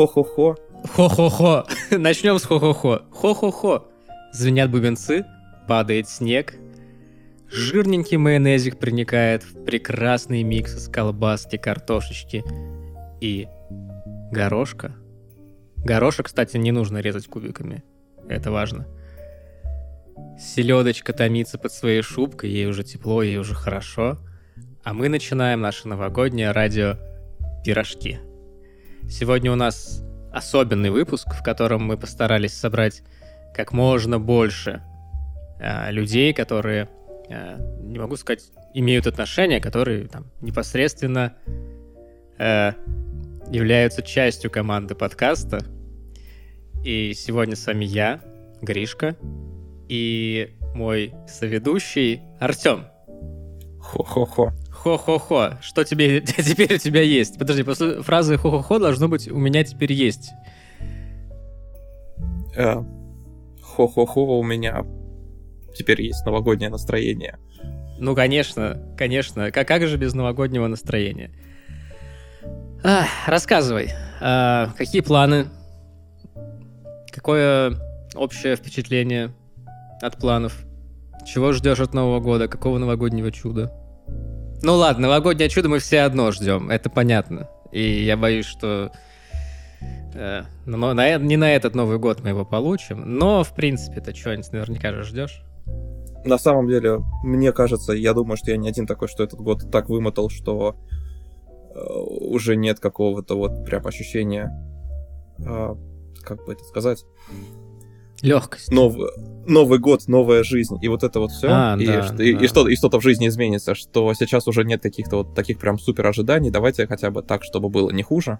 Хо-хо-хо. Хо-хо-хо. Начнем с хо-хо-хо. Хо-хо-хо. Звенят бубенцы, падает снег. Жирненький майонезик проникает в прекрасный микс из колбаски, картошечки и горошка. Горошек, кстати, не нужно резать кубиками. Это важно. Селедочка томится под своей шубкой, ей уже тепло, ей уже хорошо. А мы начинаем наше новогоднее радио «Пирожки». Сегодня у нас особенный выпуск, в котором мы постарались собрать как можно больше э, людей, которые, э, не могу сказать, имеют отношения, которые там непосредственно э, являются частью команды подкаста. И сегодня с вами я, Гришка, и мой соведущий Артем. Хо-хо-хо. Хо-хо-хо. Что тебе теперь у тебя есть? Подожди, после фразы хо-хо-хо должно быть у меня теперь есть. Э, Хо-хо-хо, у меня теперь есть новогоднее настроение. Ну, конечно, конечно. Как, как же без новогоднего настроения? А, рассказывай, а, какие планы? Какое общее впечатление от планов? Чего ждешь от Нового года? Какого новогоднего чуда? Ну ладно, новогоднее чудо мы все одно ждем, это понятно. И я боюсь, что э, но на, не на этот Новый год мы его получим. Но, в принципе, ты что-нибудь наверняка же ждешь. На самом деле, мне кажется, я думаю, что я не один такой, что этот год так вымотал, что э, уже нет какого-то вот прям ощущения, э, как бы это сказать, Легкость. Новый, Новый год, новая жизнь, и вот это вот все, А, и, да, что- и- да. и что, и что-то в жизни изменится, что сейчас уже нет каких-то вот таких прям супер ожиданий, давайте хотя бы так, чтобы было не хуже,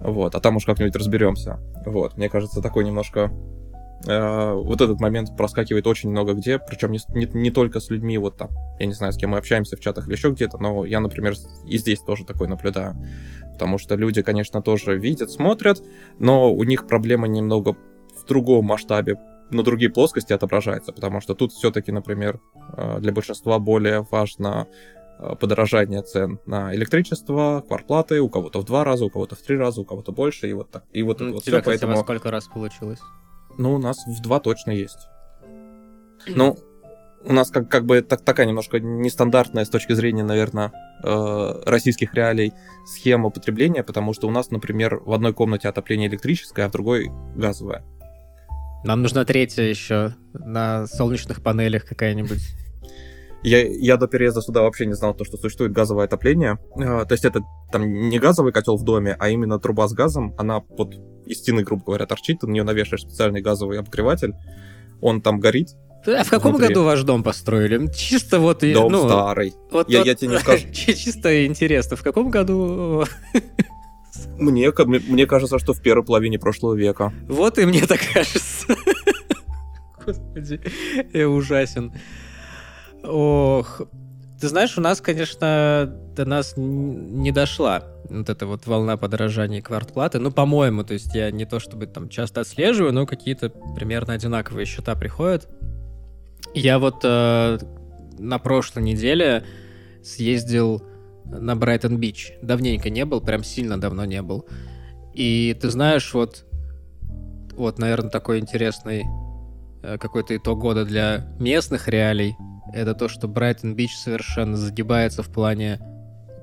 вот, а там уж как-нибудь разберемся, вот, мне кажется, такой немножко, э, вот этот момент проскакивает очень много где, причем не, не, не только с людьми, вот там, я не знаю, с кем мы общаемся в чатах или еще где-то, но я, например, и здесь тоже такой наблюдаю, потому что люди, конечно, тоже видят, смотрят, но у них проблемы немного в другом масштабе, на другие плоскости отображается, потому что тут все-таки, например, э, для большинства более важно э, подорожание цен на электричество, квартплаты, у кого-то в два раза, у кого-то в три раза, у кого-то больше, и вот так. И вот, Ну, вот у тебя, всё, кстати, во поэтому, сколько раз получилось? ну, у нас в два точно есть. Ну, у нас как, как бы так, такая немножко нестандартная с точки зрения, наверное, э, российских реалий схема потребления, потому что у нас, например, в одной комнате отопление электрическое, а в другой газовое. Нам нужна третья еще на солнечных панелях какая-нибудь. Я, я до переезда сюда вообще не знал, то, что существует газовое отопление. Э, то есть это там не газовый котел в доме, а именно труба с газом. Она под из стены, грубо говоря, торчит. Ты на нее навешаешь специальный газовый обогреватель. Он там горит. А в каком Внутри. году ваш дом построили? Чисто вот... Дом ну, старый. Вот, Я- вот я тебе не скажу. чи- Чисто интересно, в каком году... Мне, мне кажется, что в первой половине прошлого века. Вот и мне так кажется. Господи, я ужасен. Ох. Ты знаешь, у нас, конечно, до нас не дошла вот эта вот волна подорожания квартплаты. Ну, по-моему, то есть я не то чтобы там часто отслеживаю, но какие-то примерно одинаковые счета приходят. Я вот э, на прошлой неделе съездил на Брайтон-Бич. Давненько не был, прям сильно давно не был. И ты знаешь, вот, вот, наверное, такой интересный э, какой-то итог года для местных реалий. Это то, что Брайтон-Бич совершенно загибается в плане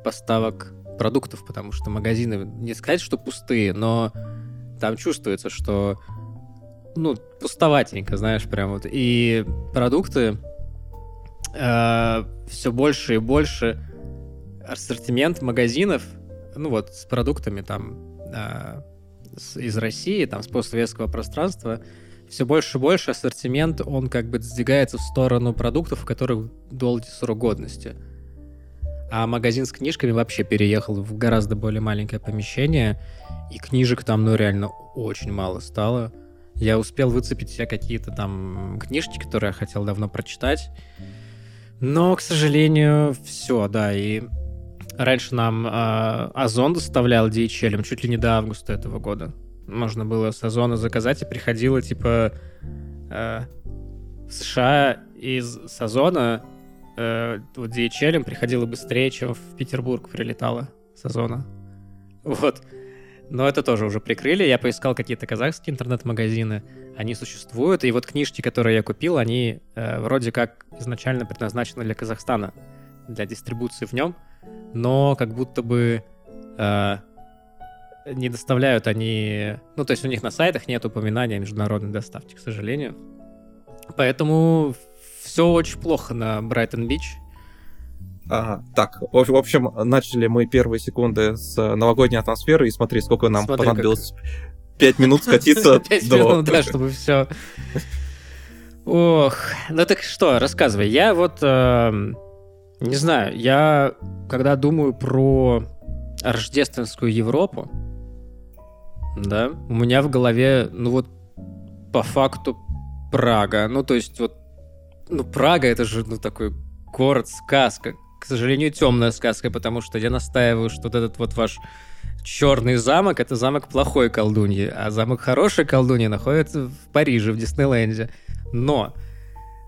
поставок продуктов, потому что магазины, не сказать, что пустые, но там чувствуется, что ну, пустоватенько, знаешь, прям вот. И продукты все больше и больше ассортимент магазинов, ну вот, с продуктами там э, с- из России, там, с постсоветского пространства, все больше и больше ассортимент, он как бы сдвигается в сторону продуктов, у которых долгий срок годности. А магазин с книжками вообще переехал в гораздо более маленькое помещение, и книжек там, ну, реально очень мало стало. Я успел выцепить себе какие-то там книжки, которые я хотел давно прочитать. Но, к сожалению, все, да, и раньше нам э, Озон доставлял DHL чуть ли не до августа этого года. Можно было с Озона заказать, и приходило, типа, э, в США из с э, вот DHL приходило быстрее, чем в Петербург прилетало с Озона. Вот. но это тоже уже прикрыли. Я поискал какие-то казахские интернет-магазины. Они существуют. И вот книжки, которые я купил, они э, вроде как изначально предназначены для Казахстана, для дистрибуции в нем. Но как будто бы э, не доставляют они... Ну, то есть у них на сайтах нет упоминания о международной доставке, к сожалению. Поэтому все очень плохо на Брайтон-Бич. Ага, так, в, в общем, начали мы первые секунды с новогодней атмосферы, и смотри, сколько нам смотри, понадобилось. Как... Пять минут скатиться Пять минут, да, чтобы все... Ох, ну так что, рассказывай. Я вот, эм, не знаю, я когда думаю про рождественскую Европу, да, у меня в голове, ну вот, по факту Прага. Ну, то есть, вот, ну, Прага это же, ну, такой город-сказка. К сожалению, темная сказка, потому что я настаиваю, что вот этот вот ваш черный замок это замок плохой колдуньи, а замок хорошей колдуньи находится в Париже, в Диснейленде. Но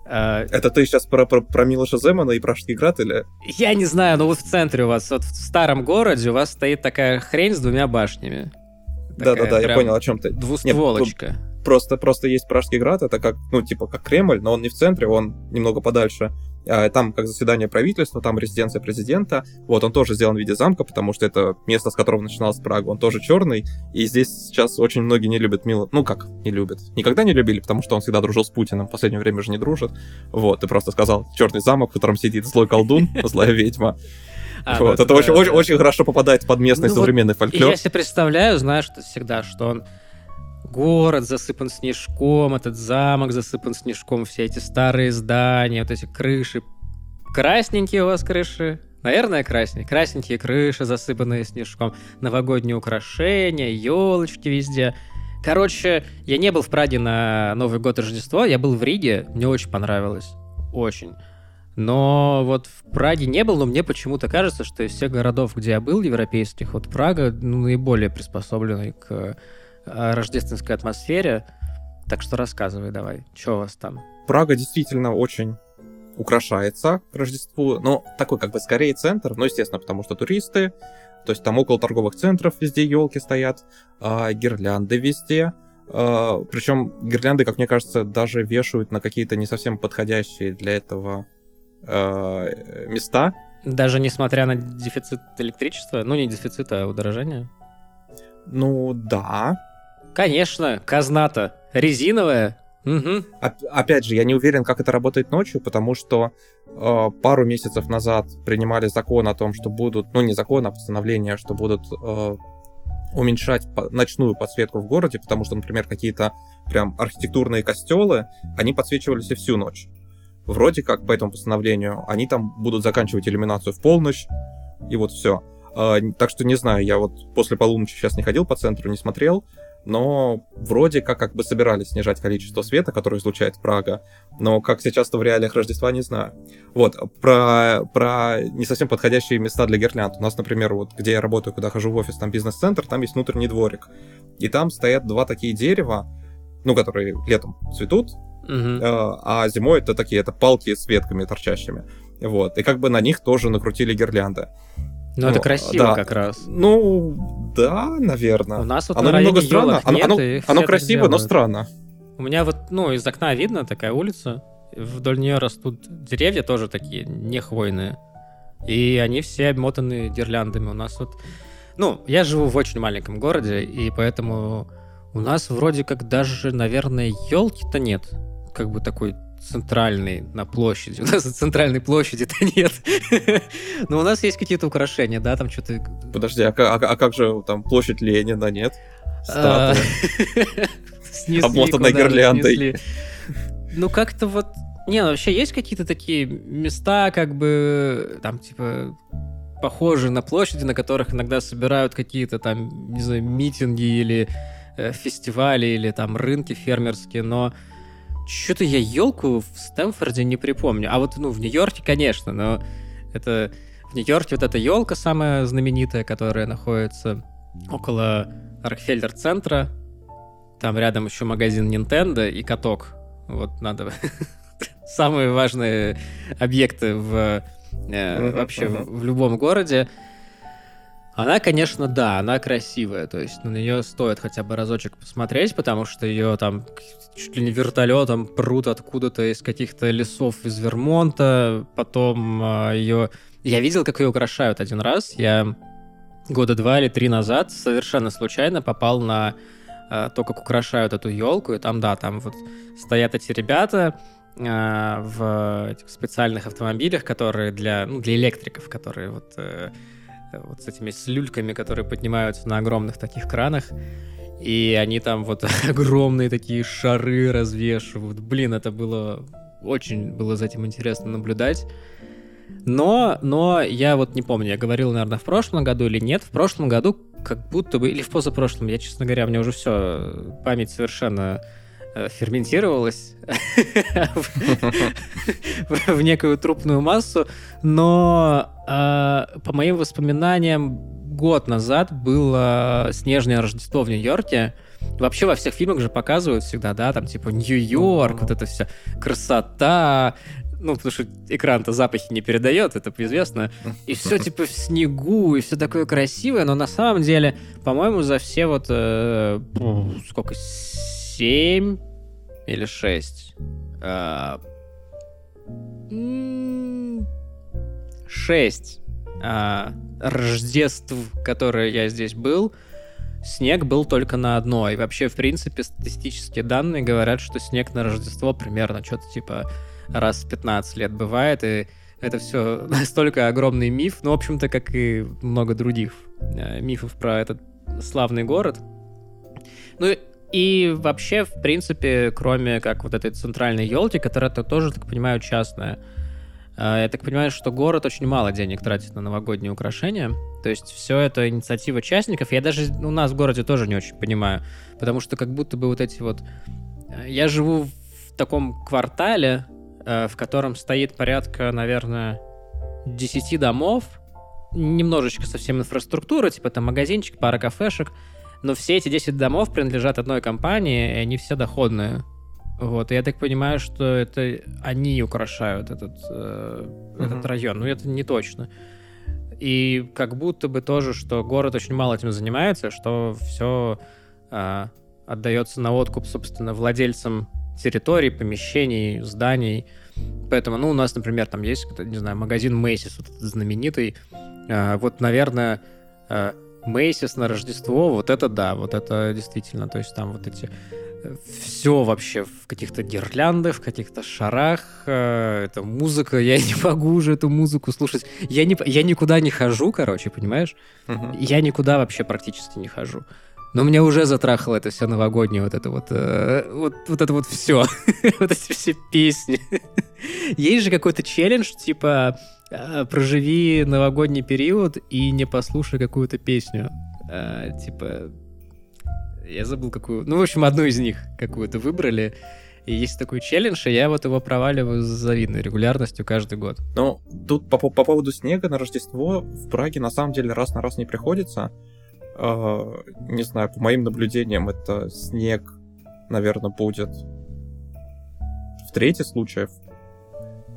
Uh, это ты сейчас про, про, про Милоша Земана и Пражский град или? Я не знаю, но вот в центре у вас, вот в старом городе у вас стоит такая хрень с двумя башнями. Да-да-да, я понял, о чем ты. Двустволочка. Нет, просто, просто есть Пражский град, это как, ну, типа, как Кремль, но он не в центре, он немного подальше. А, там как заседание правительства, там резиденция президента. Вот, он тоже сделан в виде замка, потому что это место, с которого начиналась Прага. Он тоже черный. И здесь сейчас очень многие не любят Мила. Ну как, не любят. Никогда не любили, потому что он всегда дружил с Путиным. В последнее время же не дружит. Вот, ты просто сказал черный замок, в котором сидит злой колдун, злая ведьма. А, вот, это, очень, очень, очень хорошо попадает под местный ну, современный вот фольклор. Я себе представляю, знаешь, всегда, что он город засыпан снежком, этот замок засыпан снежком, все эти старые здания, вот эти крыши. Красненькие у вас крыши, Наверное, красненькие. Красненькие крыши, засыпанные снежком, новогодние украшения, елочки везде. Короче, я не был в Праге на Новый год и Рождество, я был в Риге, мне очень понравилось. Очень. Но вот в Праге не был, но мне почему-то кажется, что из всех городов, где я был, европейских, вот Прага ну, наиболее приспособленный к рождественской атмосфере. Так что рассказывай давай, что у вас там? Прага действительно очень украшается к Рождеству, но такой как бы скорее центр, ну, естественно, потому что туристы, то есть там около торговых центров везде елки стоят, а, гирлянды везде, а, причем гирлянды, как мне кажется, даже вешают на какие-то не совсем подходящие для этого а, места. Даже несмотря на дефицит электричества, ну не дефицит, а удорожание. Ну да, Конечно, казна-то резиновая. Угу. Опять же, я не уверен, как это работает ночью, потому что э, пару месяцев назад принимали закон о том, что будут, ну не закон, а постановление, что будут э, уменьшать ночную подсветку в городе, потому что, например, какие-то прям архитектурные костелы, они подсвечивались и всю ночь. Вроде как по этому постановлению они там будут заканчивать иллюминацию в полночь, и вот все. Э, так что не знаю, я вот после полуночи сейчас не ходил по центру, не смотрел, но вроде как как бы собирались снижать количество света, которое излучает Прага, но как сейчас-то в реалиях Рождества, не знаю. Вот, про, про не совсем подходящие места для гирлянд. У нас, например, вот где я работаю, когда хожу в офис, там бизнес-центр, там есть внутренний дворик, и там стоят два такие дерева, ну, которые летом цветут, uh а зимой это такие, это палки с ветками торчащими. Вот, и как бы на них тоже накрутили гирлянды. Ну, это красиво да. как раз. Ну, да, наверное. У нас вот оно на немного странно. Оно, оно, оно красиво, сделают. но странно. У меня вот, ну, из окна видно такая улица. Вдоль нее растут деревья тоже такие, не хвойные. И они все обмотаны гирляндами. У нас вот... Ну, я живу в очень маленьком городе, и поэтому у нас вроде как даже, наверное, елки-то нет. Как бы такой центральный на площади. У нас центральной площади-то нет. Но у нас есть какие-то украшения, да, там что-то... Подожди, а, а, а как же там площадь Ленина, нет? А, Обмотанная гирляндой. Ну, как-то вот... Не, ну вообще есть какие-то такие места, как бы, там, типа, похожие на площади, на которых иногда собирают какие-то там, не знаю, митинги или э, фестивали, или там рынки фермерские, но что-то я елку в Стэнфорде не припомню. А вот, ну, в Нью-Йорке, конечно, но это... В Нью-Йорке вот эта елка самая знаменитая, которая находится около Рокфеллер-центра. Там рядом еще магазин Nintendo и каток. Вот надо... Самые важные объекты в... Э, вообще в любом городе. Она, конечно, да, она красивая, то есть на нее стоит хотя бы разочек посмотреть, потому что ее там чуть ли не вертолетом прут откуда-то из каких-то лесов из Вермонта, потом а, ее... Я видел, как ее украшают один раз, я года два или три назад совершенно случайно попал на а, то, как украшают эту елку, и там, да, там вот стоят эти ребята, а, в специальных автомобилях, которые для, ну, для электриков, которые вот э, вот с этими с люльками, которые поднимаются на огромных таких кранах. И они там вот огромные такие шары развешивают. Блин, это было очень было за этим интересно наблюдать. Но, но я вот не помню, я говорил, наверное, в прошлом году или нет. В прошлом году как будто бы, или в позапрошлом, я, честно говоря, мне уже все, память совершенно Э, ферментировалась в некую трупную массу, но а, по моим воспоминаниям год назад было снежное Рождество в Нью-Йорке. Вообще во всех фильмах же показывают всегда, да, там типа Нью-Йорк, вот это вся красота, ну, потому что экран-то запахи не передает, это известно. И все типа в снегу, и все такое красивое, но на самом деле, по-моему, за все вот э, сколько 7 или 6. А, 6 а, Рождеств, которые я здесь был, снег был только на одно. И вообще, в принципе, статистические данные говорят, что снег на Рождество примерно что-то типа раз в 15 лет бывает, и это все настолько огромный миф, ну, в общем-то, как и много других э, мифов про этот славный город. Ну, и вообще, в принципе, кроме как вот этой центральной елки, которая -то тоже, так понимаю, частная, э, я так понимаю, что город очень мало денег тратит на новогодние украшения. То есть все это инициатива частников. Я даже у нас в городе тоже не очень понимаю. Потому что как будто бы вот эти вот... Э, я живу в таком квартале, э, в котором стоит порядка, наверное, 10 домов. Немножечко совсем инфраструктура, типа там магазинчик, пара кафешек но все эти 10 домов принадлежат одной компании, и они все доходные. Вот, и я так понимаю, что это они украшают этот, э, uh-huh. этот район. Ну, это не точно. И как будто бы тоже, что город очень мало этим занимается, что все э, отдается на откуп, собственно, владельцам территорий, помещений, зданий. Поэтому, ну, у нас, например, там есть, не знаю, магазин Macy's, вот этот знаменитый. Э, вот, наверное, э, Мейсис на Рождество, вот это да, вот это действительно, то есть там вот эти э, все вообще в каких-то гирляндах, в каких-то шарах, э, это музыка, я не могу уже эту музыку слушать. Я, не, я никуда не хожу, короче, понимаешь? Uh-huh. Я никуда вообще практически не хожу. Но меня уже затрахало это все новогоднее, вот это вот, э, вот, вот это вот все, вот эти все песни. Есть же какой-то челлендж, типа, проживи новогодний период и не послушай какую-то песню. А, типа, я забыл какую. Ну, в общем, одну из них какую-то выбрали. И есть такой челлендж, и я вот его проваливаю с завидной регулярностью каждый год. Ну, тут по, по поводу снега на Рождество в Праге на самом деле раз на раз не приходится. Э, не знаю, по моим наблюдениям, это снег, наверное, будет в трети случаев а,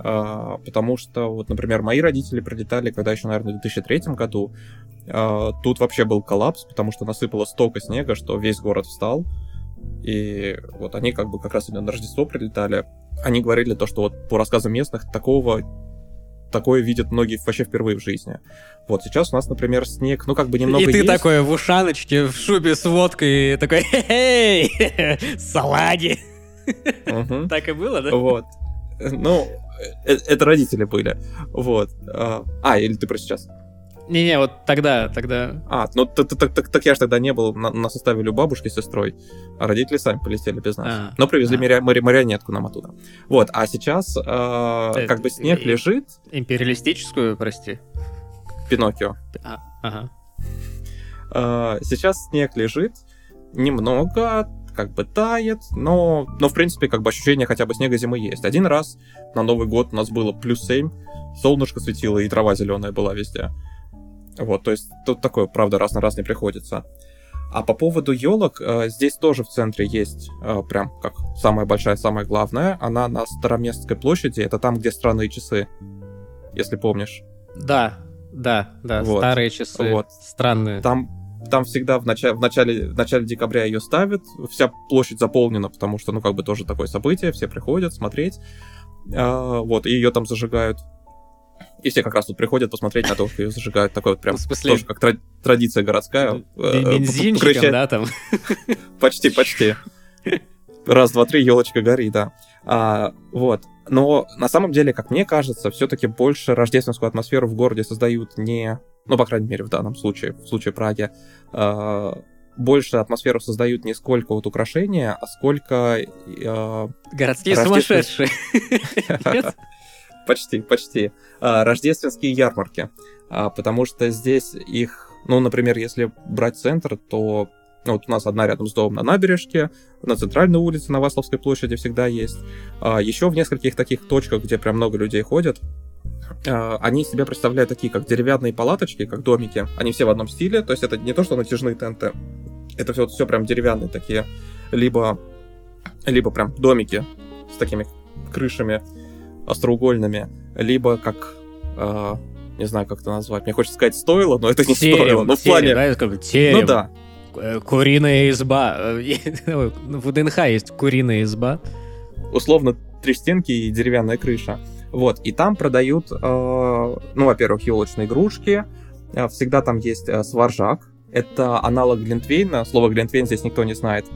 потому что, вот, например, мои родители прилетали, когда еще, наверное, в 2003 году, а, тут вообще был коллапс, потому что насыпало столько снега, что весь город встал, и вот они как бы как раз на Рождество прилетали, они говорили то, что вот по рассказам местных такого такое видят многие вообще впервые в жизни. Вот сейчас у нас, например, снег, ну как бы немного И ты есть. такой в ушаночке, в шубе с водкой, такой, хе-хей, салаги. Так и было, да? Вот. Ну, это родители были. Вот. А, а, или ты про сейчас? Не-не, вот тогда, тогда... А, ну так, так, так, так я же тогда не был, на, нас оставили у бабушки с сестрой, а родители сами полетели без нас. А, Но привезли а. Мари, мари, марионетку нам оттуда. Вот, а сейчас э, как бы снег и, лежит... Империалистическую, прости. Пиноккио. А, ага. Э, сейчас снег лежит, немного, как бы тает, но, но в принципе, как бы ощущение хотя бы снега зимы есть. Один раз на Новый год у нас было плюс 7, солнышко светило и трава зеленая была везде. Вот, то есть тут такое, правда, раз на раз не приходится. А по поводу елок, э, здесь тоже в центре есть э, прям как самая большая, самая главная. Она на Староместской площади, это там, где странные часы, если помнишь. Да, Да, да, Вот. старые часы. Вот. Странные. Там, там всегда в, начале, в, начале, в начале декабря ее ставят, вся площадь заполнена, потому что, ну, как бы тоже такое событие, все приходят смотреть. А, вот, и ее там зажигают. И все как раз тут приходят посмотреть на то, как ее зажигают. Такой вот прям В смысле- тоже как тра- традиция городская. э, по- Бензинчиком, да, там? Почти, почти. Раз, два, три, елочка горит, да. А, вот. Но на самом деле, как мне кажется, все-таки больше рождественскую атмосферу в городе создают не, ну, по крайней мере, в данном случае, в случае Праги, а, больше атмосферу создают не сколько вот украшения, а сколько... а, Городские Рождественские- сумасшедшие. Почти, почти. А, рождественские ярмарки. А, потому что здесь их, ну, например, если брать центр, то ну, вот у нас одна рядом с домом на набережке, на центральной улице на Васловской площади всегда есть. А, еще в нескольких таких точках, где прям много людей ходят, они себе представляют такие, как деревянные палаточки, как домики. Они все в одном стиле, то есть это не то, что натяжные тенты, это все, все прям деревянные такие, либо, либо прям домики с такими крышами остроугольными, либо как, а, не знаю, как это назвать, мне хочется сказать стоило, но это не стоило, Терем, ну в плане, да, это как терем. ну да, Э, Куриная изба. Э, В ДНХ есть куриная изба. условно три стенки и деревянная крыша. Вот, и там продают, э, ну, во-первых, елочные игрушки, э, всегда там есть э, сваржак, это аналог Глинтвейна, слово Глинтвейн здесь никто не знает,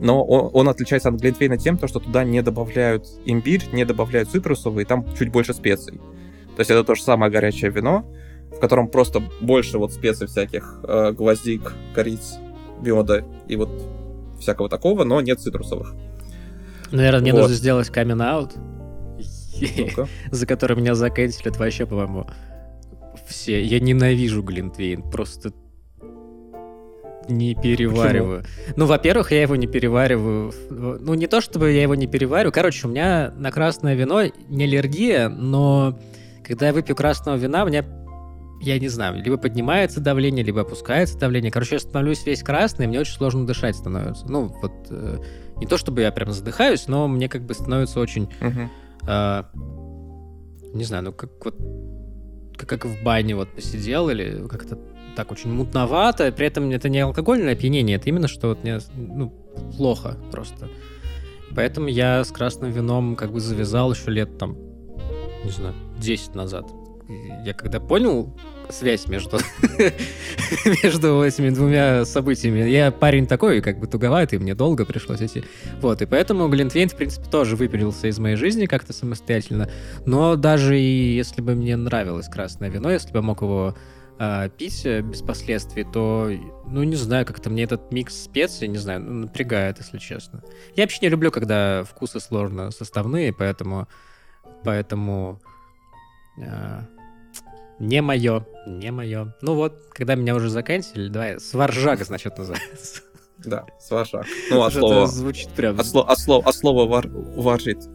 но он, он отличается от Глинтвейна тем, то, что туда не добавляют имбирь, не добавляют цитрусовый, там чуть больше специй. То есть это то же самое горячее вино, в котором просто больше вот специй всяких, э, гвоздик, кориц, меда и вот всякого такого, но нет цитрусовых. Наверное, мне Вот. нужно сделать камин-аут, За который меня заканчивают вообще, по-моему, все. Я ненавижу Глинтвейн, просто не перевариваю. Ну, во-первых, я его не перевариваю. Ну, не то, чтобы я его не перевариваю. Короче, у меня на красное вино не аллергия, но когда я выпью красного вина, у меня я не знаю, либо поднимается давление, либо опускается давление. Короче, я становлюсь весь красный, и мне очень сложно дышать становится. Ну, вот, э, не то чтобы я прям задыхаюсь, но мне как бы становится очень Мгм. А, не знаю, ну как вот как, в бане вот посидел или как-то так очень мутновато, при этом это не алкогольное опьянение, это именно что вот мне ну, плохо просто. Поэтому я с красным вином как бы завязал еще лет там, не знаю, 10 назад. Я когда понял связь между, между этими двумя событиями, я парень такой, как бы туговатый, мне долго пришлось идти. Вот, и поэтому Глинтвейн, в принципе, тоже выпилился из моей жизни как-то самостоятельно. Но даже и если бы мне нравилось красное вино, если бы я мог его а, пить э, без последствий, то, ну, не знаю, как-то мне этот микс специй, не знаю, ну, напрягает, если честно. Я вообще не люблю, когда вкусы сложно составные, поэтому... Поэтому... а, не мое, не мое. Ну вот, когда меня уже заканчивали, давай, сваржак, значит, называется. Да, сваржак. Ну, от слова... звучит прям... От, сло- от, слова, от слова вар, варить.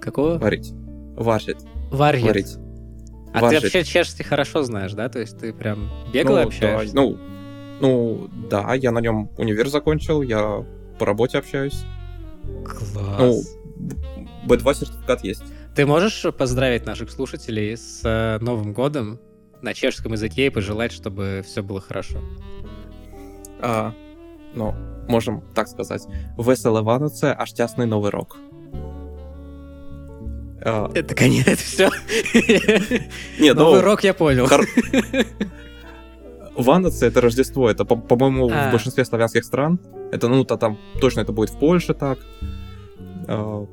Какого? Варить. Варить. Варьет. Варить. А Варжит. ты вообще чешский хорошо знаешь, да? То есть ты прям бегло ну, общаешься? Да, ну, ну, да, я на нем универ закончил, я по работе общаюсь. Класс. Ну, B2 сертификат есть. Ты можешь поздравить наших слушателей с э, Новым годом на чешском языке и пожелать, чтобы все было хорошо? А, ну, можем так сказать. Веселе Вануце, а щастный Новый рок. А, Это конец, это все. Нет, Новый ну, рок я понял. Хор- это Рождество, это, по- по-моему, А. в большинстве славянских стран. Это, ну, то там точно это будет в Польше так. А,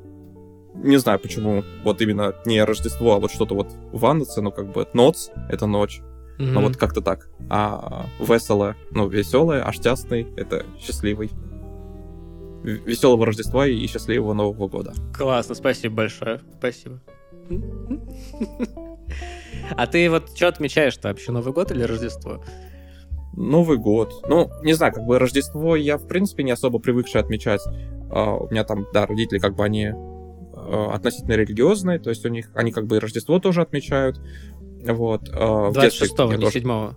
Не знаю, почему вот именно не Рождество, а вот что-то вот Вануце, ну, как бы, ноц — это ночь. Ну, Мгм. вот как-то так. А весело, ну, веселое, а счастный — это счастливый. Веселого Рождества и счастливого Нового года. Классно, спасибо большое. Спасибо. А ты вот что отмечаешь-то вообще, Новый год или Рождество? Новый год. Ну, не знаю, как бы Рождество я, в принципе, не особо привыкший отмечать. А, у меня там, да, родители, как бы они относительно религиозные, то есть у них, они как бы и Рождество тоже отмечают. Вот. а, в детстве 26-го, я не тоже- 7-го.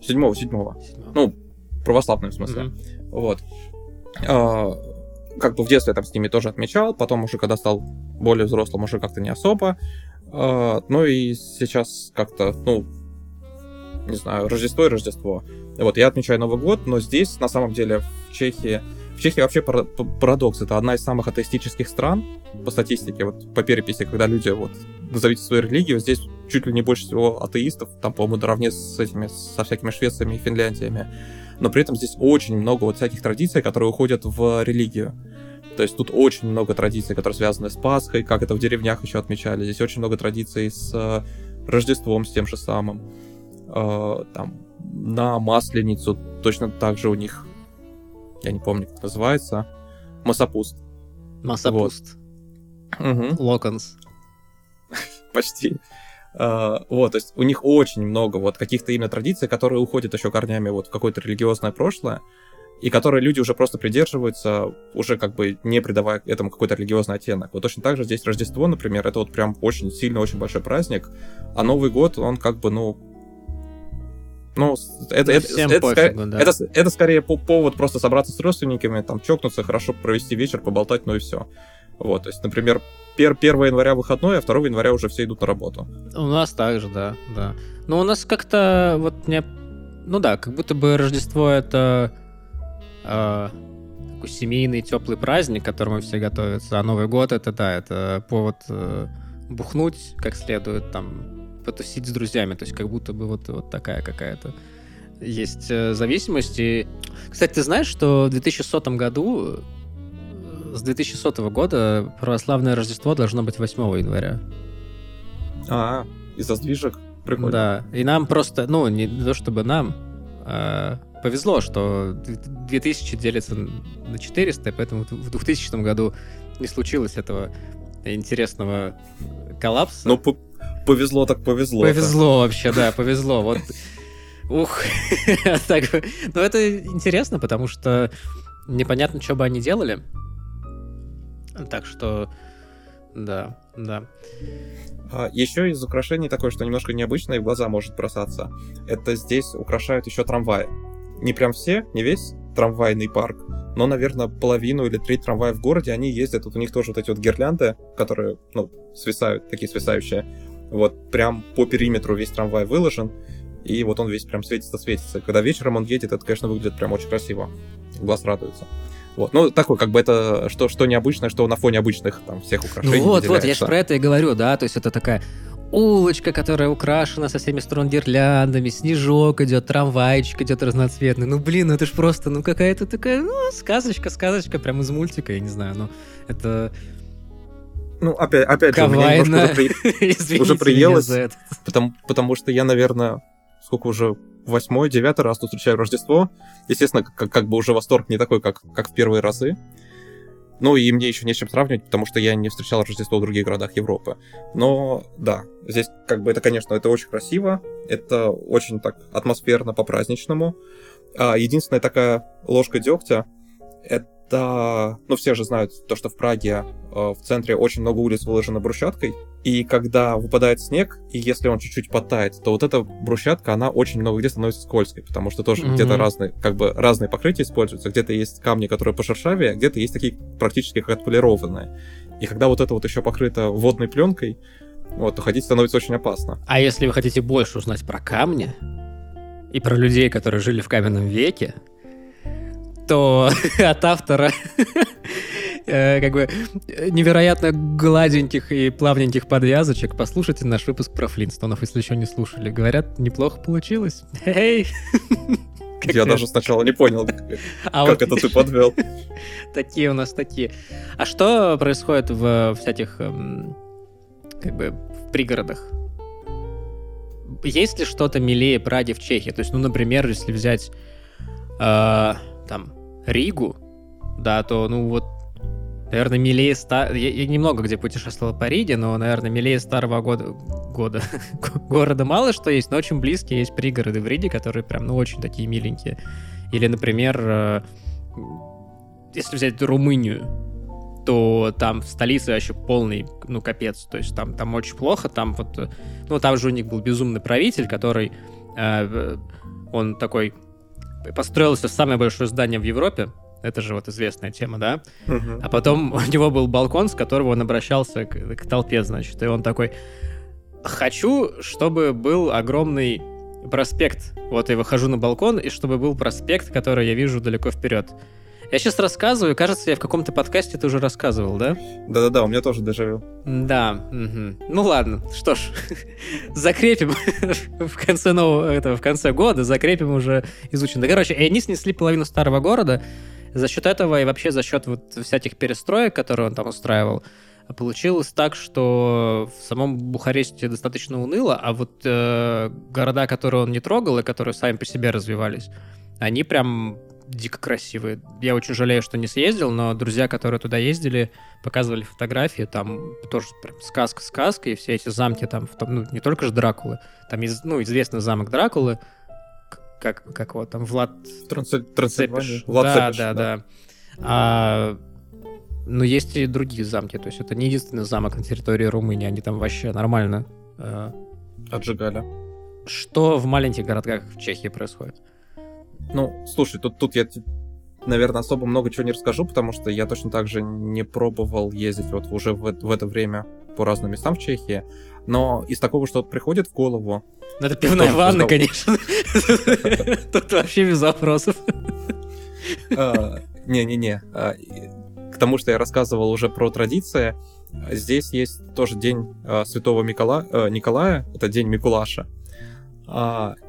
Седьмого, седьмого. Ну, православные в смысле. Мгм. Вот. А, как бы в детстве я там с ними тоже отмечал, потом уже, когда стал более взрослым, уже как-то не особо. А, ну и сейчас как-то, ну, не знаю, Рождество и Рождество. Вот, я отмечаю Новый год, но здесь, на самом деле, в Чехии... В Чехии вообще парадокс. Это одна из самых атеистических стран по статистике, вот по переписи, когда люди, вот, назовите свою религию, здесь чуть ли не больше всего атеистов, там, по-моему, наравне с этими, со всякими Швециями и Финляндиями. Но при этом здесь очень много вот всяких традиций, которые уходят в религию. То есть тут очень много традиций, которые связаны с Пасхой, как это в деревнях еще отмечали. Здесь очень много традиций с э, Рождеством, с тем же самым. Э, там на Масленицу точно так же у них, я не помню, как называется, Масопуст. Масопуст. Вот. Локонс. Почти. Uh, вот, то есть у них очень много вот каких-то именно традиций, которые уходят еще корнями вот в какое-то религиозное прошлое и которые люди уже просто придерживаются, уже как бы не придавая этому какой-то религиозный оттенок. Вот точно так же здесь Рождество, например, это вот прям очень сильно, очень большой праздник, а Новый год, он как бы, ну, ну, это, это, это, пофигу, скорее, да. это, это скорее повод просто собраться с родственниками, там, чокнуться, хорошо провести вечер, поболтать, ну и все. Вот, то есть, например, 1 января выходной, а 2 января уже все идут на работу. У нас также, да, да. Но у нас как-то вот мне... Ну да, как будто бы Рождество это э, такой семейный теплый праздник, к которому все готовятся. А Новый год это да, это повод э, бухнуть как следует, там потусить с друзьями. То есть как будто бы вот, вот такая какая-то есть э, зависимость. И, кстати, ты знаешь, что в 2100 году с 2100 года православное Рождество должно быть 8 января. А, из-за сдвижек? Прикольно. Да, и нам просто, ну, не то чтобы нам, а повезло, что 2000 делится на 400, поэтому в 2000 году не случилось этого интересного коллапса. Ну, повезло так повезло. Повезло вообще, да, повезло. Вот Ух, так, но это интересно, потому что непонятно, что бы они делали. Так что, да, да. А, еще из украшений такое, что немножко необычное и в глаза может бросаться. Это здесь украшают еще трамваи не прям все, не весь трамвайный парк, но, наверное, половину или треть трамваев в городе, они ездят, вот у них тоже вот эти вот гирлянды, которые, ну, свисают, такие свисающие, вот прям по периметру весь трамвай выложен, и вот он весь прям светится-светится. Когда вечером он едет, это, конечно, выглядит прям очень красиво. Глаз радуется. Вот, ну, такой, как бы это, что, что необычное, что на фоне обычных там всех украшений Ну вот, вот, я же про это и говорю, да, то есть это такая улочка, которая украшена со всеми сторон гирляндами, снежок идет, трамвайчик идет разноцветный. Ну, блин, ну это ж просто, ну, какая-то такая, ну, сказочка, сказочка, прям из мультика, я не знаю, ну, это... Ну, опять, опять же, меня уже, при... уже приелось, потому, потому что я, наверное, сколько уже восьмой, девятый раз тут встречаю Рождество. Естественно, как, как бы уже восторг не такой, как, как в первые разы. Ну и мне еще не с чем сравнивать, потому что я не встречал Рождество в других городах Европы. Но да, здесь как бы это, конечно, это очень красиво, это очень так атмосферно по-праздничному. А единственная такая ложка дегтя это это, ну, все же знают то, что в Праге э, в центре очень много улиц выложено брусчаткой, и когда выпадает снег, и если он чуть-чуть подтает, то вот эта брусчатка, она очень много где становится скользкой, потому что тоже mm-hmm. где-то разные, как бы разные покрытия используются, где-то есть камни, которые пошершавее, а где-то есть такие практически как отполированные. И когда вот это вот еще покрыто водной пленкой, вот, то ходить становится очень опасно. А если вы хотите больше узнать про камни и про людей, которые жили в каменном веке, то от автора э, как бы невероятно гладеньких и плавненьких подвязочек послушайте наш выпуск про Флинстонов, если еще не слушали. Говорят, неплохо получилось. Эй! Я даже сначала не понял, а как это ты подвел. Такие у нас такие. А что происходит в всяких эм, как бы в пригородах? Есть ли что-то милее Праги в Чехии? То есть, ну, например, если взять э, там Ригу, да, то, ну вот, наверное, милее... Ста... Я, я немного где путешествовал по Риге, но, наверное, милее старого года, года города мало что есть, но очень близкие есть пригороды в Риге, которые прям, ну, очень такие миленькие. Или, например, э, если взять Румынию, то там в столице вообще полный, ну, капец. То есть там, там очень плохо, там вот... Ну, там же у них был безумный правитель, который... Э, он такой построился самое большое здание в Европе, это же вот известная тема, да? Uh-huh. А потом у него был балкон, с которого он обращался к, к толпе, значит, и он такой, хочу, чтобы был огромный проспект. Вот я выхожу на балкон, и чтобы был проспект, который я вижу далеко вперед. Я сейчас рассказываю, кажется, я в каком-то подкасте это уже рассказывал, да? Да-да-да, у меня тоже дежавю. Да. Угу. Ну ладно, что ж, закрепим в конце нового, этого, в конце года, закрепим уже изучено. короче, и они снесли половину старого города. За счет этого и вообще за счет вот всяких перестроек, которые он там устраивал, получилось так, что в самом Бухаресте достаточно уныло, а вот э, города, которые он не трогал и которые сами по себе развивались, они прям дико красивые. Я очень жалею, что не съездил, но друзья, которые туда ездили, показывали фотографии, там тоже прям сказка-сказка, и все эти замки там, ну, не только же Дракулы, там, ну, известный замок Дракулы, как, как вот там, Влад... Трансильвания. Влад да, Цепиш, да, да, да. А, но есть и другие замки, то есть это не единственный замок на территории Румынии, они там вообще нормально... Э... Отжигали. Что в маленьких городках в Чехии происходит? Ну, слушай, тут, тут я, наверное, особо много чего не расскажу, потому что я точно так же не пробовал ездить вот уже в, в это время по разным местам в Чехии. Но из такого, что приходит в голову... Ну, это пивная ванна, конечно. Тут вообще без вопросов. А, не-не-не. А, к тому, что я рассказывал уже про традиции, здесь есть тоже день а, Святого Николая, это день Микулаша.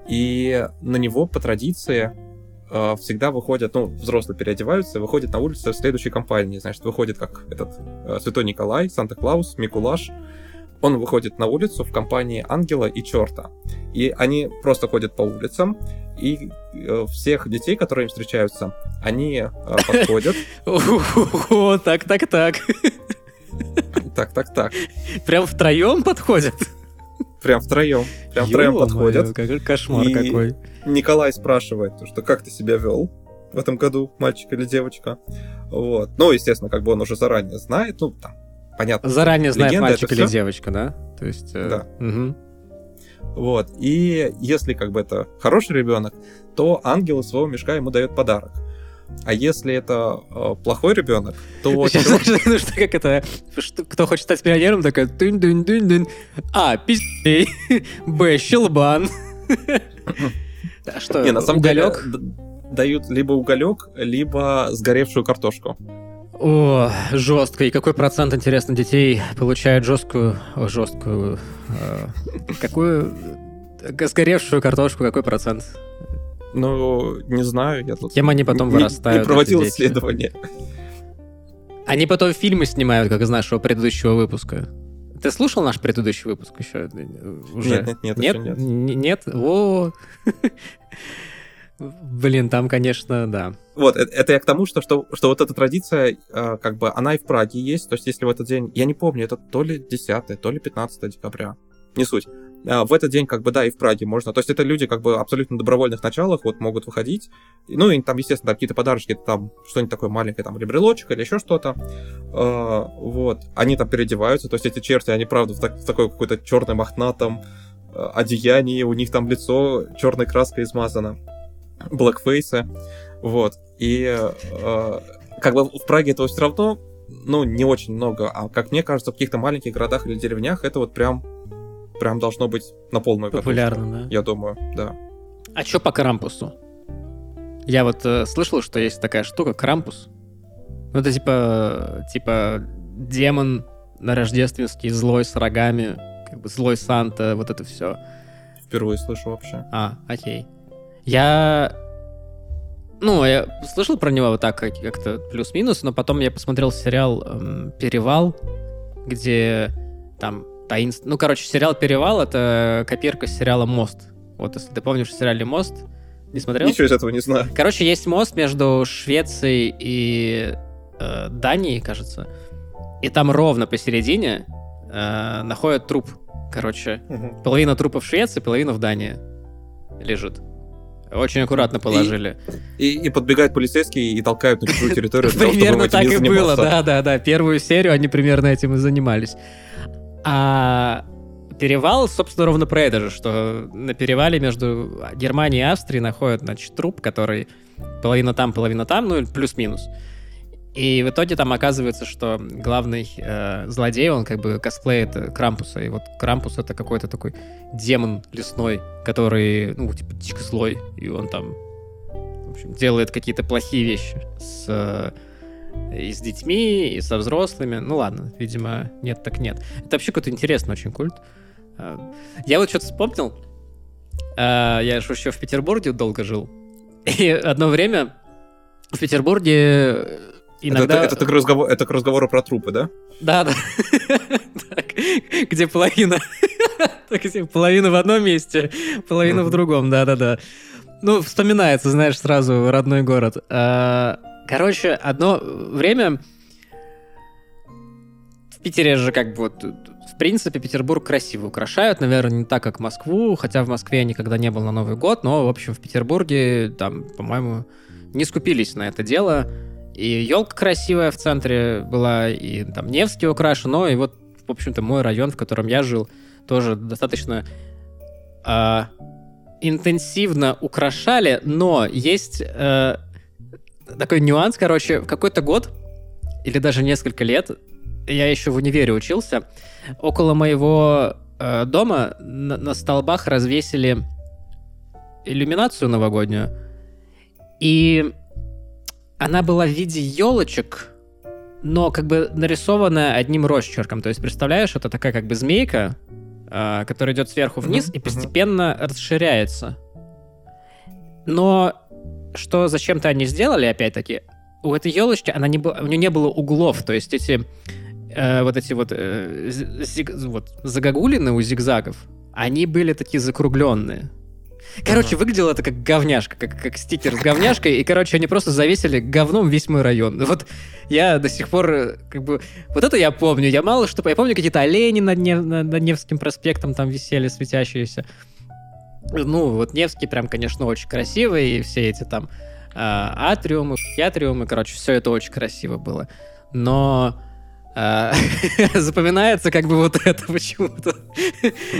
И на него по традиции э, всегда выходят, ну, взрослые переодеваются, выходят на улицу в следующей компании. Значит, выходит как этот э, Святой Николай, Санта-Клаус, Микулаш. Он выходит на улицу в компании ангела и черта. И они просто ходят по улицам, и э, всех детей, которые им встречаются, они э, подходят. О, так, так, так. Так, так, так. Прям втроем подходят? Прям втроем. Прям втроем подходят. Какой кошмар какой. Николай спрашивает, что как ты себя вел в этом году, мальчик или девочка. Вот. Ну, естественно, как бы он уже заранее знает, ну, там, понятно. Заранее знает, мальчик или девочка, да? То есть... Э, да. Угу. Вот. И если как бы это хороший ребенок, то ангел из своего мешка ему дает подарок. А если это э, плохой ребенок, то... Сейчас, ну что, как это... Кто хочет стать миллионером, такая... Дын -дын -дын -дын. А, пиздей. Б, щелбан. А что, Не, на самом уголек? деле дают либо уголек, либо сгоревшую картошку. О, жестко. И какой процент, интересно, детей получает жесткую... О, жесткую... Э, какую... Сгоревшую картошку, какой процент? Ну, не знаю, я тут... Кем они потом вырастают? Не проводил исследования. Они потом фильмы снимают, как из нашего предыдущего выпуска. Ты слушал наш предыдущий выпуск еще? Уже? Нет, нет, нет, нет. Нет? О, Блин, там, конечно, да. Вот, это, это я к тому, что, что, что вот эта традиция, э, как бы, она и в Праге есть. То есть, если в этот день, я не помню, это то ли 10, то ли 15 декабря, не суть. А, в этот день, как бы, да, и в Праге можно. То есть это люди, как бы, абсолютно добровольных началах, вот, могут выходить. Ну, и там, естественно, какие-то подарочки, там, что-нибудь такое маленькое, там, ребрелочек или еще что-то. А, вот. Они там переодеваются, то есть эти черти, они, правда, в, так, в такой какой-то черной мохнатом а, одеянии, у них там лицо черной краской измазано. Блэкфейсы. Вот. И как бы в Праге этого все равно ну, не очень много, а как мне кажется, в каких-то маленьких городах или деревнях это вот прям прям должно быть на полную Популярно, катушку, да? Я думаю, да. А что по Крампусу? Я вот э, слышал, что есть такая штука, Крампус. Ну, это типа, типа демон на рождественский, злой с рогами, как бы злой Санта, вот это все. Впервые слышу вообще. А, окей. Я... Ну, я слышал про него вот так как-то плюс-минус, но потом я посмотрел сериал эм, «Перевал», где там таинств... Ну, короче, сериал «Перевал» — это копирка сериала «Мост». Вот, если ты помнишь в сериале «Мост», не смотрел? Ничего из этого не знаю. Короче, есть мост между Швецией и э, Данией, кажется. И там ровно посередине э, находят труп. Короче, угу. половина трупа в Швеции, половина в Дании лежит. Очень аккуратно положили. И, и, и подбегают полицейские и толкают на чужую территорию. Примерно так и было, да, да, да. Первую серию они примерно этим и занимались. А перевал, собственно, ровно про это же, что на перевале между Германией и Австрией находят, значит, труп, который половина там, половина там, ну, плюс-минус. И в итоге там оказывается, что главный э, злодей, он как бы косплеит Крампуса. И вот Крампус это какой-то такой демон лесной, который, ну, типа, дико злой. И он там, в общем, делает какие-то плохие вещи с, э, и с детьми, и со взрослыми. Ну ладно, видимо, нет так нет. Это вообще какой-то интересный очень культ. Э, я вот что-то вспомнил. Э, я же еще в Петербурге долго жил. И одно время в Петербурге иногда... Это, это, это, к разговор, это к разговору про трупы, да? Да, да. Где половина... Половина в одном месте, половина в другом, да-да-да. Ну, вспоминается, знаешь, сразу родной город. Короче, одно время в Питере же как бы вот в принципе, Петербург красиво украшают, наверное, не так, как Москву, хотя в Москве я никогда не был на Новый год, но, в общем, в Петербурге, там, по-моему, не скупились на это дело. И елка красивая в центре была, и там Невский украшен, но и вот, в общем-то, мой район, в котором я жил, тоже достаточно э, интенсивно украшали, но есть э, такой нюанс, короче, в какой-то год или даже несколько лет, я еще в универе учился, около моего э, дома на, на столбах развесили иллюминацию новогоднюю, и она была в виде елочек, но как бы нарисованная одним росчерком. То есть, представляешь, это такая как бы змейка, э, которая идет сверху вниз mm-hmm. и постепенно mm-hmm. расширяется. Но что зачем-то они сделали, опять-таки, у этой елочки она не была, у нее не было углов, то есть эти э, вот эти вот, э, зиг, вот загогулины у зигзагов, они были такие закругленные. Короче, выглядело это как говняшка, как, как стикер с говняшкой, и, короче, они просто завесили говном весь мой район. Вот я до сих пор, э, как бы, вот это я помню. Я мало что... Я помню, какие-то олени над, Нев... над Невским проспектом там висели, светящиеся. Ну, вот Невский прям, конечно, очень красивый, и все эти там э, атриумы, атриумы, короче, все это очень красиво было. Но а, запоминается как бы вот это почему-то.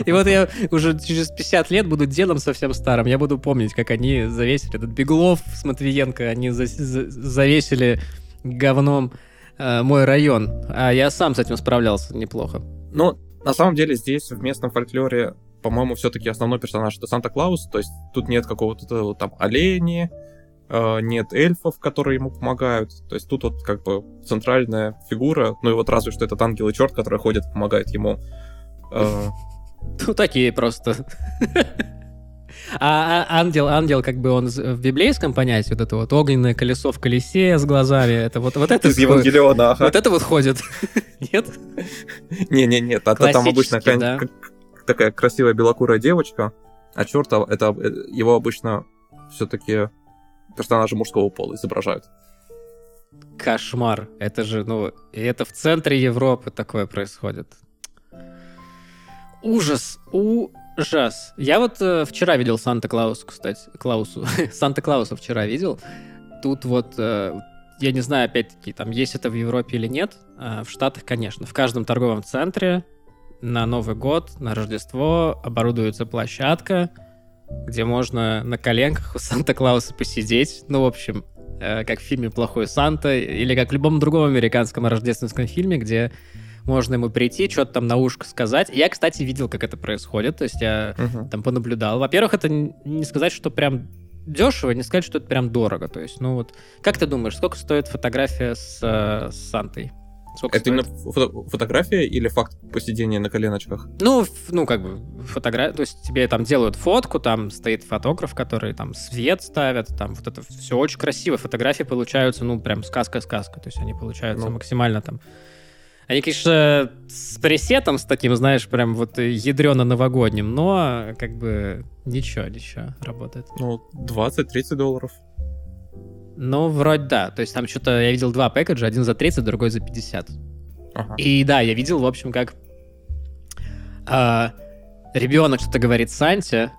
И вот я уже через 50 лет буду дедом совсем старым. Я буду помнить, как они завесили этот Беглов с Матвиенко, они за за завесили говном э, мой район. А я сам с этим справлялся неплохо. Ну, на самом деле здесь в местном фольклоре, по-моему, все-таки основной персонаж это Санта-Клаус, то есть тут нет какого-то там олени, Э, нет эльфов, которые ему помогают. То есть тут вот как бы центральная фигура, ну и вот разве что этот ангел и черт, который ходит, помогает ему. Э, ну, такие просто. А, а ангел, ангел, как бы он в библейском понятии, вот это вот огненное колесо в колесе с глазами, это вот, вот это... Из Евангелиона, ага. Вот это вот ходит. Нет? Не-не, нет, а там обычно такая красивая белокурая девочка, а черт, это э, его обычно все-таки персонажа мужского пола изображают. Кошмар. Это же, ну, это в центре Европы такое происходит. Ужас, ужас. Я вот э, вчера видел Санта-Клаусу, кстати, Клаусу. Санта-Клауса вчера видел. Тут вот, э, я не знаю, опять-таки, там есть это в Европе или нет. А в Штатах, конечно. В каждом торговом центре на Новый год, на Рождество оборудуется площадка, где можно на коленках у Санта-Клауса посидеть. Ну, в общем, э, как в фильме «Плохой Санта» или как в любом другом американском рождественском фильме, где можно ему прийти, что-то там на ушко сказать. Я, кстати, видел, как это происходит, то есть я uh-huh. там понаблюдал. Во-первых, это не сказать, что прям дешево, не сказать, что это прям дорого. То есть, ну вот, как ты думаешь, сколько стоит фотография с, э, с Сантой? Сколько это стоит? именно фото- фотография или факт посидения на коленочках? Ну, ну, как бы фотография, то есть тебе там делают фотку, там стоит фотограф, который там свет ставят, там вот это все очень красиво. Фотографии получаются, ну, прям сказка-сказка, то есть они получаются ну. максимально там они, конечно, с пресетом, с таким, знаешь, прям вот ядрено-новогодним, но как бы ничего, ничего, работает. Ну, 20-30 долларов. Ну, вроде да. То есть там что-то я видел два пэкэджа, один за 30, другой за 50. Ага. И да, я видел, в общем, как э, ребенок что-то говорит Санте,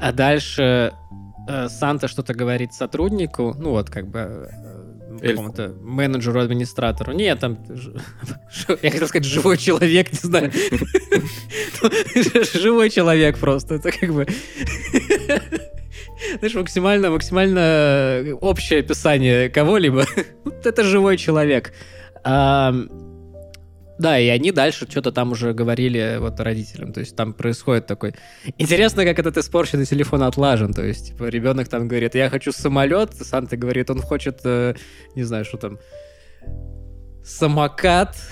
а дальше э, Санта что-то говорит сотруднику, ну вот как бы э, какому-то менеджеру, администратору. Нет, там, я хотел сказать, живой человек, не знаю. Живой человек просто, это как бы... знаешь, максимально, максимально общее описание кого-либо. Это живой человек. А, да, и они дальше что-то там уже говорили вот родителям. То есть там происходит такой... Интересно, как этот испорченный телефон отлажен. То есть, типа, ребенок там говорит, я хочу самолет, Санта говорит, он хочет, э, не знаю, что там, самокат.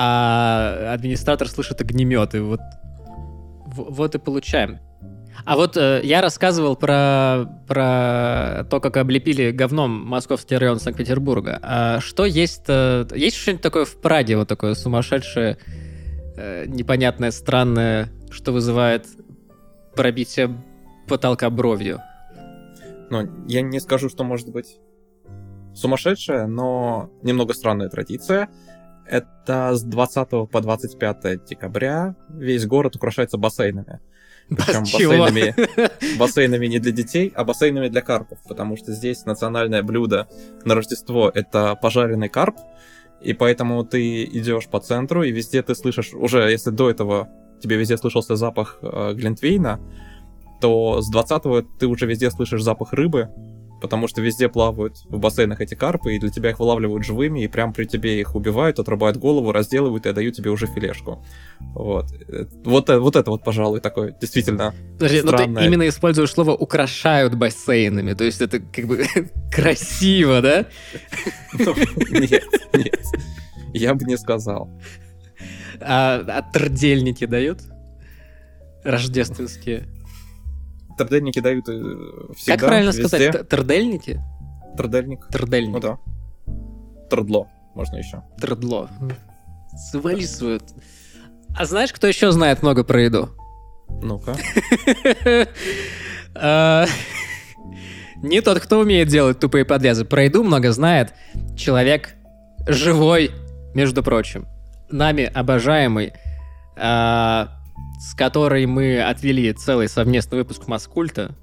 А администратор слышит огнемет, и вот, вот и получаем. А вот э, я рассказывал про, про то, как облепили говном московский район Санкт-Петербурга. А что есть... Э, есть что-нибудь такое в Праге, вот такое сумасшедшее, э, непонятное, странное, что вызывает пробитие потолка бровью? Ну, я не скажу, что может быть сумасшедшая, но немного странная традиция. Это с 20 по 25 декабря весь город украшается бассейнами. Причем бассейнами, бассейнами не для детей, а бассейнами для карпов, потому что здесь национальное блюдо на Рождество — это пожаренный карп, и поэтому ты идешь по центру, и везде ты слышишь, уже если до этого тебе везде слышался запах э, глинтвейна, то с 20-го ты уже везде слышишь запах рыбы, потому что везде плавают в бассейнах эти карпы, и для тебя их вылавливают живыми, и прям при тебе их убивают, отрубают голову, разделывают и дают тебе уже филешку. Вот. Вот, вот это вот, пожалуй, такое действительно Подожди, странное. но ты именно используешь слово «украшают бассейнами», то есть это как бы красиво, да? Ну, нет, нет. Я бы не сказал. А, а трдельники дают? Рождественские? Трдельники дают э, всегда, Как правильно везде. сказать? Трдельники? Трдельник. Трдельник. Ну да. Трдло можно еще. Трдло. Свали свою... А знаешь, кто еще знает много про еду? Ну-ка. А, не тот, кто умеет делать тупые подрезы. Про еду много знает человек живой, между прочим. Нами обожаемый а, с которой мы отвели целый совместный выпуск Маскульта.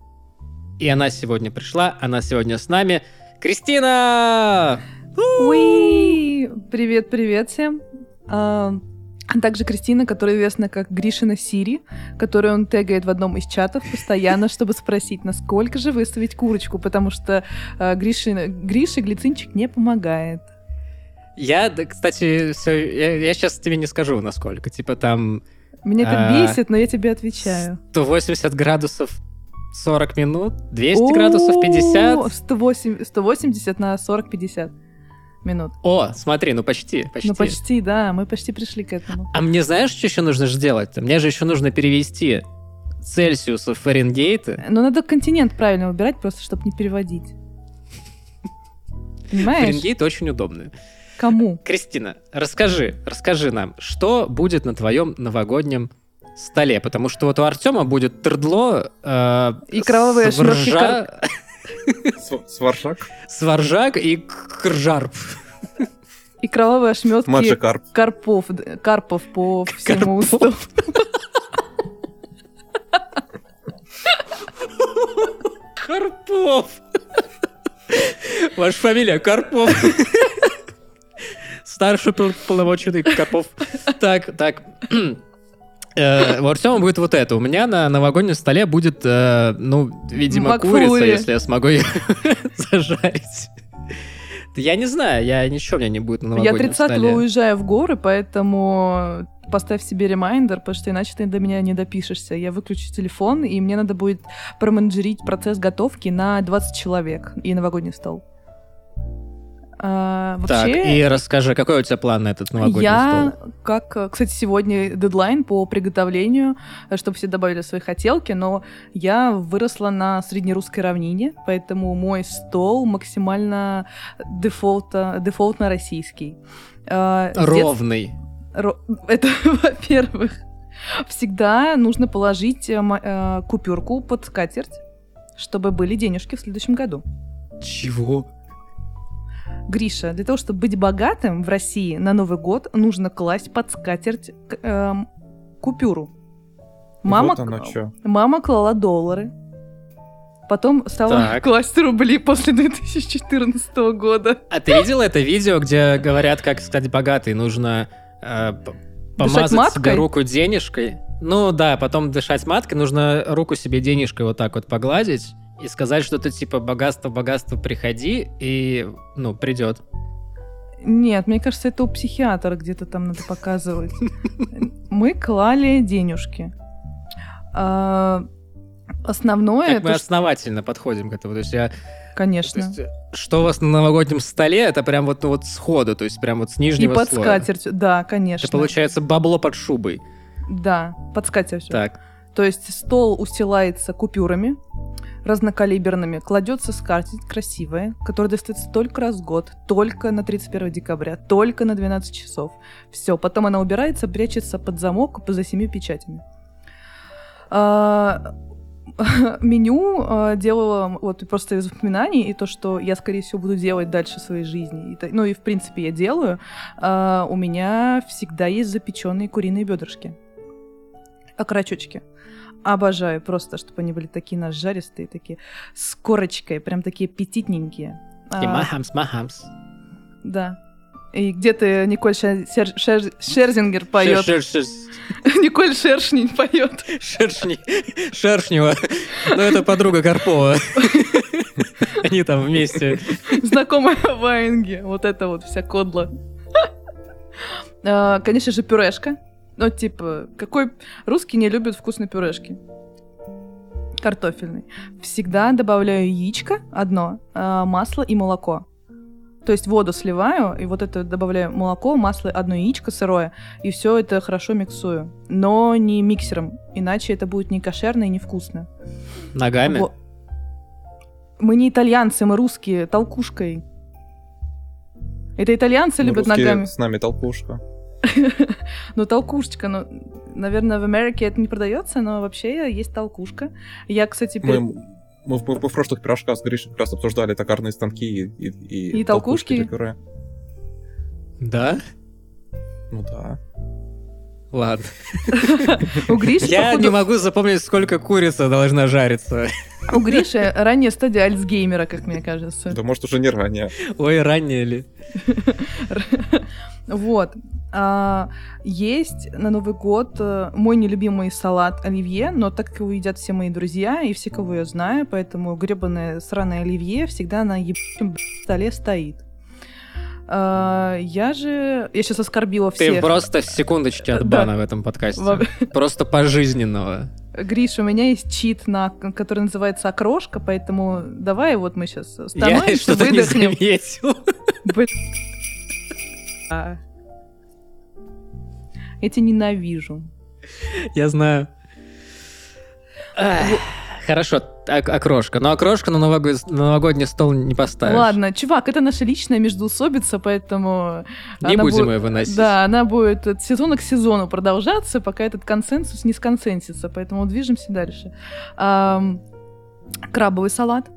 И она сегодня пришла, она сегодня с нами. Кристина! Уи! Привет, привет всем. А, также Кристина, которая известна как Гришина Сири, которую он тегает в одном из чатов постоянно, чтобы спросить, насколько же выставить курочку, потому что а, Грише, Грише глицинчик не помогает. Я, кстати, все, я, я сейчас тебе не скажу, насколько. Типа там меня это а, бесит, но я тебе отвечаю. 180 градусов 40 минут, 200 градусов 50. 180, 180 на 40-50 минут. О, смотри, ну почти, почти. Ну почти, да, мы почти пришли к этому. А мне знаешь, что еще нужно сделать? Мне же еще нужно перевести Цельсиуса в Фаренгейты. Ну надо континент правильно выбирать, просто чтобы не переводить. Понимаешь? Фаренгейт очень удобный. Кому? Кристина, расскажи, расскажи нам, что будет на твоем новогоднем столе, потому что вот у Артема будет трдло э, и кровавые сваржа... Сваржак? Сваржак и кржарп. И кровавые ошметки Маджикарп. карпов, карпов по всему усту. Карпов. Ваша фамилия Карпов старший полномоченный Карпов. Так, так. Э, у Артема будет вот это. У меня на новогоднем столе будет, э, ну, видимо, курица, если я смогу ее зажарить. Я не знаю, я ничего у меня не будет на новогоднем Я 30 уезжаю в горы, поэтому поставь себе ремайдер, потому что иначе ты до меня не допишешься. Я выключу телефон, и мне надо будет променеджерить процесс готовки на 20 человек и новогодний стол. А, вообще, так, и расскажи, какой у тебя план на этот новогодний я, стол? как, кстати, сегодня дедлайн по приготовлению, чтобы все добавили свои хотелки, но я выросла на среднерусской равнине, поэтому мой стол максимально дефолта, дефолтно российский. А, Ровный. Ро... Это, во-первых, всегда нужно положить э, э, купюрку под скатерть, чтобы были денежки в следующем году. Чего? Гриша, для того, чтобы быть богатым в России на Новый год, нужно класть под скатерть э, купюру. Мама, вот мама клала доллары. Потом стала так. класть рубли после 2014 года. А ты видела это видео, где говорят, как стать богатой? Нужно э, помазать себе руку денежкой. Ну да, потом дышать маткой, нужно руку себе денежкой вот так вот погладить и сказать что-то типа «богатство, богатство, приходи», и, ну, придет. Нет, мне кажется, это у психиатра где-то там надо показывать. Мы клали денежки. А, основное... Как мы основательно подходим к этому. То есть я... Конечно. То есть, что у вас на новогоднем столе, это прям вот, ну, вот сходу, то есть прям вот с нижнего И под слоя. скатертью, да, конечно. Это получается бабло под шубой. Да, под скатертью. Так. То есть стол устилается купюрами разнокалиберными, кладется скатерть красивая, которая достается только раз в год, только на 31 декабря, только на 12 часов. Все, потом она убирается, прячется под замок за семью печатями. А, меню э, делала вот просто из воспоминаний, и то, что я, скорее всего, буду делать дальше в своей жизни. Ну и, в принципе, я делаю. Э, у меня всегда есть запеченные куриные бедрышки. Окорочочки. Обожаю просто, чтобы они были такие нажаристые, такие с корочкой, прям такие аппетитненькие. Такие махамс, махамс. Да. И где-то Николь Шер... Шер... Шерзингер поет. Шер... Шер... Николь Шершнин поет. Шершни. Шершнева. Ну, это подруга Карпова. Они там вместе. Знакомая Ваенги. Вот это вот вся кодла. А, конечно же, пюрешка. Ну, типа, какой русский не любит вкусной пюрешки? Картофельный. Всегда добавляю яичко одно, а, масло и молоко. То есть воду сливаю, и вот это добавляю молоко, масло, одно яичко сырое, и все это хорошо миксую. Но не миксером, иначе это будет не кошерно и не вкусно. Ногами? Во... Мы не итальянцы, мы русские, толкушкой. Это итальянцы мы любят ногами. с нами толкушка. Ну, толкушечка, ну, наверное, в Америке это не продается, но вообще есть толкушка. Я, кстати, мы, мы, мы в прошлых пирожках с Гришей как раз обсуждали токарные станки и, и, и, и толкушки. толкушки. Да? Ну да. Ладно. У Гриши, Я походу... не могу запомнить, сколько курица должна жариться. У Гриши ранняя стадия Альцгеймера, как мне кажется. Да может уже не ранее. Ой, ранее ли? Вот. А, есть на Новый год э, мой нелюбимый салат оливье, но так как его едят все мои друзья и все, кого я знаю, поэтому гребаное сраное оливье всегда на ебучем столе стоит. А, я же... Я сейчас оскорбила всех. Ты просто секундочки от бана да. в этом подкасте. Просто пожизненного. Гриш, у меня есть чит, на, который называется окрошка, поэтому давай вот мы сейчас остановимся, Я что-то не заметил. Я тебя ненавижу. Я знаю. Хорошо, окрошка. Но окрошка на, новогод... на новогодний стол не поставишь. Ладно, чувак, это наша личная междоусобица, поэтому... Не будем ее выносить. Да, она будет от сезона к сезону продолжаться, пока этот консенсус не сконсенсится, поэтому движемся дальше. Крабовый салат.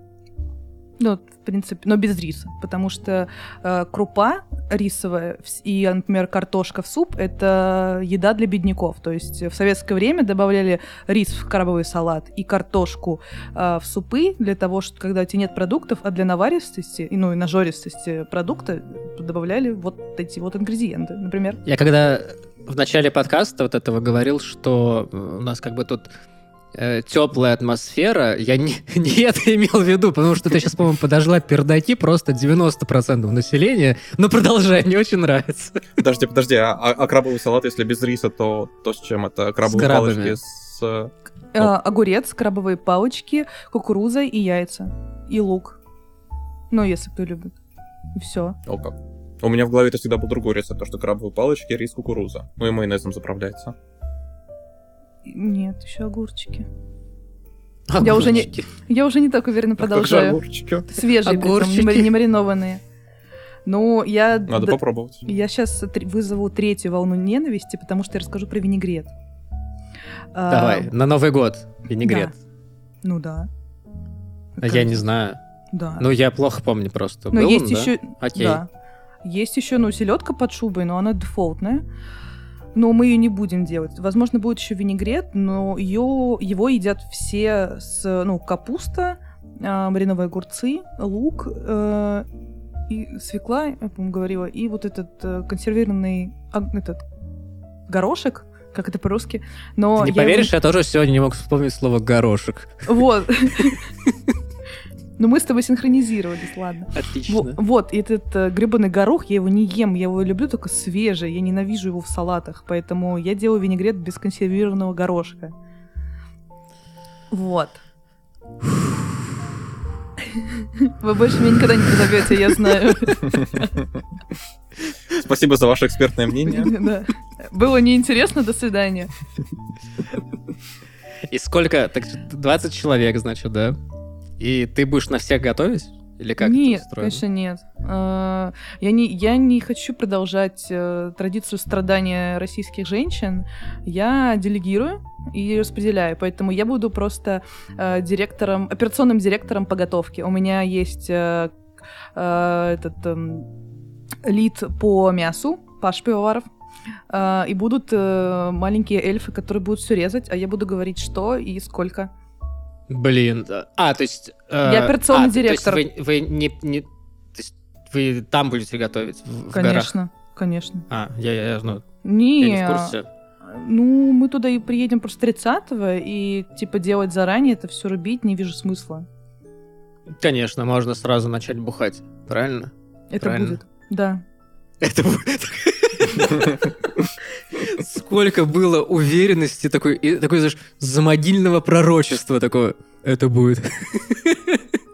Ну, принципе, но без риса, потому что э, крупа рисовая и, например, картошка в суп — это еда для бедняков. То есть в советское время добавляли рис в крабовый салат и картошку э, в супы для того, что когда у тебя нет продуктов, а для наваристости, ну и нажористости продукта добавляли вот эти вот ингредиенты, например. Я когда в начале подкаста вот этого говорил, что у нас как бы тут э, теплая атмосфера, я не, не это имел в виду, потому что ты сейчас, по-моему, подожгла пердаки просто 90% населения, но продолжай, мне очень нравится. Подожди, подожди, а, а, а крабовый салат, если без риса, то, то с чем это? Крабовые с палочки с... Э, э, огурец, крабовые палочки, кукуруза и яйца. И лук. Ну, если кто любит. И все. О, как. У меня в голове это всегда был другой рецепт, то что крабовые палочки, рис, кукуруза. Ну и майонезом заправляется. Нет, еще огурчики. Огурчики. Я уже не, я уже не так уверенно продолжаю. А как же огурчики? Свежие, огурчики. Притом, не маринованные. Ну, я... Надо д... попробовать. Я сейчас вызову третью волну ненависти, потому что я расскажу про винегрет. А, Давай, а... на Новый год винегрет. Да. Ну да. А как... Я не знаю. Да. Ну, я плохо помню просто. Но Был есть он, еще... Да? Окей. Да. Есть еще, ну, селедка под шубой, но она дефолтная но мы ее не будем делать. Возможно, будет еще винегрет, но ее, его едят все с, ну, капуста, э, мариновые огурцы, лук, э, и свекла, я, по-моему, говорила, и вот этот э, консервированный а, этот горошек, как это по-русски. Но Ты не я поверишь, его... я тоже сегодня не мог вспомнить слово горошек. Вот. Но мы с тобой синхронизировались, ладно. Отлично. Вот, этот э, гребаный горох, я его не ем, я его люблю только свежий, я ненавижу его в салатах, поэтому я делаю винегрет без консервированного горошка. Вот. Вы больше меня никогда не позовете, я знаю. Спасибо за ваше экспертное мнение. Да. Было неинтересно, до свидания. И сколько? Так 20 человек, значит, да? И ты будешь на всех готовить? Или как нет, это устроено? конечно, нет. А, Я не, я не хочу продолжать э, традицию страдания российских женщин. Я делегирую и распределяю. Поэтому я буду просто э, директором, операционным директором по готовке. У меня есть э, этот эм, лид по мясу, Паш Пивоваров. И будут маленькие эльфы, которые будут все резать, а я буду говорить, что и сколько. Блин. да. А, то есть... э, Я операционный а, то есть директор. вы, вы не, не... То есть вы там будете готовить, в, в горах? Конечно, конечно. А, я, я, я, ну, Не, я не в курсе. Ну, мы туда и приедем просто 30-го, и, типа, делать заранее это все рубить не вижу смысла. Конечно, можно сразу начать бухать, правильно? Это Правильно. будет. Да. Это будет... Сколько было уверенности, такой, и такой, знаешь, замогильного пророчества такое. Это будет.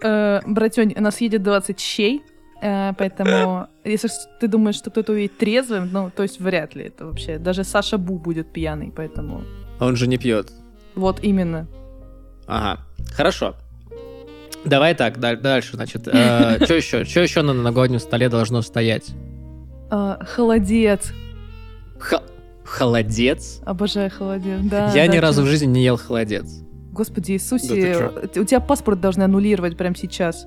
Э, братень, у нас едет 20 щей, э, поэтому если ты думаешь, что кто-то уедет трезвым, ну, то есть вряд ли это вообще. Даже Саша Бу будет пьяный, поэтому... А он же не пьет. Вот именно. Ага, хорошо. Давай так, да- дальше, значит. Что еще? Что еще на новогоднем столе должно стоять? Э, холодец. Х- Холодец? Обожаю холодец. Да, Я да, ни разу в жизни не ел холодец. Господи Иисусе, Да у тебя паспорт должны аннулировать прямо сейчас.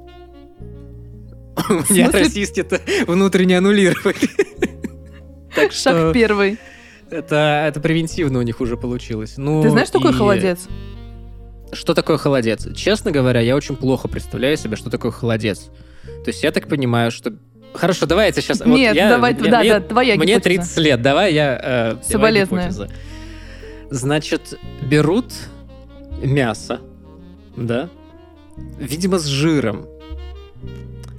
У меня смысле? расисты-то внутренне аннулировали. Так Шаг первый. это, это превентивно у них уже получилось. Ну, Ты знаешь, что такое и- холодец? Что такое холодец? Честно говоря, я очень плохо представляю себе, что такое холодец. То есть я так понимаю, что... Хорошо, давай это сейчас... Нет, давай, да, мне, да, твоя Мне гипотеза. 30 лет, давай я... э, Соболезную. Значит, берут мясо, да, видимо, с жиром.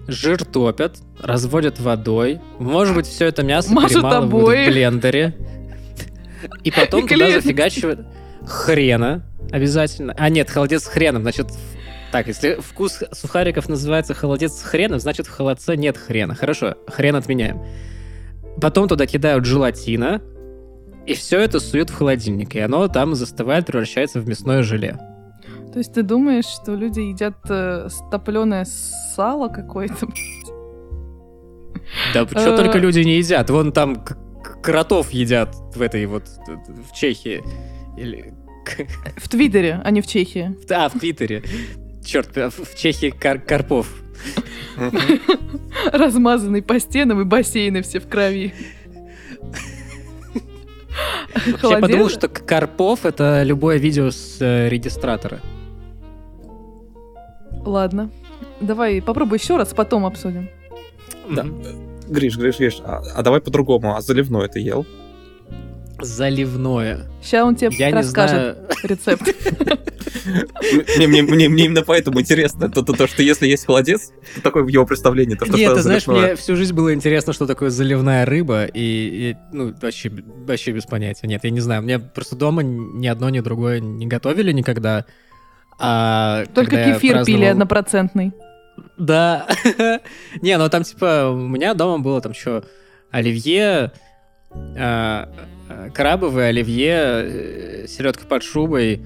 Жир топят, разводят водой. Может быть, все это мясо Мажут перемалывают обои. в блендере. И потом И туда зафигачивают хрена обязательно. А нет, холодец с хреном. Значит, так, если вкус сухариков называется холодец с хреном, значит в холодце нет хрена. Хорошо, хрен отменяем. Потом туда кидают желатина, и все это суют в холодильник, и оно там застывает, превращается в мясное желе. То есть ты думаешь, что люди едят э, топленое сало какое-то? Да что Э. только люди не едят. Вон там кротов едят в этой вот, э, в Чехии. Или... В Твиттере, а не в Чехии. А, в Твиттере. Черт, в Чехии кар- карпов. Размазанный по стенам и бассейны все в крови. Я подумал, что Карпов — это любое видео с э, регистратора. Ладно. Давай попробуй еще раз, потом обсудим. Да. Гриш, Гриш, Гриш, а, а давай по-другому. А заливное ты ел? Заливное. Сейчас он тебе Я расскажет знаю... рецепт. Мне, мне- мне- мне именно поэтому интересно, то, то, то, что если есть холодец, то такое в его представлении, то что Нет, ты знаешь, мне всю жизнь было интересно, что такое заливная рыба, и, и, ну, вообще, вообще без понятия. Нет, я не знаю, мне просто дома ни одно, ни другое не готовили никогда. А Только кефир пили однопроцентный. Да. не, ну там типа у меня дома было там что, оливье, э, э, крабовое оливье, селедка под шубой,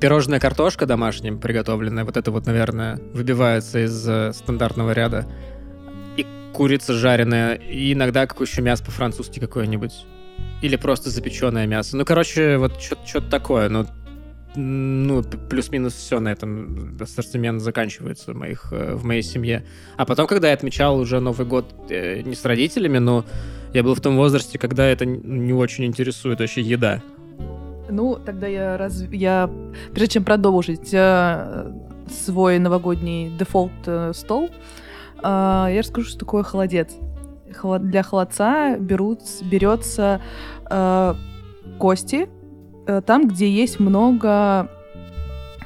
пирожная картошка домашняя приготовленная, вот это вот, наверное, выбивается из э, стандартного ряда. И курица жареная, и иногда какое еще мясо по-французски какое-нибудь. Или просто запеченное мясо. Ну, короче, вот что-то такое. Ну, ну, плюс-минус все на этом ассортимент заканчивается в, моих, э, в моей семье. А потом, когда я отмечал уже Новый год э, не с родителями, но я был в том возрасте, когда это не очень интересует вообще еда. Ну, тогда я раз... я прежде чем продолжить э, свой новогодний дефолт э, стол, э, я расскажу, что такое холодец. Холо- Для холодца берут, берется э, кости э, там, где есть много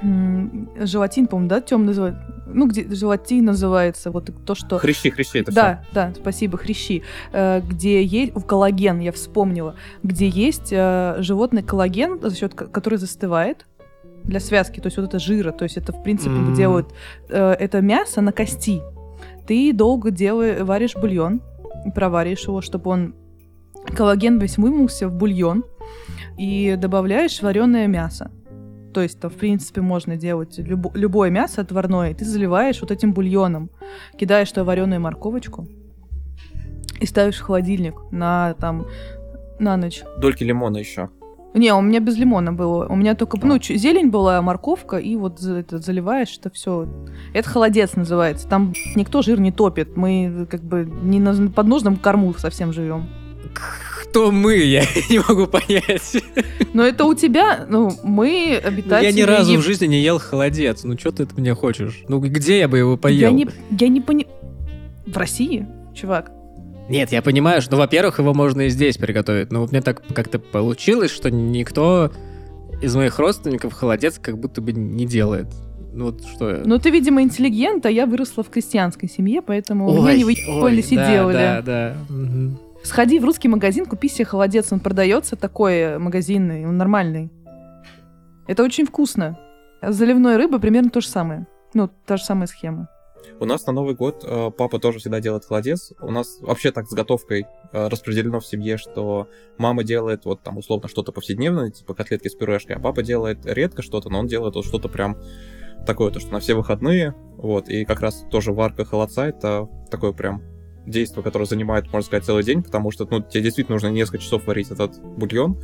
желатин, по-моему, да, темный называют? Ну, где желатин называется, вот то, что... Хрящи, хрящи, это Да, все. да, спасибо, хрящи. Э, где есть... В коллаген, я вспомнила. Где есть э, животный коллаген, за счет который застывает для связки, то есть вот это жира, то есть это, в принципе, mm-hmm. делают... Э, это мясо на кости. Ты долго делаешь, варишь бульон, проваришь его, чтобы он... Коллаген весь вымылся в бульон, и добавляешь вареное мясо. То есть, то, в принципе, можно делать любо, любое мясо отварное, и ты заливаешь вот этим бульоном, кидаешь туда вареную морковочку и ставишь в холодильник на там на ночь. Дольки лимона еще. Не, у меня без лимона было. У меня только, ну, зелень была, морковка, и вот это заливаешь, это все. Это холодец называется. Там никто жир не топит. Мы как бы не на подножном корму совсем живем кто мы, я не могу понять. Но это у тебя, ну, мы обитатели... Я ни разу в жизни не ел холодец. Ну, что ты от меня хочешь? Ну, где я бы его поел? Я не, я не понимаю... В России, чувак? Нет, я понимаю, что, ну, во-первых, его можно и здесь приготовить. Но вот мне так как-то получилось, что никто из моих родственников холодец как будто бы не делает. Ну вот что Ну ты, видимо, интеллигент, а я выросла в крестьянской семье, поэтому ой, у меня не выебали. Да, да, да. Угу. Сходи в русский магазин, купи себе холодец, он продается такой магазинный, он нормальный. Это очень вкусно. А заливной рыбой примерно то же самое. Ну, та же самая схема. У нас на Новый год э, папа тоже всегда делает холодец. У нас вообще так с готовкой э, распределено в семье, что мама делает вот там условно что-то повседневное, типа котлетки с пюрешкой, а папа делает редко что-то, но он делает вот что-то прям такое, то что на все выходные, вот, и как раз тоже варка холодца это такое прям действие, которое занимает, можно сказать, целый день, потому что, ну, тебе действительно нужно несколько часов варить этот бульон,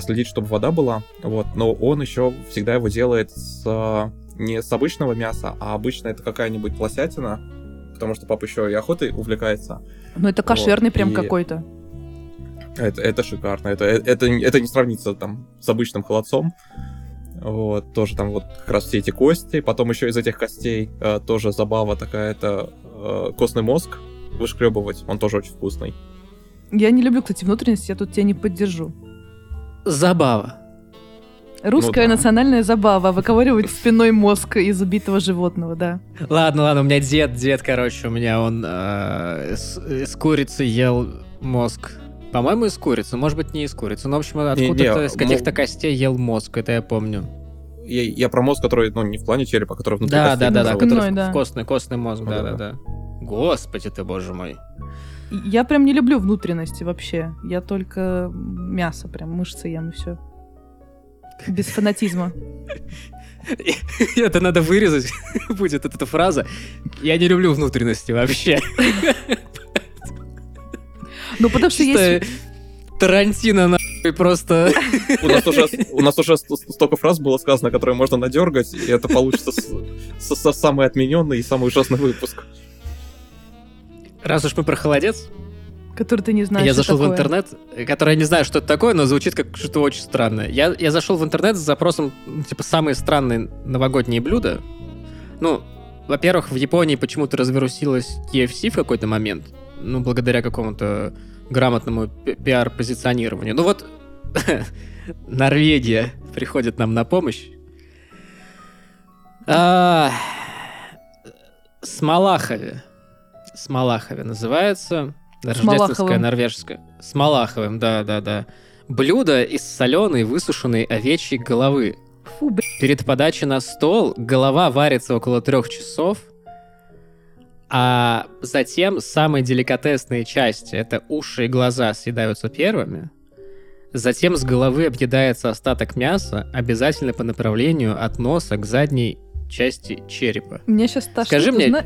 следить, чтобы вода была, вот, но он еще всегда его делает с, не с обычного мяса, а обычно это какая-нибудь лосятина, потому что папа еще и охотой увлекается. Ну, это кошерный вот, прям и... какой-то. Это, это шикарно, это, это, это не сравнится там с обычным холодцом. Вот, тоже там вот как раз все эти кости, потом еще из этих костей э, тоже забава такая, это э, костный мозг, вышкребывать. Он тоже очень вкусный. Я не люблю, кстати, внутренности, я тут тебя не поддержу. Забава. Русская ну, да. национальная забава выковыривать спиной мозг из убитого животного, да. Ладно, ладно, у меня дед, дед, короче, у меня он э, с, из курицы ел мозг. По-моему, из курицы, может быть, не из курицы, но, в общем, откуда-то из каких-то костей ел мозг, это я помню. Я, я про мозг, который, ну, не в плане черепа, а который внутри Да, да, да, да, который да. костный, костный мозг, да-да-да. Господи ты, боже мой. Я прям не люблю внутренности вообще. Я только мясо, прям мышцы ем и все. Без фанатизма. Это надо вырезать, будет эта фраза. Я не люблю внутренности вообще. Ну, потому что есть... Тарантино на просто... У нас уже, у нас уже столько фраз было сказано, которые можно надергать, и это получится самый отмененный и самый ужасный выпуск. Раз уж мы про холодец, который ты не знаешь. Я зашел такое. в интернет, который я не знаю, что это такое, но звучит как что-то очень странное. Я, я зашел в интернет с запросом, типа, самые странные новогодние блюда. Ну, во-первых, в Японии почему-то разверусилась KFC в какой-то момент. Ну, благодаря какому-то грамотному пиар-позиционированию. Ну вот, Норвегия приходит нам на помощь. А, Смолахове Смолахове называется. Рождественская норвежская. С Малаховым, да-да-да. Блюдо из соленой высушенной овечьей головы. Фу, Перед подачей на стол голова варится около трех часов, а затем самые деликатесные части, это уши и глаза, съедаются первыми. Затем с головы объедается остаток мяса, обязательно по направлению от носа к задней части черепа. Мне сейчас Скажи мне, зна...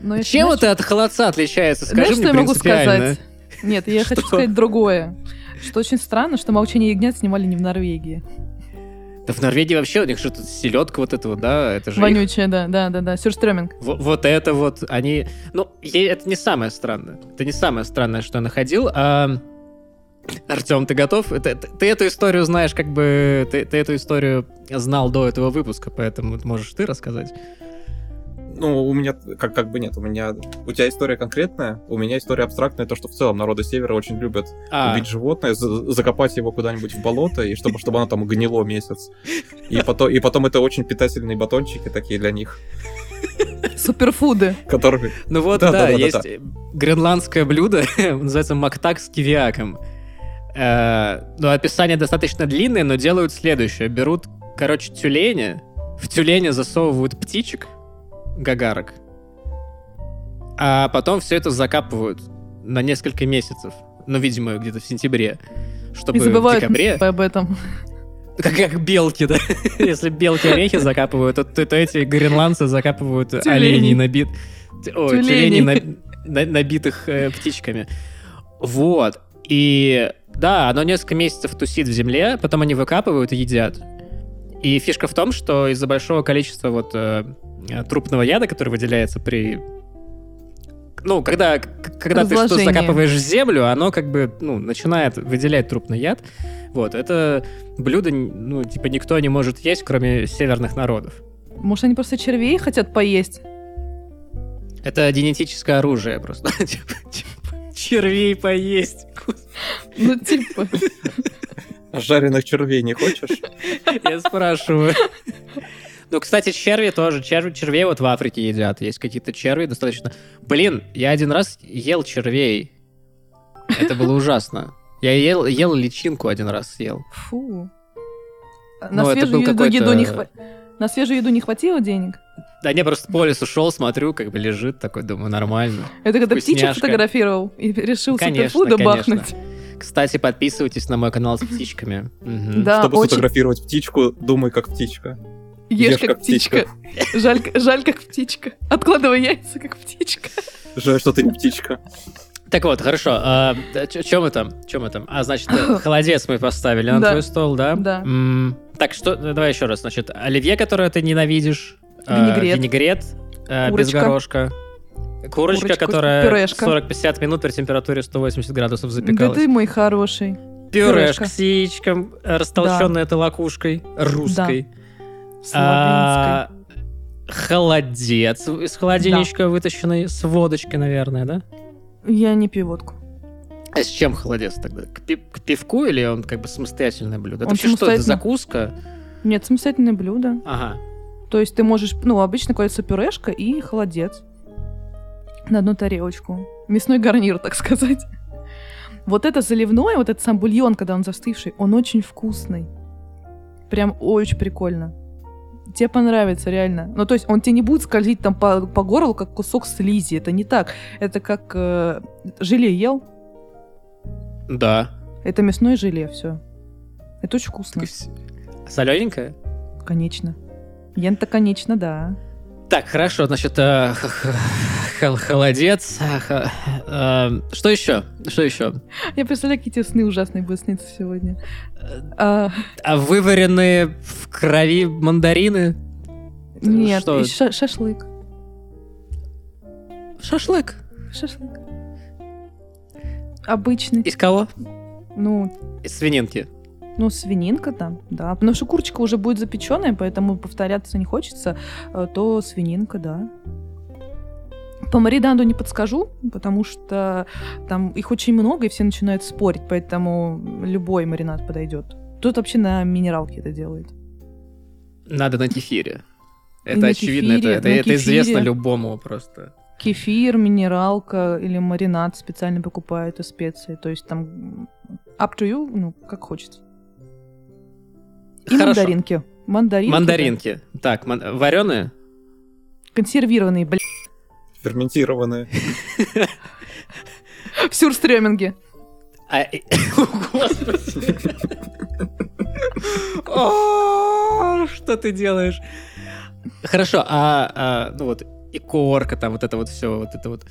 Но Чем знаешь, это от холодца отличается? Скажи знаешь, мне что я могу сказать? Нет, я хочу сказать другое. Что очень странно, что «Молчание ягнят» снимали не в Норвегии. Да в Норвегии вообще у них что-то селедка вот этого, да, это же Вонючая, их... да, да, да, да, сюрстрёминг. Вот, вот это вот, они... Ну, это не самое странное. Это не самое странное, что я находил, а... Артем, ты готов? Ты, ты, ты эту историю знаешь, как бы... Ты, ты эту историю знал до этого выпуска, поэтому можешь ты рассказать. Ну, у меня, как, как бы нет, у меня... У тебя история конкретная, у меня история абстрактная, то, что в целом народы Севера очень любят а. убить животное, закопать его куда-нибудь в болото, и чтобы, чтобы оно там гнило месяц. И потом, и потом это очень питательные батончики такие для них. Суперфуды. Которые... Ну вот, да, да, да есть да, да. гренландское блюдо, называется мактак с кивиаком. Э, ну, описание достаточно длинное, но делают следующее. Берут, короче, тюленя, в тюленя засовывают птичек, гагарок, а потом все это закапывают на несколько месяцев. Ну, видимо, где-то в сентябре. Чтобы И забывают в декабре... об этом. Как, как белки, да? Если белки орехи закапывают, то, то, то эти гренландцы закапывают оленей набит... О, тюленей, на, на, набитых э, птичками. Вот. И да, оно несколько месяцев тусит в земле, потом они выкапывают и едят. И фишка в том, что из-за большого количества вот э, трупного яда, который выделяется при ну, когда, когда ты что закапываешь в землю, оно как бы, ну, начинает выделять трупный яд. Вот, это блюдо, ну, типа, никто не может есть, кроме северных народов. Может, они просто червей хотят поесть? Это генетическое оружие просто. Типа, типа, червей поесть. Ну, типа... Жареных червей не хочешь? Я спрашиваю. Ну, кстати, черви тоже. Черви, червей вот в Африке едят. Есть какие-то черви достаточно... Блин, я один раз ел червей. Это было ужасно. Я ел, ел личинку один раз съел. Фу. На ну, свежую еду, еду не хва... На свежую еду не хватило денег? Да не, просто по лесу шел, смотрю, как бы лежит такой, думаю, нормально. Это когда птичек фотографировал и решил конечно, суперфуда конечно. бахнуть. Кстати, подписывайтесь на мой канал с птичками. Да, Чтобы очень... сфотографировать птичку, думай как птичка. Ешь, Ешь как, как птичка. птичка. Жаль, жаль, как птичка. Откладывай яйца, как птичка. Жаль, что ты не птичка. Так вот, хорошо. А, Чем мы там? Чем мы там? А, значит, холодец мы поставили на твой стол, да? Да. Так, что, давай еще раз. Значит, оливье, которое ты ненавидишь. А, винегрет. Винегрет а, без горошка. Курочка, Курочка которая 40-50 минут при температуре 180 градусов запекалась. Да ты мой хороший. Пюрешка с яичком, растолченная да. толокушкой, русской. Да. А, холодец из холодильничка да. вытащенный с водочкой, наверное, да? Я не пью водку. А с чем холодец тогда? К, пи- к пивку или он как бы самостоятельное блюдо? Это он вообще что, это закуска? Нет, самостоятельное блюдо. Ага. То есть ты можешь, ну, обычно кладется пюрешка и холодец на одну тарелочку. Мясной гарнир, так сказать. Вот это заливное, вот этот сам бульон, когда он застывший, он очень вкусный. Прям очень прикольно тебе понравится, реально. Ну, то есть он тебе не будет скользить там по, по горлу, как кусок слизи. Это не так. Это как э, желе ел? Да. Это мясное желе, все. Это очень вкусно. Солененькое? Конечно. Ента, конечно, да. Так, хорошо, значит, э, холодец. Э, что еще? Что еще? Я представляю, какие тебе сны ужасные будут сниться сегодня. А, а вываренные в крови мандарины? Нет, что? Ша шашлык. Шашлык? Шашлык. Обычный. Из кого? Ну... Из свининки. Ну, свининка там, да. Потому что курочка уже будет запеченная, поэтому повторяться не хочется, э, то свининка, да. По маринаду не подскажу, потому что там их очень много, и все начинают спорить, поэтому любой маринад подойдет. Тут вообще на минералке это делают. Надо на кефире. Это очевидно, кефире, это, это, это известно любому просто. Кефир, минералка или маринад специально покупают из специи. То есть там up to you, ну, как хочется. И Хорошо. мандаринки. Мандаринки. Мандаринки. Да. Так, ман- вареные? Консервированные, блядь. Ферментированные. В сюрстреминге. А, господи. Что ты делаешь? Хорошо, а, а ну вот и корка там вот это вот все, вот это вот.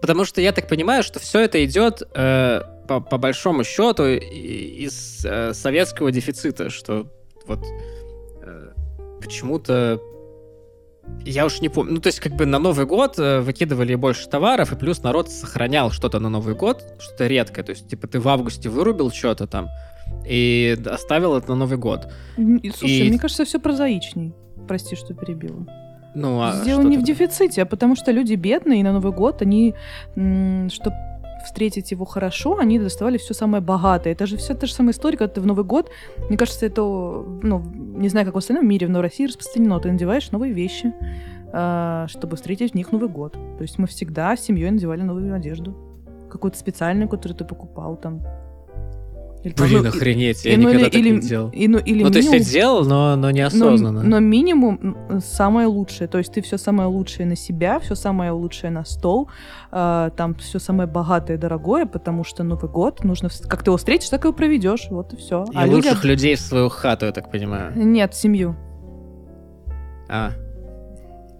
Потому что я так понимаю, что все это идет э, по, по большому счету из э, советского дефицита, что вот э, почему-то я уж не помню. Ну, то есть, как бы на Новый год э, выкидывали больше товаров, и плюс народ сохранял что-то на Новый год, что-то редкое. То есть, типа, ты в августе вырубил что-то там и оставил это на Новый год. Слушай, и... мне кажется, все прозаичней. Прости, что перебила. Ну, а Дело не в дефиците, а потому что люди бедные, и на Новый год они, чтобы встретить его хорошо, они доставали все самое богатое. Это же все та же самая история, когда ты в Новый год, мне кажется, это, ну, не знаю, как в остальном мире, но в России распространено. Ты надеваешь новые вещи, а, чтобы встретить в них Новый год. То есть мы всегда с семьей надевали новую одежду. Какую-то специальную, которую ты покупал там. Или, Блин, ну, охренеть, и, я ну, никогда или, так или, не делал. И, ну, или ну, минимум, то есть ты делал, но, но неосознанно. Но, но минимум самое лучшее. То есть ты все самое лучшее на себя, все самое лучшее на стол, э, там все самое богатое, дорогое, потому что Новый год нужно... Как ты его встретишь, так его проведешь, вот и все. И а лучших люди... людей в свою хату, я так понимаю. Нет, семью. А,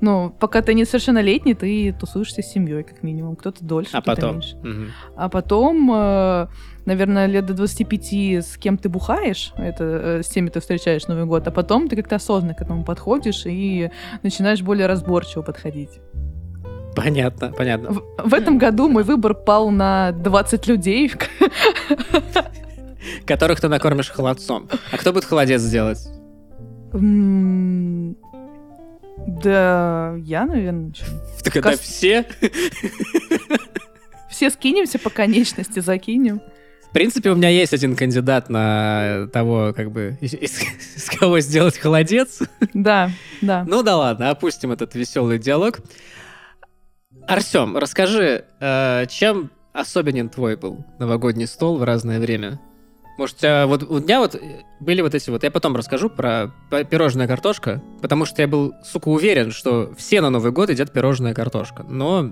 ну, пока ты несовершеннолетний, ты тусуешься с семьей, как минимум. Кто-то дольше, а кто-то потом? меньше. Угу. А потом, э, наверное, лет до 25 с кем ты бухаешь, это э, с теми ты встречаешь Новый год, а потом ты как-то осознанно к этому подходишь и начинаешь более разборчиво подходить. Понятно, понятно. В, в этом году мой выбор пал на 20 людей. Которых ты накормишь холодцом. А кто будет холодец делать? Да, я, наверное. Так это все? Все скинемся по конечности, закинем. В принципе, у меня есть один кандидат на того, как бы, из, из кого сделать холодец. Да, да. Ну да ладно, опустим этот веселый диалог. Артем, расскажи, э, чем особенен твой был новогодний стол в разное время? Может, вот у меня вот были вот эти вот... Я потом расскажу про пирожная картошка, потому что я был, сука, уверен, что все на Новый год едят пирожная картошка. Но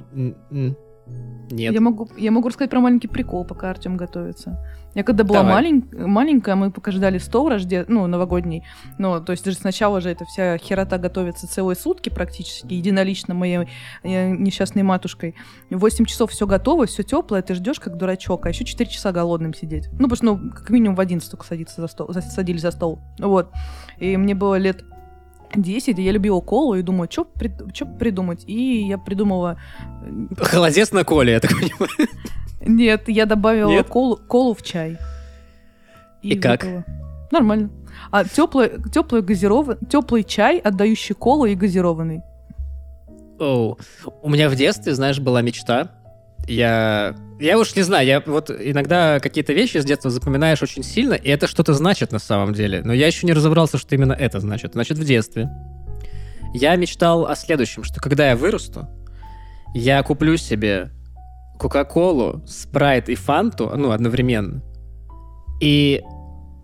нет. Я могу, я могу рассказать про маленький прикол, пока Артем готовится. Я когда была малень, маленькая, мы пока ждали стол рожде... ну, новогодний. Ну, то есть даже сначала же эта вся херота готовится целые сутки практически, единолично моей э, несчастной матушкой. В 8 часов все готово, все теплое, ты ждешь как дурачок, а еще 4 часа голодным сидеть. Ну, потому что, ну, как минимум в 11 только садиться за стол, садились за стол. Вот. И мне было лет 10, и я любила колу, и думаю, что при... придумать? И я придумала... Э, Холодец на коле, я так понимаю. Нет, я добавила Нет? Колу, колу в чай. И, и как? Нормально. А теплый, теплый газированный, теплый чай, отдающий колу и газированный. Оу. У меня в детстве, знаешь, была мечта. Я я уж не знаю, я вот иногда какие-то вещи с детства запоминаешь очень сильно, и это что-то значит на самом деле. Но я еще не разобрался, что именно это значит. Значит, в детстве я мечтал о следующем, что когда я вырасту, я куплю себе Кока-Колу, Спрайт и Фанту, ну, одновременно, и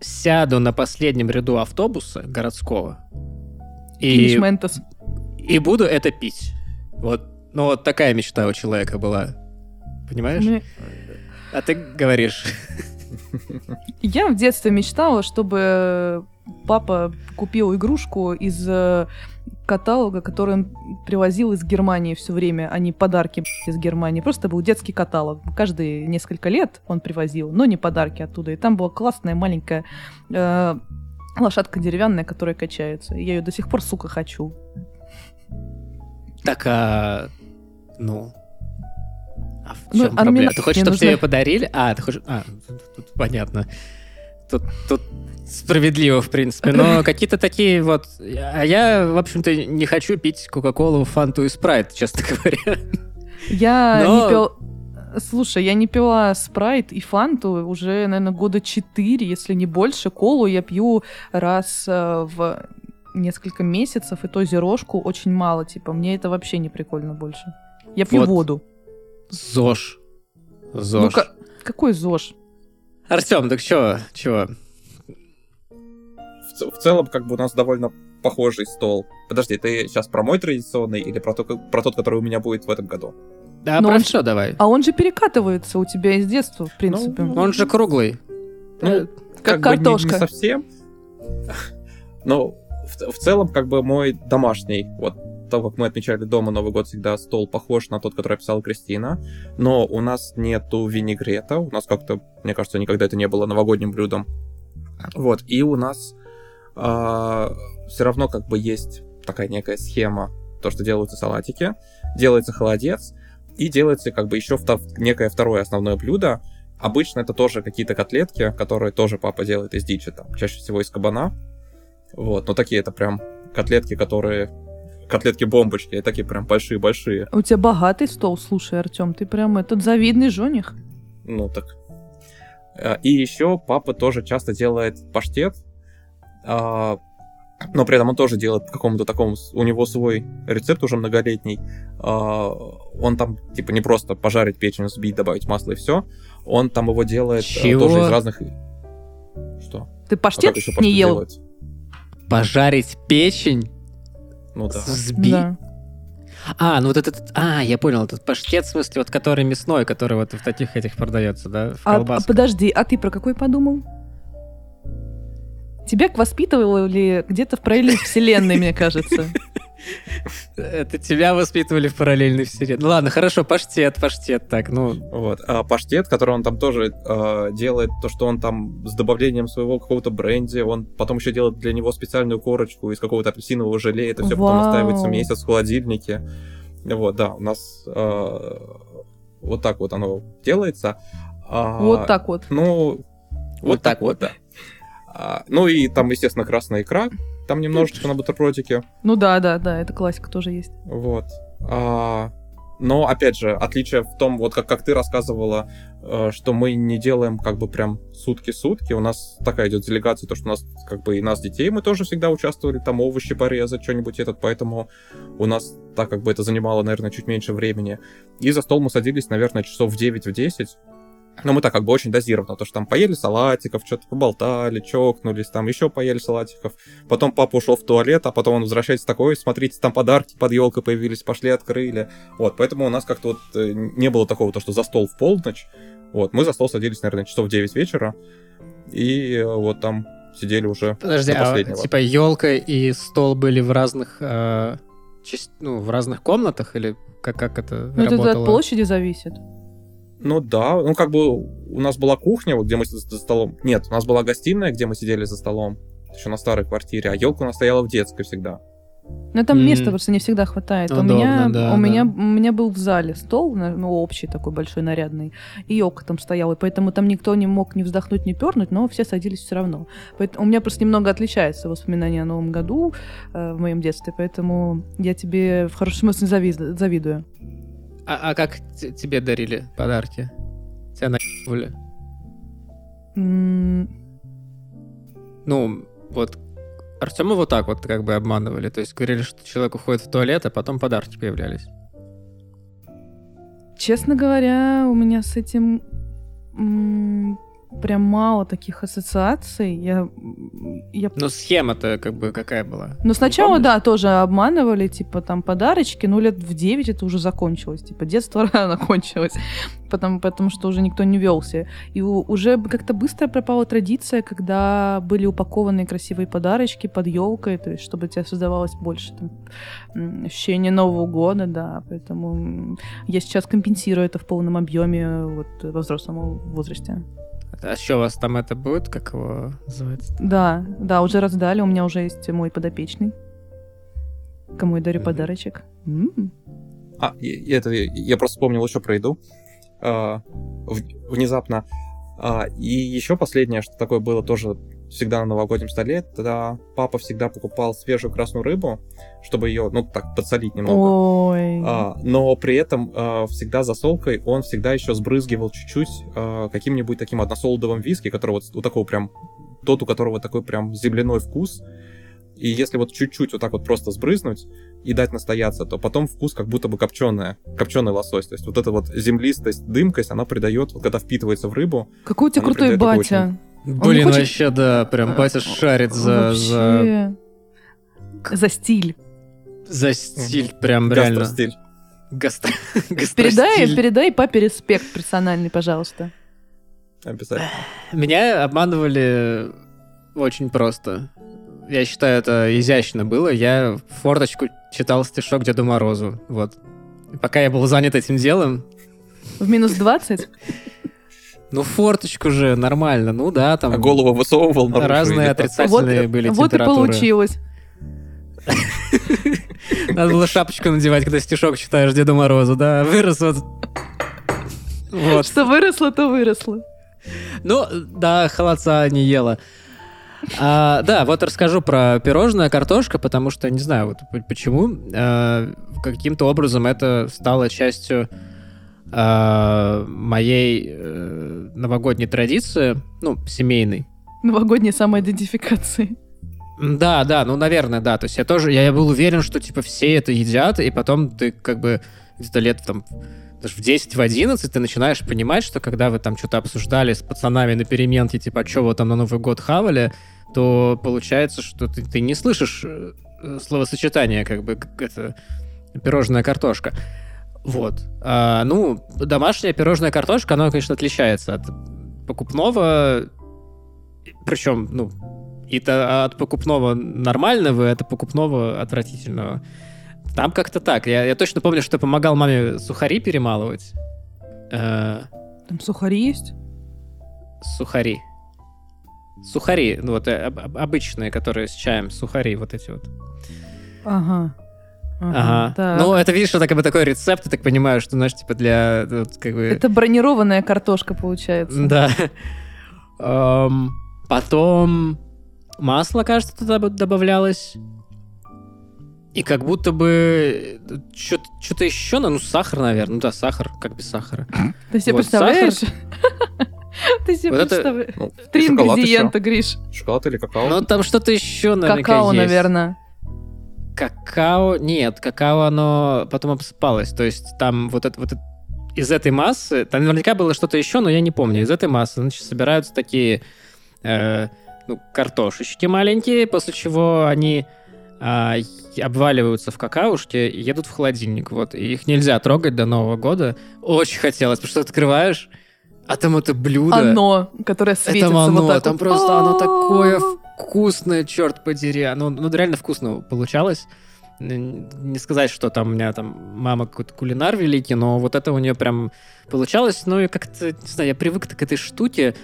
сяду на последнем ряду автобуса городского и, и буду это пить. Вот, ну, вот такая мечта у человека была. Понимаешь? Мне... А ты говоришь. Я в детстве мечтала, чтобы папа купил игрушку из э, каталога, который он привозил из Германии все время, а не подарки из Германии. Просто был детский каталог. Каждые несколько лет он привозил, но не подарки оттуда. И там была классная маленькая э, лошадка деревянная, которая качается. И я ее до сих пор, сука, хочу. Так, а... Ну, а в ну, чем а проблема? Ты хочешь, чтобы нужно... тебе ее подарили? А, ты хочешь... А, тут, тут понятно. Тут, тут справедливо, в принципе. Но какие-то такие вот... А я, в общем-то, не хочу пить Кока-Колу, Фанту и Спрайт, честно говоря. Я Но... не пил... Слушай, я не пила спрайт и фанту уже, наверное, года четыре, если не больше. Колу я пью раз э, в несколько месяцев, и то зерошку очень мало. Типа, мне это вообще не прикольно больше. Я пью вот. воду. ЗОЖ. ЗОЖ. Ну, какой ЗОЖ? Артем, так чё? Чего? В, в целом, как бы у нас довольно похожий стол. Подожди, ты сейчас про мой традиционный или про, то, про тот, который у меня будет в этом году? Да, Но про что давай? А он же перекатывается у тебя из детства, в принципе. Ну, он же круглый. Ну, как, как картошка. Бы не, не совсем. Но в, в целом, как бы мой домашний, вот того, как мы отмечали дома Новый год, всегда стол похож на тот, который писала Кристина, но у нас нету винегрета, у нас как-то, мне кажется, никогда это не было новогодним блюдом. Вот, и у нас э, а, все равно как бы есть такая некая схема, то, что делаются салатики, делается холодец, и делается как бы еще втор- некое второе основное блюдо. Обычно это тоже какие-то котлетки, которые тоже папа делает из дичи, там, чаще всего из кабана. Вот, но такие это прям котлетки, которые котлетки-бомбочки, такие прям большие-большие. У тебя богатый стол, слушай, Артем, ты прям этот завидный жених. Ну так. Э, и еще папа тоже часто делает паштет, а, но при этом он тоже делает какому-то такому, у него свой рецепт уже многолетний. А, он там, типа, не просто пожарить печень, взбить, добавить масло и все. Он там его делает Чего? тоже из разных... Что? Ты а паштет, а паштет не ел? Делать? Пожарить печень? Ну да. Взбить? Да. А, ну вот этот, а, я понял, этот паштет, в смысле, вот который мясной, который вот в таких этих продается, да, в а, а подожди, а ты про какой подумал? Тебя воспитывали где-то в параллельной вселенной, мне кажется. Это тебя воспитывали в параллельной вселенной. Ну ладно, хорошо, паштет, паштет, так, ну... Вот, а паштет, который он там тоже э, делает, то, что он там с добавлением своего какого-то бренди, он потом еще делает для него специальную корочку из какого-то апельсинового желе, это все Вау. потом настаивается месяц в холодильнике. Вот, да, у нас э, вот так вот оно делается. А, вот так вот. Ну, вот, вот так вот, да. А, ну и там, естественно, красная икра, там немножечко на бутербродике. Ну да, да, да, это классика тоже есть. Вот. А, но, опять же, отличие в том, вот как, как ты рассказывала, э, что мы не делаем как бы прям сутки-сутки. У нас такая идет делегация, то, что у нас как бы и нас детей мы тоже всегда участвовали, там овощи порезать, что-нибудь этот, поэтому у нас так как бы это занимало, наверное, чуть меньше времени. И за стол мы садились, наверное, часов в 9 в 10 но мы так как бы очень дозированно, то что там поели салатиков, что-то поболтали, чокнулись, там еще поели салатиков. Потом папа ушел в туалет, а потом он возвращается такой, смотрите, там подарки под елкой появились, пошли открыли. Вот, поэтому у нас как-то вот э, не было такого, то что за стол в полночь. Вот, мы за стол садились, наверное, часов 9 вечера. И э, вот там сидели уже Подожди, до а последнего. а типа елка и стол были в разных, э, часть, ну, в разных комнатах или как, как это ну, работало? это от площади зависит. Ну да, ну как бы у нас была кухня, вот где мы за столом. Нет, у нас была гостиная, где мы сидели за столом, еще на старой квартире, а елка у нас стояла в детской всегда. Ну там mm. места просто не всегда хватает. Удобно, у меня, да, у да. меня, у меня был в зале стол, ну общий такой большой нарядный, и елка там стояла, и поэтому там никто не мог ни вздохнуть, ни пернуть, но все садились все равно. Поэтому у меня просто немного отличается воспоминания о Новом году э, в моем детстве, поэтому я тебе в хорошем смысле завид- завидую. А, а как тебе дарили подарки? Тебя наебывали? Mm. Ну, вот Артема вот так вот как бы обманывали. То есть говорили, что человек уходит в туалет, а потом подарки появлялись. Честно говоря, у меня с этим прям мало таких ассоциаций. Я, я... Но схема-то как бы какая была? Ну, сначала, да, тоже обманывали, типа, там, подарочки, ну, лет в 9 это уже закончилось, типа, детство рано кончилось, потому, потому что уже никто не велся. И у, уже как-то быстро пропала традиция, когда были упакованы красивые подарочки под елкой, то есть, чтобы у тебя создавалось больше там, ощущения Нового года, да, поэтому я сейчас компенсирую это в полном объеме вот во взрослом возрасте. А что, у вас там это будет, как его называется? Да, да, уже раздали, у меня уже есть мой подопечный. Кому я дарю mm-hmm. подарочек. Mm-hmm. А, это, я просто вспомнил еще про еду. А, внезапно. А, и еще последнее, что такое было тоже всегда на новогоднем столе, тогда папа всегда покупал свежую красную рыбу, чтобы ее, ну, так, подсолить немного. Ой. А, но при этом а, всегда за солкой он всегда еще сбрызгивал чуть-чуть а, каким-нибудь таким односолодовым виски, который вот у такого прям, тот, у которого такой прям земляной вкус. И если вот чуть-чуть вот так вот просто сбрызнуть и дать настояться, то потом вкус как будто бы копченая, копченый лосось. То есть вот эта вот землистость, дымкость, она придает, вот когда впитывается в рыбу. Какой у тебя крутой батя. Очень... Блин, хочет... вообще, да, прям батя шарит за... Вообще... За... за стиль. За стиль, прям реально. Гастростиль. Гастро... Передай, передай папе респект персональный, пожалуйста. Обязательно. Меня обманывали очень просто. Я считаю, это изящно было. Я в форточку читал стишок Деду Морозу. Вот. И пока я был занят этим делом... В минус 20? Ну, форточку же нормально, ну да, там... А голову высовывал наружу. Разные отрицательные вот, были вот температуры. Вот и получилось. Надо было шапочку надевать, когда стишок читаешь Деду Морозу, да, вырос вот... вот. Что выросло, то выросло. Ну, да, холодца не ела. А, да, вот расскажу про пирожное картошка, потому что не знаю, вот почему а, каким-то образом это стало частью а, моей а, новогодней традиции, ну, семейной. Новогодней самоидентификации. Да, да, ну, наверное, да. То есть я тоже, я, я был уверен, что, типа, все это едят, и потом ты, как бы, где-то лет, там, даже в 10, в 11 ты начинаешь понимать, что когда вы там что-то обсуждали с пацанами на переменке, типа, а что вы там на Новый год хавали, то получается, что ты, ты не слышишь э, словосочетание, как бы, это, пирожная картошка. Вот. А, ну, домашняя пирожная картошка, она, конечно, отличается от покупного, причем, ну, это от покупного нормального, это покупного отвратительного. Там как-то так. Я, я точно помню, что помогал маме сухари перемалывать. Э, Там сухари есть? Сухари. Сухари, ну вот э, обычные, которые с чаем, сухари вот эти вот. Ага. Ага. ага. Ну, это, видишь, это как бы такой рецепт, я так понимаю, что, знаешь, типа для... Вот, как бы... Это бронированная картошка, получается. Да. Um, потом масло, кажется, туда добавлялось. И как будто бы э, что-то еще, ну, сахар, наверное. Ну да, сахар, как без сахара. Ты себе вот, представляешь? Ты себе вот представляешь? Ну, Три ингредиента, Гриш. Шоколад или какао? Ну, там что-то еще, наверное, Какао, наверное. Какао... Нет, какао, оно потом обсыпалось. То есть там вот это... Вот это из этой массы, там наверняка было что-то еще, но я не помню. Из этой массы, значит, собираются такие э, ну, картошечки маленькие, после чего они а, обваливаются в какаушке и едут в холодильник. Вот. И их нельзя трогать до Нового года. Очень хотелось, потому что открываешь, а там это блюдо. Оно, которое светится это оно, вот так там вот. просто оно такое вкусное, черт подери. Оно, ну, реально вкусно получалось. Не сказать, что там у меня там мама какой-то кулинар великий, но вот это у нее прям получалось. Ну и как-то, не знаю, я привык к этой штуке.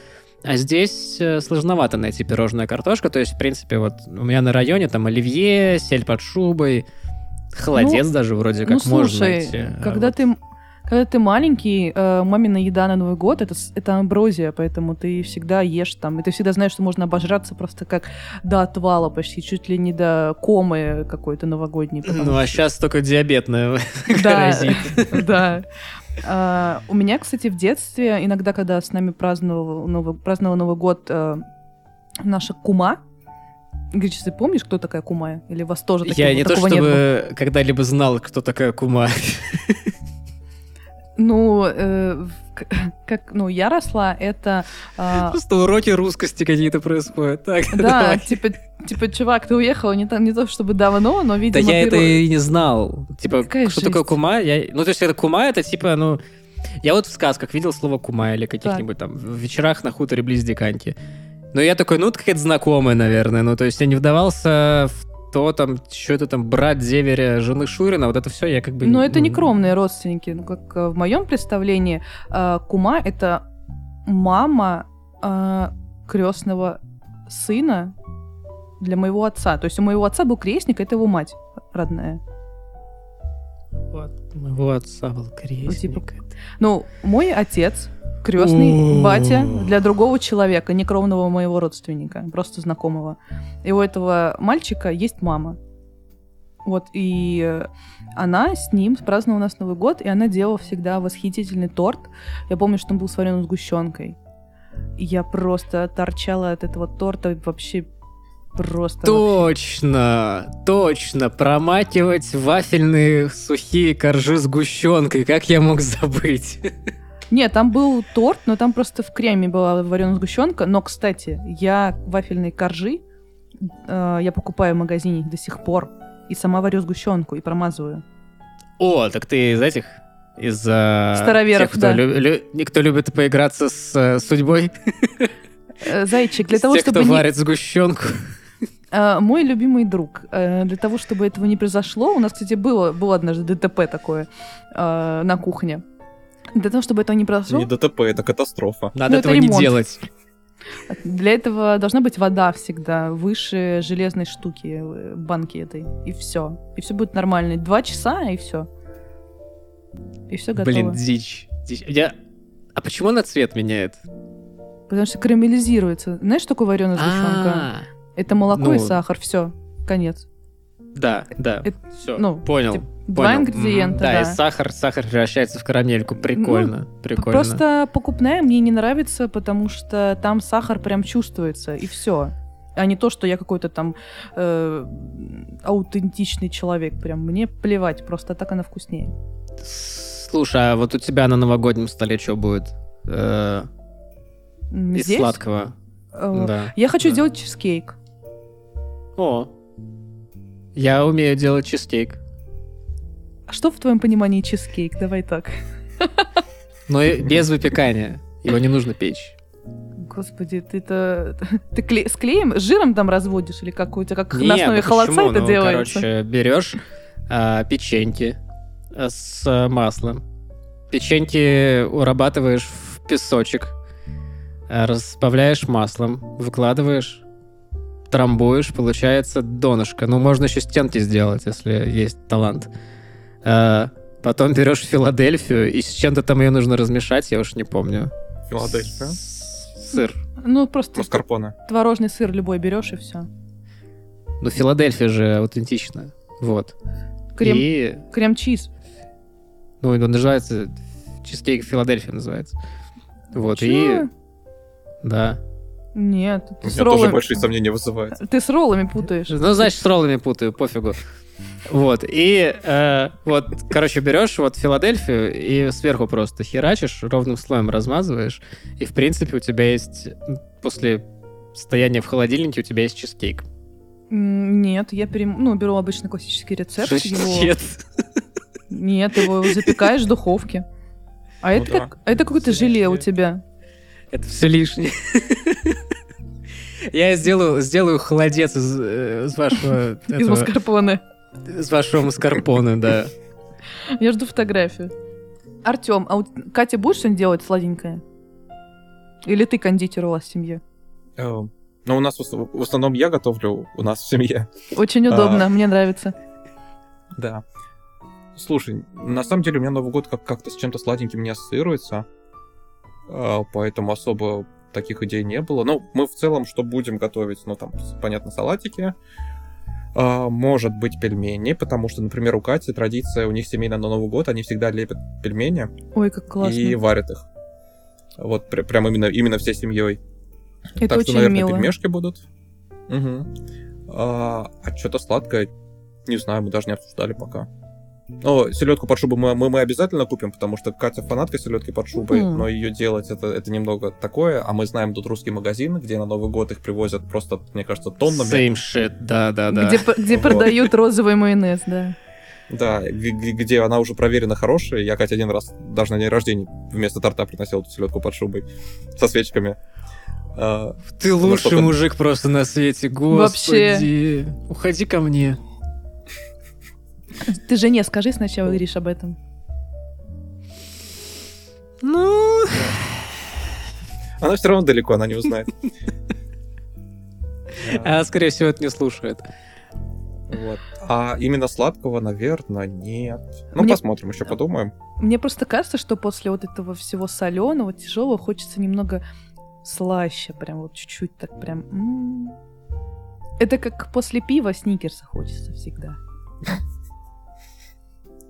А здесь э, сложновато найти пирожная картошка. То есть, в принципе, вот у меня на районе там оливье, сель под шубой, холодец ну, даже вроде как ну, можно слушай, найти. А когда вот... ты когда ты маленький, э, мамина еда на Новый год это, это амброзия, поэтому ты всегда ешь там, и ты всегда знаешь, что можно обожраться просто как до отвала почти, чуть ли не до комы какой-то новогодней. Ну, а сейчас только диабетная да, Да. А, у меня, кстати, в детстве, иногда, когда с нами праздновал Новый, праздновал Новый год э, наша кума, ты помнишь, кто такая Кума? Или у вас тоже такого, Я не то чтобы когда-либо знал, кто такая Кума. Ну, э, как, ну, я росла, это... Э, Просто уроки русскости какие-то происходят. Так, да, давай. типа, типа, чувак, ты уехал не, не то чтобы давно, но, видимо... Да я это и не знал. Типа, Какая что жесть? такое кума? Я... Ну, то есть это кума, это типа, ну... Я вот в сказках видел слово кума или каких-нибудь там в вечерах на хуторе близ Диканьки. Но я такой, ну, это какая-то знакомая, наверное. Ну, то есть я не вдавался в то там, что это там, брат деверя жены Шурина, вот это все я как бы... Но это не кровные родственники. Ну, как э, в моем представлении, э, кума — это мама э, крестного сына для моего отца. То есть у моего отца был крестник, это его мать родная. Вот, у моего отца был крестник. Ну, типа, ну мой отец крестный батя для другого человека, не кровного моего родственника, просто знакомого. И у этого мальчика есть мама. Вот, и она с ним праздновала у нас Новый год, и она делала всегда восхитительный торт. Я помню, что он был сварен сгущенкой. И я просто торчала от этого торта вообще просто... Точно, вообще. точно, промакивать вафельные сухие коржи сгущенкой, как я мог забыть? Нет, там был торт, но там просто в креме была вареная сгущенка. Но, кстати, я вафельные коржи э, я покупаю в магазине до сих пор. И сама варю сгущенку и промазываю. О, так ты из этих? Из uh, Староверов, тех, кто, да. лю- лю- кто любит поиграться с uh, судьбой? Э, зайчик, для того, тех, чтобы... кто не... варит сгущенку. Uh, мой любимый друг. Uh, для того, чтобы этого не произошло, у нас, кстати, было, было однажды ДТП такое на кухне. Для того, чтобы этого не произошло... Не ДТП, это катастрофа. Надо ну, этого не делать. Для этого должна быть вода всегда выше железной штуки, э, банки этой. И все. И все будет нормально. Два часа, и все. И все готово. Блин, дичь. дичь. Я... А почему она цвет меняет? Потому что карамелизируется. Знаешь, что такое вареная сгущенка? Это молоко ну, и сахар, все, конец. Да, да. Это, все, ну, понял. Типа, Два ингредиента, да. Да, и сахар, сахар превращается в карамельку. Прикольно, ну, прикольно. Просто покупная мне не нравится, потому что там сахар прям чувствуется, и все. А не то, что я какой-то там э, аутентичный человек. Прям мне плевать, просто так она вкуснее. Слушай, а вот у тебя на новогоднем столе что будет? Э, из Здесь? сладкого. Э, да. Я хочу да. делать чизкейк. О, я умею делать чизкейк. Что в твоем понимании чизкейк? Давай так. Но без выпекания. Его не нужно печь. Господи, ты это... Ты кле... с клеем, с жиром там разводишь? Или как у тебя, как не, на основе ну холодца это ну, делается? короче, берешь а, печеньки а, с маслом. Печеньки урабатываешь в песочек, а, разбавляешь маслом, выкладываешь, трамбуешь, получается донышко. Ну, можно еще стенки сделать, если есть талант. А, потом берешь Филадельфию, и с чем-то там ее нужно размешать, я уж не помню. Филадельфия? Сыр. Ну, просто Маскарпоне. творожный сыр любой берешь и все. Ну, Филадельфия же аутентичная. Вот. Крем, и... крем-чиз. Ну, он называется... Чизкейк Филадельфия называется. Вот, Чё? и... Да. Нет, ты У меня с роллами... тоже большие сомнения вызывает. Ты с роллами путаешь. Ну, значит, с роллами путаю, пофигу. Вот, и э, вот, короче, берешь вот Филадельфию и сверху просто херачишь, ровным слоем размазываешь, и, в принципе, у тебя есть, после стояния в холодильнике, у тебя есть чизкейк. Нет, я перем... ну, беру обычный классический рецепт. Его... Нет. Нет, его запекаешь в духовке. А ну это, да. как... это какое-то желе у тебя. Это все лишнее. Я сделаю, сделаю холодец из, э, из вашего... Из маскарпоне. Из вашего маскарпоне, да. Я жду фотографию. Артем, а у Катя будешь что-нибудь делать сладенькое? Или ты кондитер у вас в семье? Эм, ну, у нас в основном я готовлю у нас в семье. Очень удобно, а, мне нравится. Да. Слушай, на самом деле у меня Новый год как- как-то с чем-то сладеньким не ассоциируется, а, поэтому особо таких идей не было. Ну, мы в целом что будем готовить? Ну, там, понятно, салатики, может быть пельмени, потому что, например, у Кати традиция, у них семейная на Новый год, они всегда лепят пельмени. Ой, как классно. И варят их. Вот пр- прям именно, именно всей семьей. Это так очень что, наверное, мило. пельмешки будут. Угу. А, а что-то сладкое, не знаю, мы даже не обсуждали пока. Но селедку под шубой мы, мы, мы обязательно купим, потому что Катя фанатка селедки под шубой, mm. но ее делать это, это немного такое. А мы знаем тут русский магазин, где на Новый год их привозят просто, мне кажется, тоннами. Same shit, да-да-да. Где, где вот. продают розовый майонез, да. Да, где она уже проверена хорошая. Я, Катя, один раз даже на день рождения вместо торта приносил эту селедку под шубой со свечками. А, Ты лучший ну, мужик просто на свете, господи. Вообще. Уходи ко мне. Ты жене скажи сначала, Гриш, об этом. Ну... Она все равно далеко, она не узнает. А, скорее всего, это не слушает. Вот. А именно сладкого, наверное, нет. Ну, Мне... посмотрим, еще подумаем. Мне просто кажется, что после вот этого всего соленого, тяжелого, хочется немного слаще, прям вот чуть-чуть так прям. М-м. Это как после пива сникерса хочется всегда.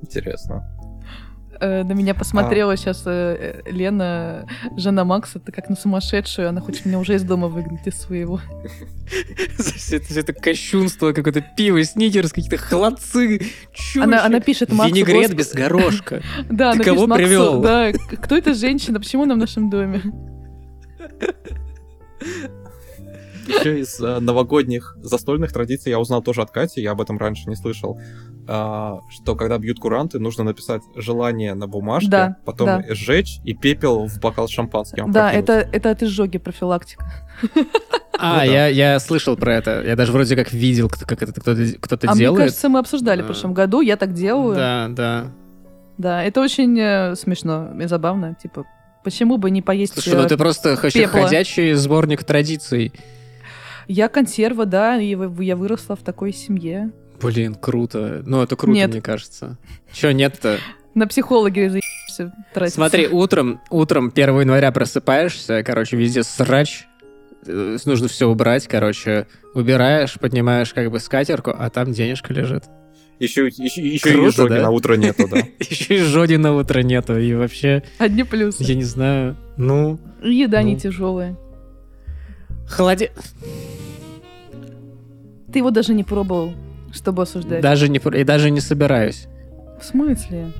Интересно. Э, на меня посмотрела а. сейчас э, Лена, жена Макса, это как на сумасшедшую, она хочет меня уже из дома выгнать из своего. Все это, это кощунство, какое-то пиво, сникерс, какие-то холодцы, она, она пишет Максу... Винегрет без горошка. Да, Ты кого привел? Да, кто эта женщина, почему она в нашем доме? Еще из э, новогодних застольных традиций я узнал тоже от Кати, я об этом раньше не слышал, э, что когда бьют куранты, нужно написать желание на бумажке, да, потом да. сжечь и пепел в бокал с шампанским. Да, это, это от изжоги профилактика. А, ну, я, да. я слышал про это. Я даже вроде как видел, как это кто-то, кто-то а делает. мне кажется, мы обсуждали а. в прошлом году, я так делаю. Да, да. Да, это очень э, смешно и забавно. Типа, почему бы не поесть Слушай, ну ты просто пепла. ходячий сборник традиций. Я консерва, да, и я выросла в такой семье. Блин, круто. Ну, это круто, нет. мне кажется. Че нет-то? На психологи заебешься тратиться. Смотри, утром, утром 1 января просыпаешься, короче, везде срач, э, нужно все убрать, короче, убираешь, поднимаешь как бы скатерку, а там денежка лежит. Еще, еще, еще Круто, и жоги да? на утро нету, да. Еще и жоги на утро нету, и вообще... Одни плюсы. Я не знаю, ну... Еда ну. не тяжелая. Холоди... Ты его даже не пробовал, чтобы осуждать. Даже не... И даже не собираюсь. В смысле?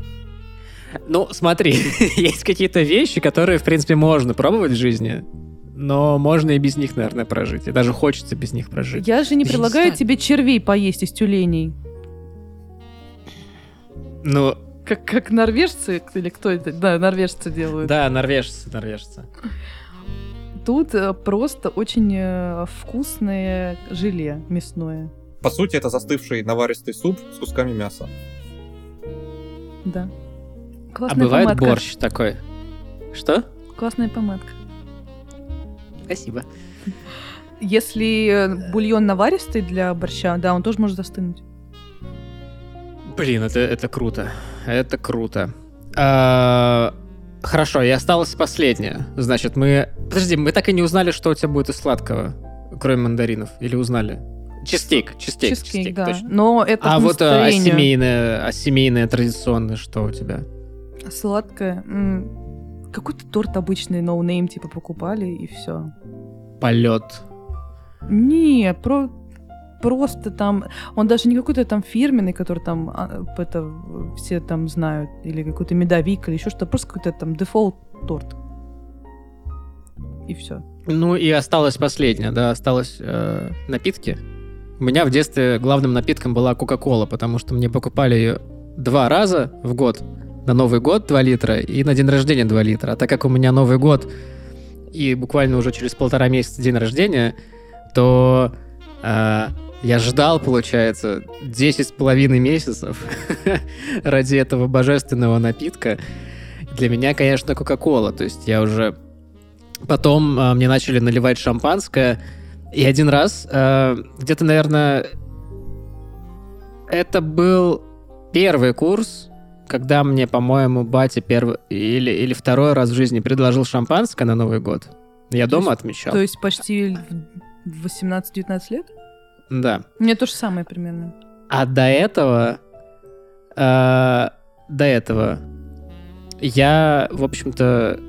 Ну, смотри, есть какие-то вещи, которые, в принципе, можно пробовать в жизни, но можно и без них, наверное, прожить. И даже хочется без них прожить. Я же не предлагаю не тебе червей поесть из тюленей. Ну... Как, как норвежцы, или кто это? Да, норвежцы делают. Да, норвежцы, норвежцы. Тут э, просто очень э, вкусное желе мясное. По сути, это застывший наваристый суп с кусками мяса. Да. Классная а бывает помадка. борщ такой? Что? Классная помадка. Спасибо. Если э, бульон наваристый для борща, да, он тоже может застынуть. Блин, это, это круто. Это круто. А, хорошо, и осталось последнее. Значит, мы... Подожди, мы так и не узнали, что у тебя будет из сладкого, кроме мандаринов. Или узнали? Чизкейк, чизкейк, чизкейк, да. Точно. Но это А вот а, а семейное, а семейное, традиционное, что у тебя? Сладкое? Какой-то торт обычный, no-name, типа, покупали, и все. Полет. Не, про просто там, он даже не какой-то там фирменный, который там а, это все там знают, или какой-то медовик, или еще что-то, просто какой-то там дефолт торт. И все. Ну и осталось последнее, да, осталось э, напитки. У меня в детстве главным напитком была Кока-Кола, потому что мне покупали ее два раза в год. На Новый год 2 литра и на день рождения 2 литра. А так как у меня Новый год и буквально уже через полтора месяца день рождения, то э, я ждал, получается, 10 с половиной месяцев ради этого божественного напитка. Для меня, конечно, Кока-Кола. То есть я уже... Потом э, мне начали наливать шампанское. И один раз, э, где-то, наверное, это был первый курс, когда мне, по-моему, батя первый или, или второй раз в жизни предложил шампанское на Новый год. Я то дома есть, отмечал. То есть почти 18-19 лет? Да. Мне то же самое примерно. А до этого... Э, до этого я, в общем-то,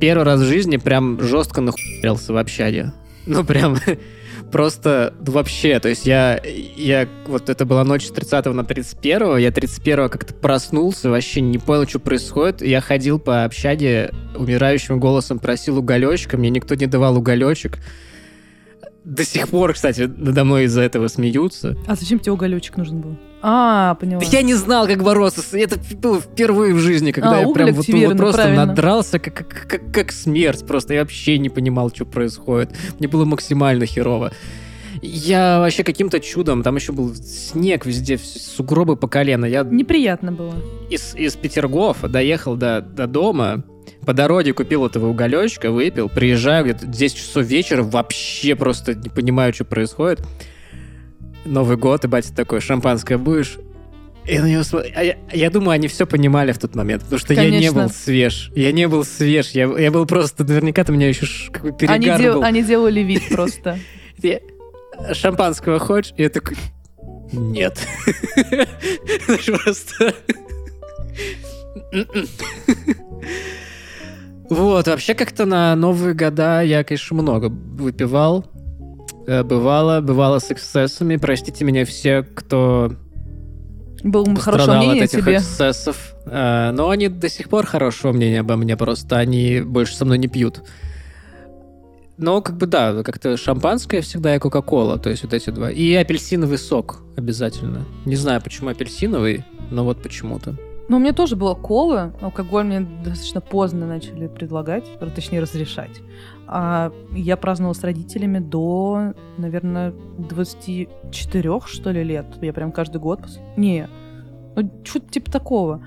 первый раз в жизни прям жестко нахуярился в общаге. Ну, прям просто вообще, то есть я, я, вот это была ночь с 30 на 31, я 31 как-то проснулся, вообще не понял, что происходит. Я ходил по общаге, умирающим голосом просил уголечка, мне никто не давал уголечек до сих пор, кстати, надо мной из-за этого смеются. А зачем тебе уголечек нужен был? А, поняла. Да я не знал, как бороться. Это было впервые в жизни, когда а, я прям вот, вот просто правильно. надрался, как, как, как, как смерть. Просто я вообще не понимал, что происходит. Мне было максимально херово. Я вообще каким-то чудом, там еще был снег везде, сугробы по колено. Я Неприятно было. Из, из Петергофа доехал до, до дома, по дороге купил этого уголечка, выпил, приезжаю где-то 10 часов вечера, вообще просто не понимаю, что происходит. Новый год, и батя такой, шампанское будешь? И на него смотр... а я, я думаю, они все понимали в тот момент, потому что Конечно. я не был свеж. Я не был свеж, я, я был просто... Наверняка-то у меня еще какой перегар они дел... Они делали вид просто. Шампанского хочешь? Я такой... Нет. Просто... Вот, вообще как-то на Новые года я, конечно, много выпивал. Э, бывало, бывало с эксцессами. Простите меня все, кто был хорошего мнения от этих тебе. эксцессов. Э, но они до сих пор хорошего мнения обо мне, просто они больше со мной не пьют. Но, как бы, да, как-то шампанское всегда и Кока-Кола, то есть вот эти два. И апельсиновый сок обязательно. Не знаю, почему апельсиновый, но вот почему-то. Ну, у меня тоже было кола. Алкоголь мне достаточно поздно начали предлагать, точнее, разрешать. А я праздновала с родителями до, наверное, 24, что ли, лет. Я прям каждый год... Не, ну, что-то типа такого.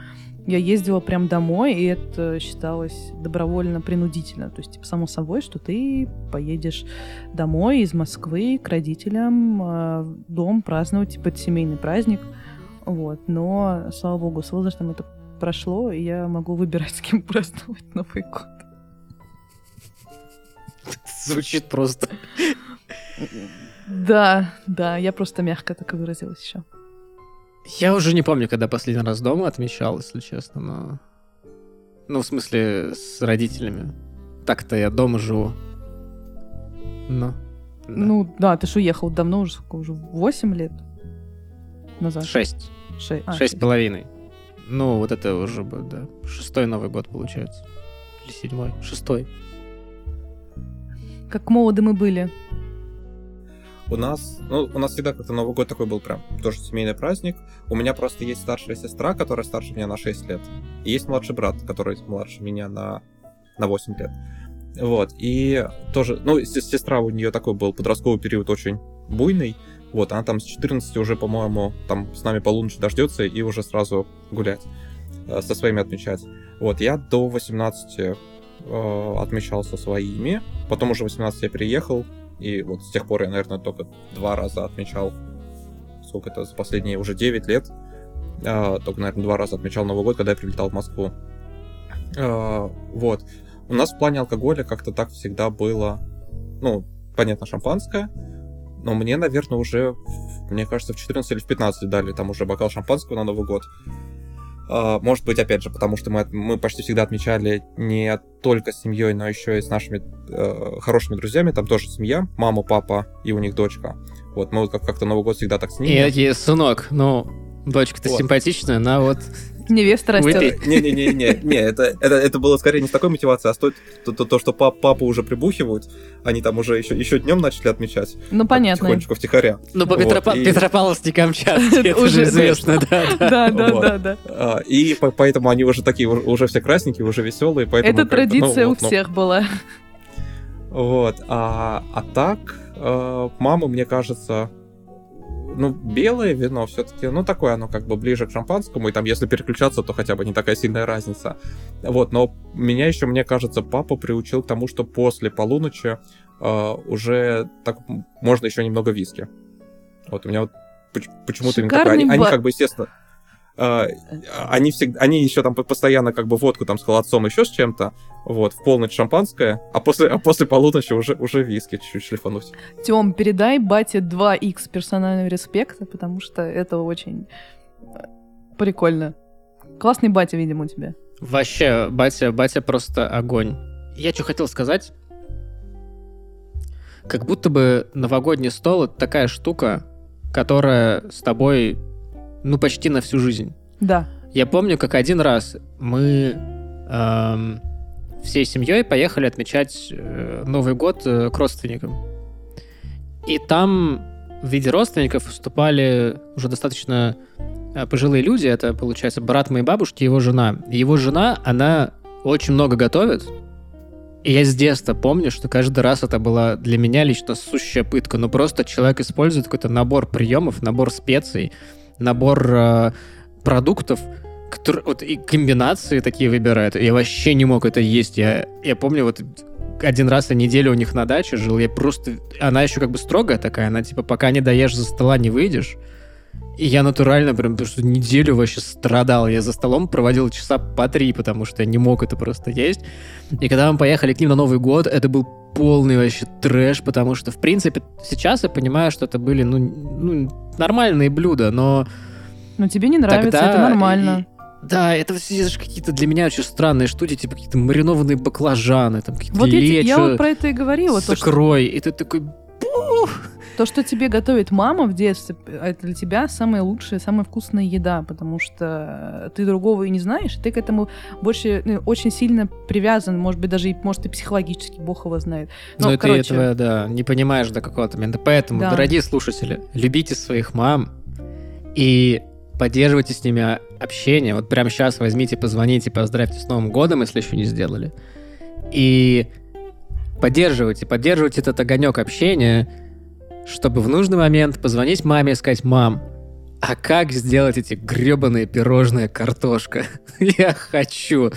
Я ездила прям домой, и это считалось добровольно-принудительно. То есть, типа, само собой, что ты поедешь домой из Москвы к родителям в дом праздновать, типа, это семейный праздник – вот. Но, слава богу, с возрастом это прошло, и я могу выбирать, с кем праздновать Новый год. Звучит просто. Да, да, я просто мягко так и выразилась еще. Я уже не помню, когда последний раз дома отмечал, если честно, но... Ну, в смысле, с родителями. Так-то я дома живу. Но... Да. Ну, да, ты же уехал давно уже, сколько уже? 8 лет назад? Шесть. Шесть. А, Шесть с половиной. Ну, вот это уже, да, шестой Новый год получается. Или седьмой? Шестой. Как молоды мы были. У нас, ну, у нас всегда как-то Новый год такой был прям тоже семейный праздник. У меня просто есть старшая сестра, которая старше меня на 6 лет. И есть младший брат, который младше меня на, на 8 лет. Вот, и тоже, ну, сестра у нее такой был подростковый период очень буйный. Вот, она там с 14 уже, по-моему, там с нами полуночи дождется и уже сразу гулять, э, со своими отмечать. Вот, я до 18 э, отмечал со своими, потом уже 18 я переехал, и вот с тех пор я, наверное, только два раза отмечал, сколько это, за последние уже 9 лет, э, только, наверное, два раза отмечал Новый год, когда я прилетал в Москву. Э, вот. У нас в плане алкоголя как-то так всегда было, ну, понятно, шампанское, но мне, наверное, уже, мне кажется, в 14 или в 15 дали там уже бокал шампанского на Новый год. Uh, может быть, опять же, потому что мы, мы почти всегда отмечали не только с семьей, но еще и с нашими uh, хорошими друзьями. Там тоже семья, мама, папа и у них дочка. Вот мы вот как-то Новый год всегда так с ними. И, и сынок, ну, дочка-то вот. симпатичная, она вот Невеста растет. Не-не-не, не, это, это, это было скорее не с такой мотивацией, а с той, то, то, то, что пап, папу уже прибухивают, они там уже еще, еще днем начали отмечать. Ну, понятно. Потихонечку втихаря. Ну, по вот, Петропав... и... Петропавловске-Камчатске, это же известно, да. Да, да, да, да. И поэтому они уже такие, уже все красненькие, уже веселые. Это традиция у всех была. Вот. А, а так, э, мама, мне кажется, ну, белое вино все-таки, ну, такое оно как бы ближе к шампанскому, и там, если переключаться, то хотя бы не такая сильная разница. Вот, но меня еще, мне кажется, папа приучил к тому, что после полуночи э, уже так можно еще немного виски. Вот у меня вот почему-то. Они, они как бы, естественно, они всегда, они еще там постоянно как бы водку там с холодцом, еще с чем-то, вот, в полночь шампанское, а после, а после полуночи уже, уже виски чуть-чуть шлифануть. Тем, передай бате 2х персонального респекта, потому что это очень э, прикольно. Классный батя, видимо, у тебя. Вообще, батя, батя просто огонь. Я что хотел сказать? Как будто бы новогодний стол — это такая штука, которая с тобой ну, почти на всю жизнь. Да. Я помню, как один раз мы эм, всей семьей поехали отмечать э, Новый год э, к родственникам. И там в виде родственников выступали уже достаточно э, пожилые люди. Это, получается, брат моей бабушки и его жена. Его жена, она очень много готовит. И я с детства помню, что каждый раз это была для меня лично сущая пытка. Ну, просто человек использует какой-то набор приемов, набор специй, набор э, продуктов, которые, вот, и комбинации такие выбирает. Я вообще не мог это есть. Я, я помню, вот один раз на неделю у них на даче жил, я просто... Она еще как бы строгая такая, она типа пока не доешь за стола, не выйдешь. И я натурально прям, что неделю вообще страдал. Я за столом проводил часа по три, потому что я не мог это просто есть. И когда мы поехали к ним на Новый год, это был полный вообще трэш, потому что, в принципе, сейчас я понимаю, что это были, ну, ну нормальные блюда, но... Но тебе не нравится, тогда... это нормально. И... Да, это все какие-то для меня очень странные штуки, типа какие-то маринованные баклажаны, там какие-то вот я, я вот про это и говорила. С икрой, что... и ты такой... То, что тебе готовит мама в детстве, это для тебя самая лучшая, самая вкусная еда, потому что ты другого и не знаешь, ты к этому больше ну, очень сильно привязан, может быть, даже, может, и психологически, бог его знает. Но, Но короче... ты этого, да, не понимаешь до какого-то момента. Поэтому, да. дорогие слушатели, любите своих мам и поддерживайте с ними общение. Вот прямо сейчас возьмите, позвоните, поздравьте с Новым годом, если еще не сделали. И поддерживайте, поддерживайте этот огонек общения, чтобы в нужный момент позвонить маме и сказать, мам, а как сделать эти гребаные пирожные картошка? Я хочу.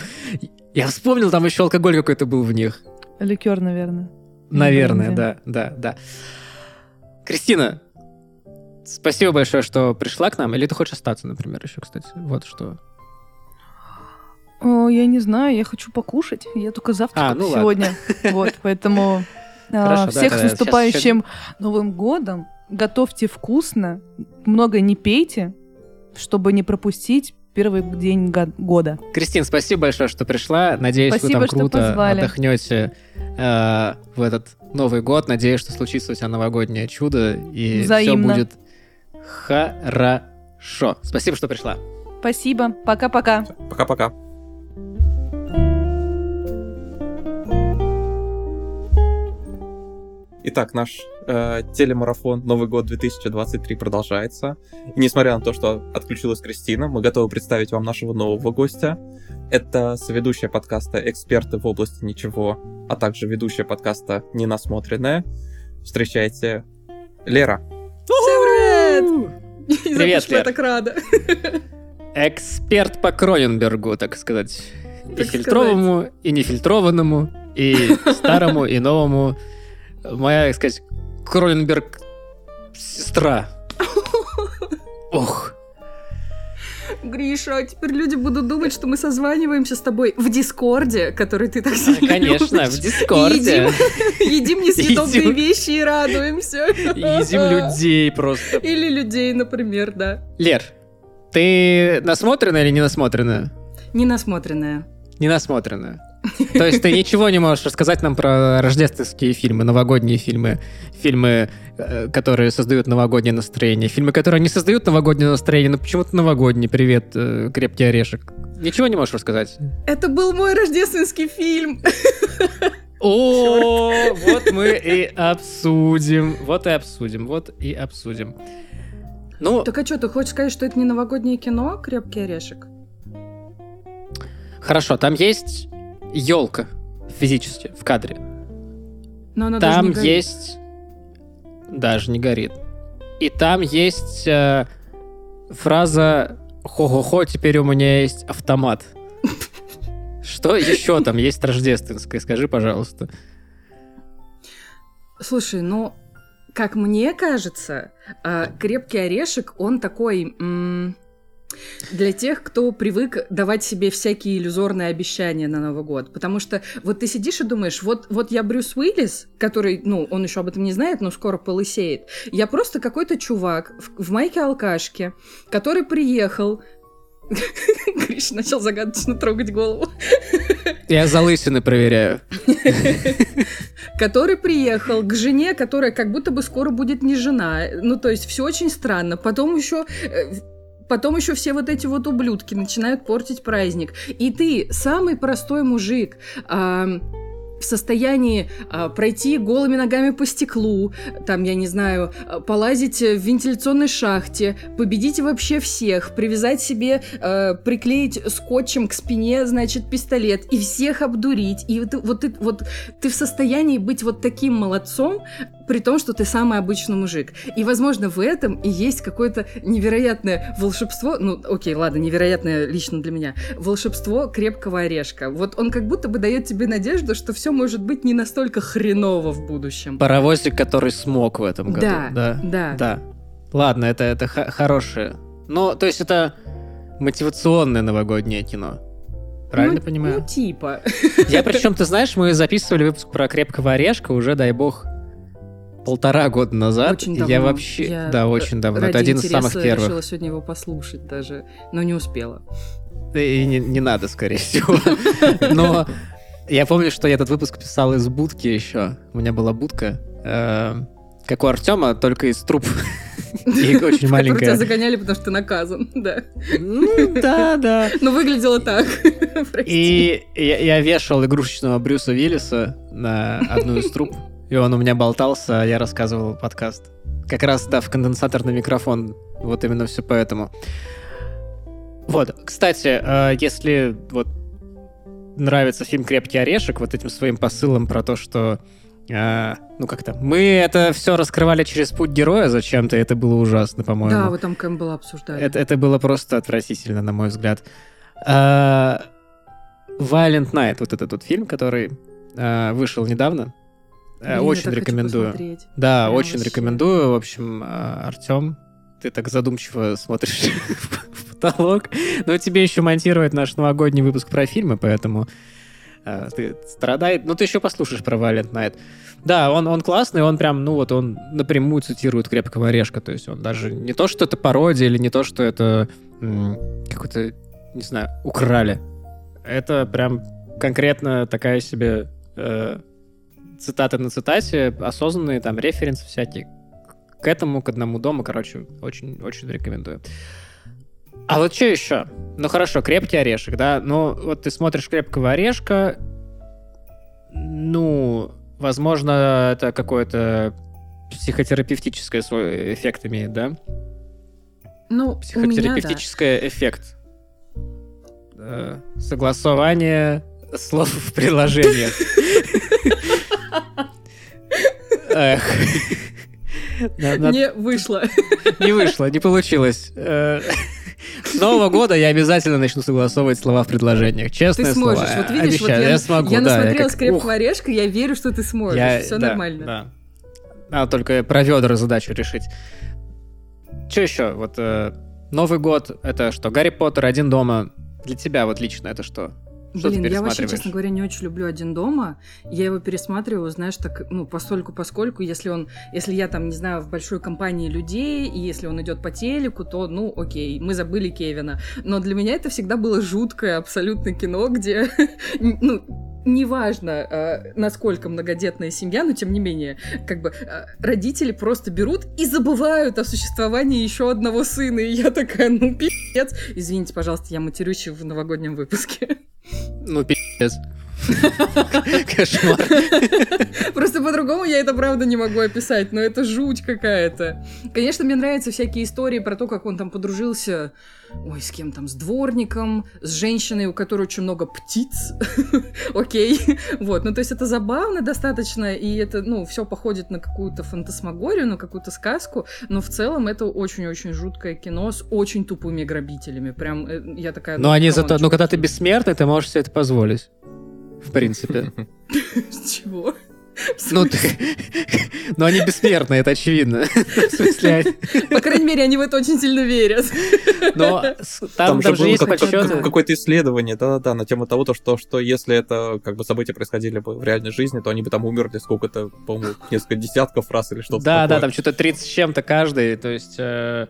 Я вспомнил, там еще алкоголь какой-то был в них. Ликер, наверное. Наверное, да, да, да. Кристина, спасибо большое, что пришла к нам. Или ты хочешь остаться, например, еще, кстати? Вот что. О, я не знаю, я хочу покушать. Я только завтра а, ну сегодня. Вот, поэтому Хорошо, Всех да, с наступающим сейчас... Новым годом. Готовьте вкусно, много не пейте, чтобы не пропустить первый день года. Кристин, спасибо большое, что пришла. Надеюсь, спасибо, вы там круто отдохнете э, в этот Новый год. Надеюсь, что случится у тебя новогоднее чудо и Взаимно. все будет хорошо. Спасибо, что пришла. Спасибо. Пока-пока. Пока-пока. Итак, наш э, телемарафон Новый год 2023 продолжается. И несмотря на то, что отключилась Кристина, мы готовы представить вам нашего нового гостя. Это соведущая подкаста «Эксперты в области ничего», а также ведущая подкаста «Ненасмотренная». Встречайте Лера. Всем привет! Привет, Лер. Я так рада. Эксперт по Кроненбергу, так сказать. Так и фильтрованному, сказать. и нефильтрованному, и старому, и новому моя, так сказать, Кроненберг сестра. Ох. Гриша, а теперь люди будут думать, что мы созваниваемся с тобой в Дискорде, который ты так сильно Конечно, любишь. в Дискорде. Едим, едим несъедобные вещи и радуемся. Едим людей просто. Или людей, например, да. Лер, ты насмотренная или не насмотренная? Не насмотренная. Не насмотренная. То есть ты ничего не можешь рассказать нам про рождественские фильмы, новогодние фильмы, фильмы, э, которые создают новогоднее настроение, фильмы, которые не создают новогоднее настроение, но почему-то новогодний. Привет, э, крепкий орешек. Ничего не можешь рассказать? Это был мой рождественский фильм. О, вот мы и обсудим. Вот и обсудим. Вот и обсудим. Ну, так а что, ты хочешь сказать, что это не новогоднее кино, крепкий орешек? Хорошо, там есть елка физически в кадре. Но она там даже не горит. есть даже не горит. И там есть э, фраза «Хо-хо-хо, теперь у меня есть автомат». Что еще там есть рождественское? Скажи, пожалуйста. Слушай, ну, как мне кажется, э, крепкий орешек, он такой для тех, кто привык давать себе всякие иллюзорные обещания на Новый год. Потому что вот ты сидишь и думаешь, вот, вот я Брюс Уиллис, который, ну, он еще об этом не знает, но скоро полысеет. Я просто какой-то чувак в, в майке алкашки, который приехал Гриш начал загадочно трогать голову. Я залысины проверяю. Который приехал к жене, которая как будто бы скоро будет не жена. Ну, то есть все очень странно. Потом еще э, Потом еще все вот эти вот ублюдки начинают портить праздник. И ты, самый простой мужик, э, в состоянии э, пройти голыми ногами по стеклу, там, я не знаю, а, полазить в вентиляционной шахте, победить вообще всех, привязать себе, э, приклеить скотчем к спине, значит, пистолет и всех обдурить. И вот, вот, ты, вот ты в состоянии быть вот таким молодцом, при том, что ты самый обычный мужик. И, возможно, в этом и есть какое-то невероятное волшебство, ну, окей, ладно, невероятное лично для меня, волшебство крепкого орешка. Вот он как будто бы дает тебе надежду, что все может быть не настолько хреново в будущем. Паровозик, который смог в этом году. Да, да. Да. да. Ладно, это, это хорошее. Ну, то есть это мотивационное новогоднее кино. Правильно ну, понимаю? Ну, типа. Я причем, ты знаешь, мы записывали выпуск про крепкого орешка уже, дай бог, полтора года назад. Очень давно. Я вообще... Я да, очень давно. Это один из самых первых. Я решила сегодня его послушать даже, но не успела. И не, не надо, скорее всего. Но я помню, что я этот выпуск писал из будки еще. У меня была будка. Э, как у Артема, только из труб. И очень маленькая. тебя загоняли, потому что ты наказан, да. Ну, да, да. Но выглядело так. И я вешал игрушечного Брюса Виллиса на одну из труб. И он у меня болтался, а я рассказывал подкаст. Как раз, да, в конденсаторный микрофон. Вот именно все поэтому. Вот, кстати, э, если вот нравится фильм «Крепкий орешек» вот этим своим посылом про то, что а, ну как-то. Мы это все раскрывали через путь героя зачем-то, это было ужасно, по-моему. Да, вы там Кэмпбелла обсуждали. Это, это было просто отвратительно, на мой взгляд. А, Violent Night, вот этот вот фильм, который а, вышел недавно. Блин, очень рекомендую. Да, Прям очень вообще. рекомендую. В общем, а, Артем, ты так задумчиво смотришь в потолок. Но тебе еще монтировать наш новогодний выпуск про фильмы, поэтому э, ты страдает. Ну, ты еще послушаешь про Valiant Night. Да, он, он классный, он прям, ну вот, он напрямую цитирует «Крепкого орешка», то есть он даже не то, что это пародия, или не то, что это какой-то, не знаю, украли. Это прям конкретно такая себе э, цитаты на цитате, осознанные там референсы всякие к этому, к одному дому, короче, очень-очень рекомендую. А вот что еще? Ну хорошо, крепкий орешек, да? Ну вот ты смотришь крепкого орешка, ну, возможно, это какой-то психотерапевтическое свой эффект имеет, да? Ну, психотерапевтический да. эффект. Э, согласование слов в приложениях. Эх. Не вышло. Не вышло, не получилось. Э, с Нового года я обязательно начну согласовывать слова в предложениях. Честное ты сможешь. Слово. Вот видишь, Обещаю, вот я, я смогу. Я да, насмотрелась как... орешка, я верю, что ты сможешь. Я... Все да, нормально. Да. Надо только про ведра задачу решить. Что еще? Вот э, Новый год это что? Гарри Поттер, один дома. Для тебя вот лично это что? Что Блин, я вообще, честно говоря, не очень люблю «Один дома». Я его пересматриваю, знаешь, так, ну, постольку поскольку, если он, если я там, не знаю, в большой компании людей, и если он идет по телеку, то, ну, окей, мы забыли Кевина. Но для меня это всегда было жуткое абсолютно кино, где, ну, неважно, э, насколько многодетная семья, но тем не менее, как бы э, родители просто берут и забывают о существовании еще одного сына. И я такая, ну, пиздец. Извините, пожалуйста, я матерюсь в новогоднем выпуске. Ну, пиздец. Кошмар. Просто по-другому я это правда не могу описать, но это жуть какая-то. Конечно, мне нравятся всякие истории про то, как он там подружился, ой, с кем там, с дворником, с женщиной, у которой очень много птиц. Окей. Вот, ну то есть это забавно достаточно, и это, ну, все походит на какую-то фантасмагорию, на какую-то сказку, но в целом это очень-очень жуткое кино с очень тупыми грабителями. Прям э, я такая... Но они зато, но когда ты бессмертный, ты можешь себе это позволить в принципе. Чего? Ну, ты... Но они бессмертные, это очевидно. В смысле... По крайней мере, они в это очень сильно верят. Но там, там даже есть подсчеты. Какое-то исследование, да-да-да, на тему того, что, что если это как бы события происходили бы в реальной жизни, то они бы там умерли сколько-то, по-моему, несколько десятков раз или что-то Да, да, там что-то 30 с чем-то каждый, то есть... Э,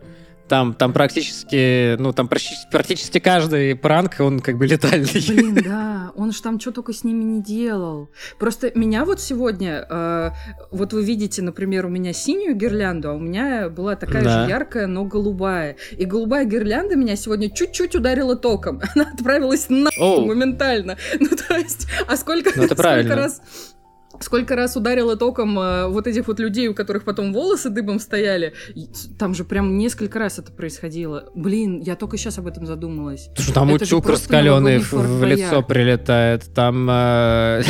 там, там практически, ну, там практически каждый пранк, он как бы летальный. Блин, да, он же там что только с ними не делал. Просто меня вот сегодня, э, вот вы видите, например, у меня синюю гирлянду, а у меня была такая да. же яркая, но голубая. И голубая гирлянда меня сегодня чуть-чуть ударила током. Она отправилась на моментально. Ну, то есть, а сколько, ну, сколько раз Сколько раз ударило током э, вот этих вот людей, у которых потом волосы дыбом стояли. Там же прям несколько раз это происходило. Блин, я только сейчас об этом задумалась. Слушай, там это утюг раскаленный в, в лицо прилетает. Там э,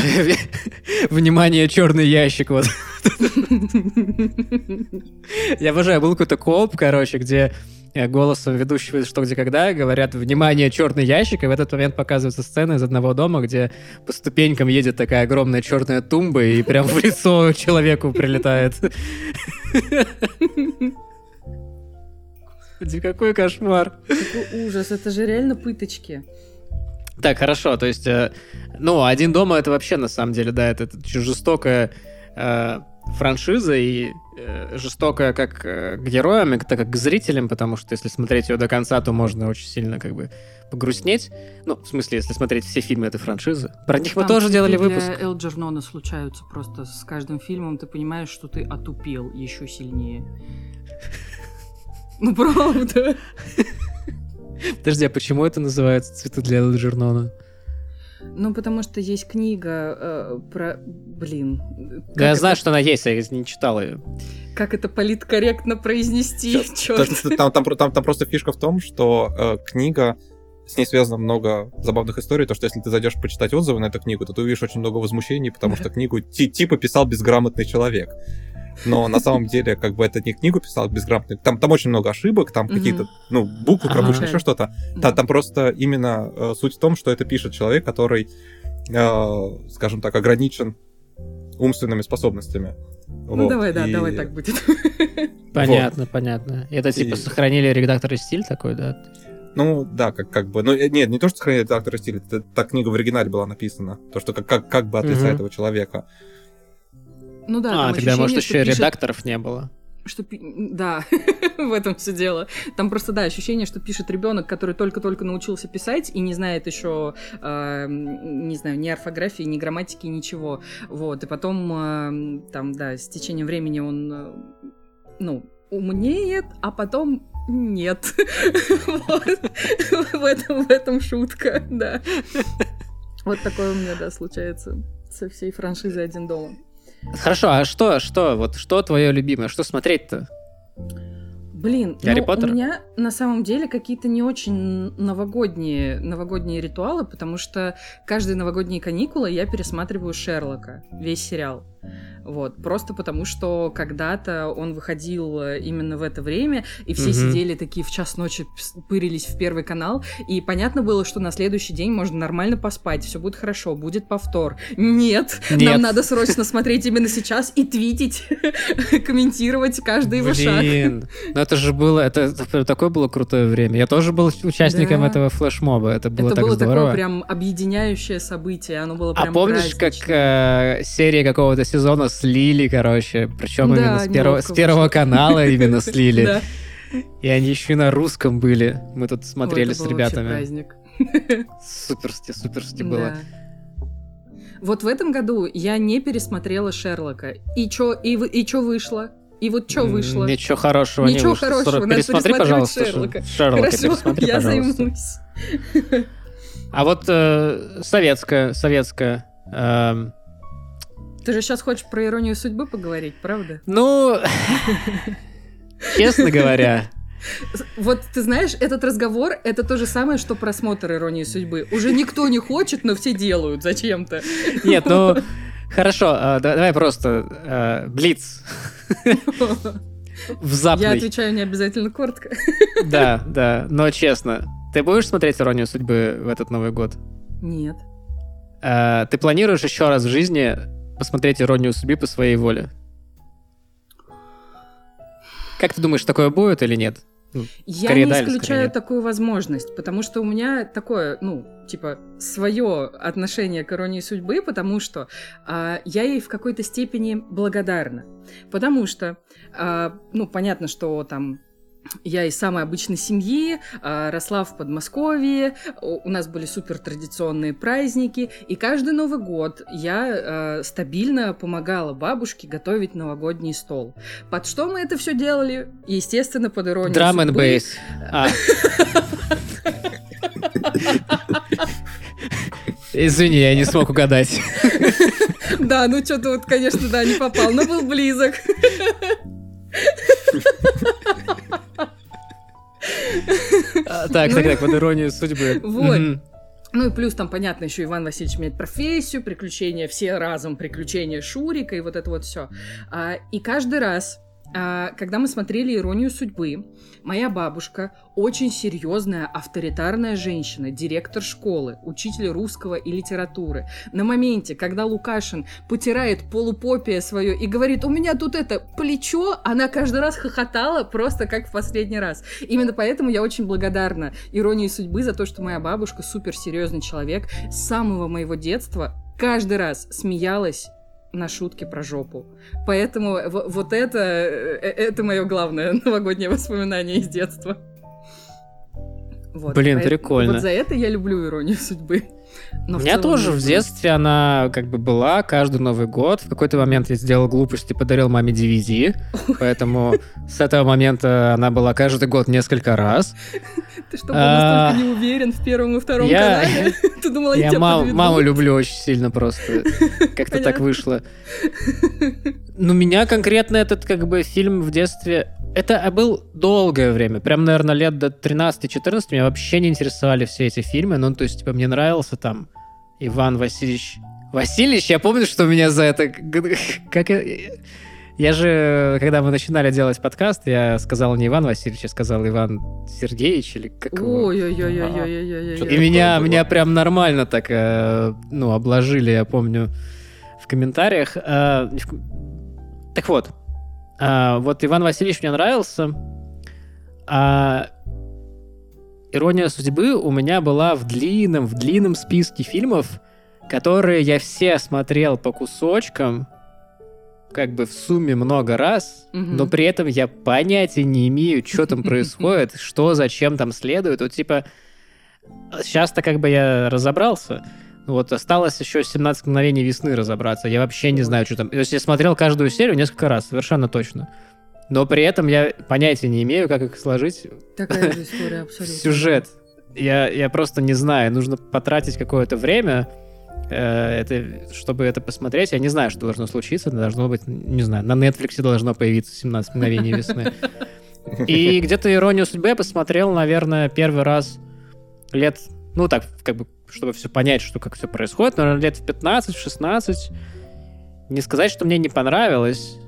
внимание, черный ящик. Вот. Я обожаю, был какой-то коп, короче, где голосом ведущего «Что, где, когда» говорят «Внимание, черный ящик», и в этот момент показывается сцена из одного дома, где по ступенькам едет такая огромная черная тумба, и прям в лицо человеку прилетает. Какой кошмар. Какой ужас, это же реально пыточки. Так, хорошо, то есть, э, ну, «Один дома» — это вообще, на самом деле, да, это, это жестокая э, франшиза и э, жестокая как э, к героям, так как к зрителям, потому что если смотреть ее до конца, то можно очень сильно как бы погрустнеть. Ну, в смысле, если смотреть все фильмы этой франшизы. Про них мы тоже делали выпуск. Элджернона случаются просто с каждым фильмом, ты понимаешь, что ты отупел еще сильнее. Ну, правда. Подожди, а почему это называется «Цветы для Элджернона»? Ну, потому что есть книга э, про... Блин. Да, я это... знаю, что она есть, я не читал ее. Как это политкорректно произнести? Черт. Там, там, там, там просто фишка в том, что э, книга с ней связано много забавных историй, то что если ты зайдешь почитать отзывы на эту книгу, то ты увидишь очень много возмущений, потому что книгу типа писал безграмотный человек но на самом деле, как бы это не книгу писал безграмотный, там, там очень много ошибок, там какие-то, ну, буквы пропущены, еще что-то. Там, там просто именно э, суть в том, что это пишет человек, который, э, скажем так, ограничен умственными способностями. Ну, вот. давай, да, и... давай так будет. Понятно, вот. понятно. Это типа и... сохранили редактор и стиль такой, да? Ну, да, как, как бы. Ну, э, нет, не то, что сохраняет автора стиль, это, та книга в оригинале была написана. То, что как, как, как бы от лица угу. этого человека. Ну да, а, тогда, может, еще пишет... редакторов не было что да, в этом все дело. Там просто да ощущение, что пишет ребенок, который только-только научился писать и не знает еще, э, не знаю, ни орфографии, ни грамматики, ничего. Вот и потом э, там да с течением времени он э, ну умнеет, а потом нет. В этом в этом шутка, да. Вот такое у меня да случается со всей франшизой один дома. Хорошо, а что, что, вот что твое любимое? Что смотреть-то? Блин, Гарри ну, Поттер? у меня на самом деле какие-то не очень новогодние, новогодние ритуалы, потому что каждые новогодние каникулы я пересматриваю Шерлока, весь сериал. Вот, просто потому что когда-то он выходил э, именно в это время, и все угу. сидели такие в час ночи, пырились в первый канал, и понятно было, что на следующий день можно нормально поспать, все будет хорошо, будет повтор. Нет, Нет. нам надо срочно смотреть именно сейчас и твитить, комментировать каждый его шаг. Блин, ну это же было, это, это такое было крутое время. Я тоже был участником этого флешмоба, это было это так было здорово. такое прям объединяющее событие, оно было а прям А помнишь, как э, серия какого-то сезона слили, короче. Причем да, именно с, перв... с первого канала именно слили. И они еще на русском были. Мы тут смотрели с ребятами. Суперсти, суперсти было. Вот в этом году я не пересмотрела Шерлока. И чё, и, и чё вышло? И вот что вышло? Ничего хорошего Ничего не вышло. хорошего, пересмотри, пожалуйста, Шерлока. Шерлока Хорошо, пересмотри, я пожалуйста. займусь. А вот э, советская, советская, э, ты же сейчас хочешь про иронию судьбы поговорить, правда? Ну, честно говоря. Вот ты знаешь, этот разговор это то же самое, что просмотр иронии судьбы. Уже никто не хочет, но все делают зачем-то. Нет, ну хорошо, а, давай просто а, блиц. Взапный. Я отвечаю не обязательно коротко. Да, да, но честно. Ты будешь смотреть «Иронию судьбы» в этот Новый год? Нет. А, ты планируешь еще раз в жизни посмотреть «Иронию судьбы» по своей воле. Как ты думаешь, такое будет или нет? Ну, я не да, исключаю такую возможность, потому что у меня такое, ну, типа, свое отношение к иронии судьбы, потому что а, я ей в какой-то степени благодарна. Потому что, а, ну, понятно, что там я из самой обычной семьи, а, росла в Подмосковье, у нас были супер традиционные праздники, и каждый Новый год я э, стабильно помогала бабушке готовить новогодний стол. Под что мы это все делали? Естественно, под иронию Drum and bass. А. Извини, я не смог угадать. Да, ну что-то вот, конечно, да, не попал, но был близок. А, так, так, так, под иронию судьбы. Вот. Ну и плюс там, понятно, еще Иван Васильевич меняет профессию, приключения, все разом приключения Шурика и вот это вот все. А, и каждый раз когда мы смотрели «Иронию судьбы», моя бабушка очень серьезная, авторитарная женщина, директор школы, учитель русского и литературы. На моменте, когда Лукашин потирает полупопия свое и говорит, у меня тут это плечо, она каждый раз хохотала просто как в последний раз. Именно поэтому я очень благодарна «Иронии судьбы» за то, что моя бабушка суперсерьезный человек с самого моего детства каждый раз смеялась на шутки про жопу. Поэтому вот это, э, э, это мое главное новогоднее воспоминание из детства. Вот, Блин, поэтому, прикольно. Вот за это я люблю иронию судьбы. Но У меня тоже в детстве она как бы была каждый Новый год. В какой-то момент я сделал глупость и подарил маме DVD, поэтому с этого момента она была каждый год несколько раз. Ты что, был настолько не уверен в первом и втором канале? Ты думала, я тебя маму люблю очень сильно просто. Как-то так вышло. Ну, меня конкретно этот как бы фильм в детстве это был долгое время, прям, наверное, лет до 13-14 меня вообще не интересовали все эти фильмы, ну, то есть, типа, мне нравился там Иван Васильевич... Васильевич, я помню, что меня за это... Как... Я же, когда мы начинали делать подкаст, я сказал не Иван Васильевич, я сказал Иван Сергеевич или как Ой-ой-ой-ой-ой-ой-ой. И меня, меня прям нормально так, э, ну, обложили, я помню, в комментариях. Э, так вот, а, вот Иван Васильевич мне нравился. А ирония судьбы у меня была в длинном, в длинном списке фильмов, которые я все смотрел по кусочкам, как бы в сумме много раз, угу. но при этом я понятия не имею, что там происходит, что, зачем там следует. Вот типа, сейчас-то как бы я разобрался, вот осталось еще 17 мгновений весны разобраться. Я вообще не знаю, что там. То есть я смотрел каждую серию несколько раз, совершенно точно. Но при этом я понятия не имею, как их сложить. Такая же история, абсолютно. Сюжет. Я, я просто не знаю. Нужно потратить какое-то время, э, это, чтобы это посмотреть. Я не знаю, что должно случиться. Должно быть, не знаю, на Netflix должно появиться 17 мгновений весны. И где-то «Иронию судьбы» я посмотрел, наверное, первый раз лет, ну так, как бы чтобы все понять, что как все происходит, наверное, лет в 15-16. Не сказать, что мне не понравилось.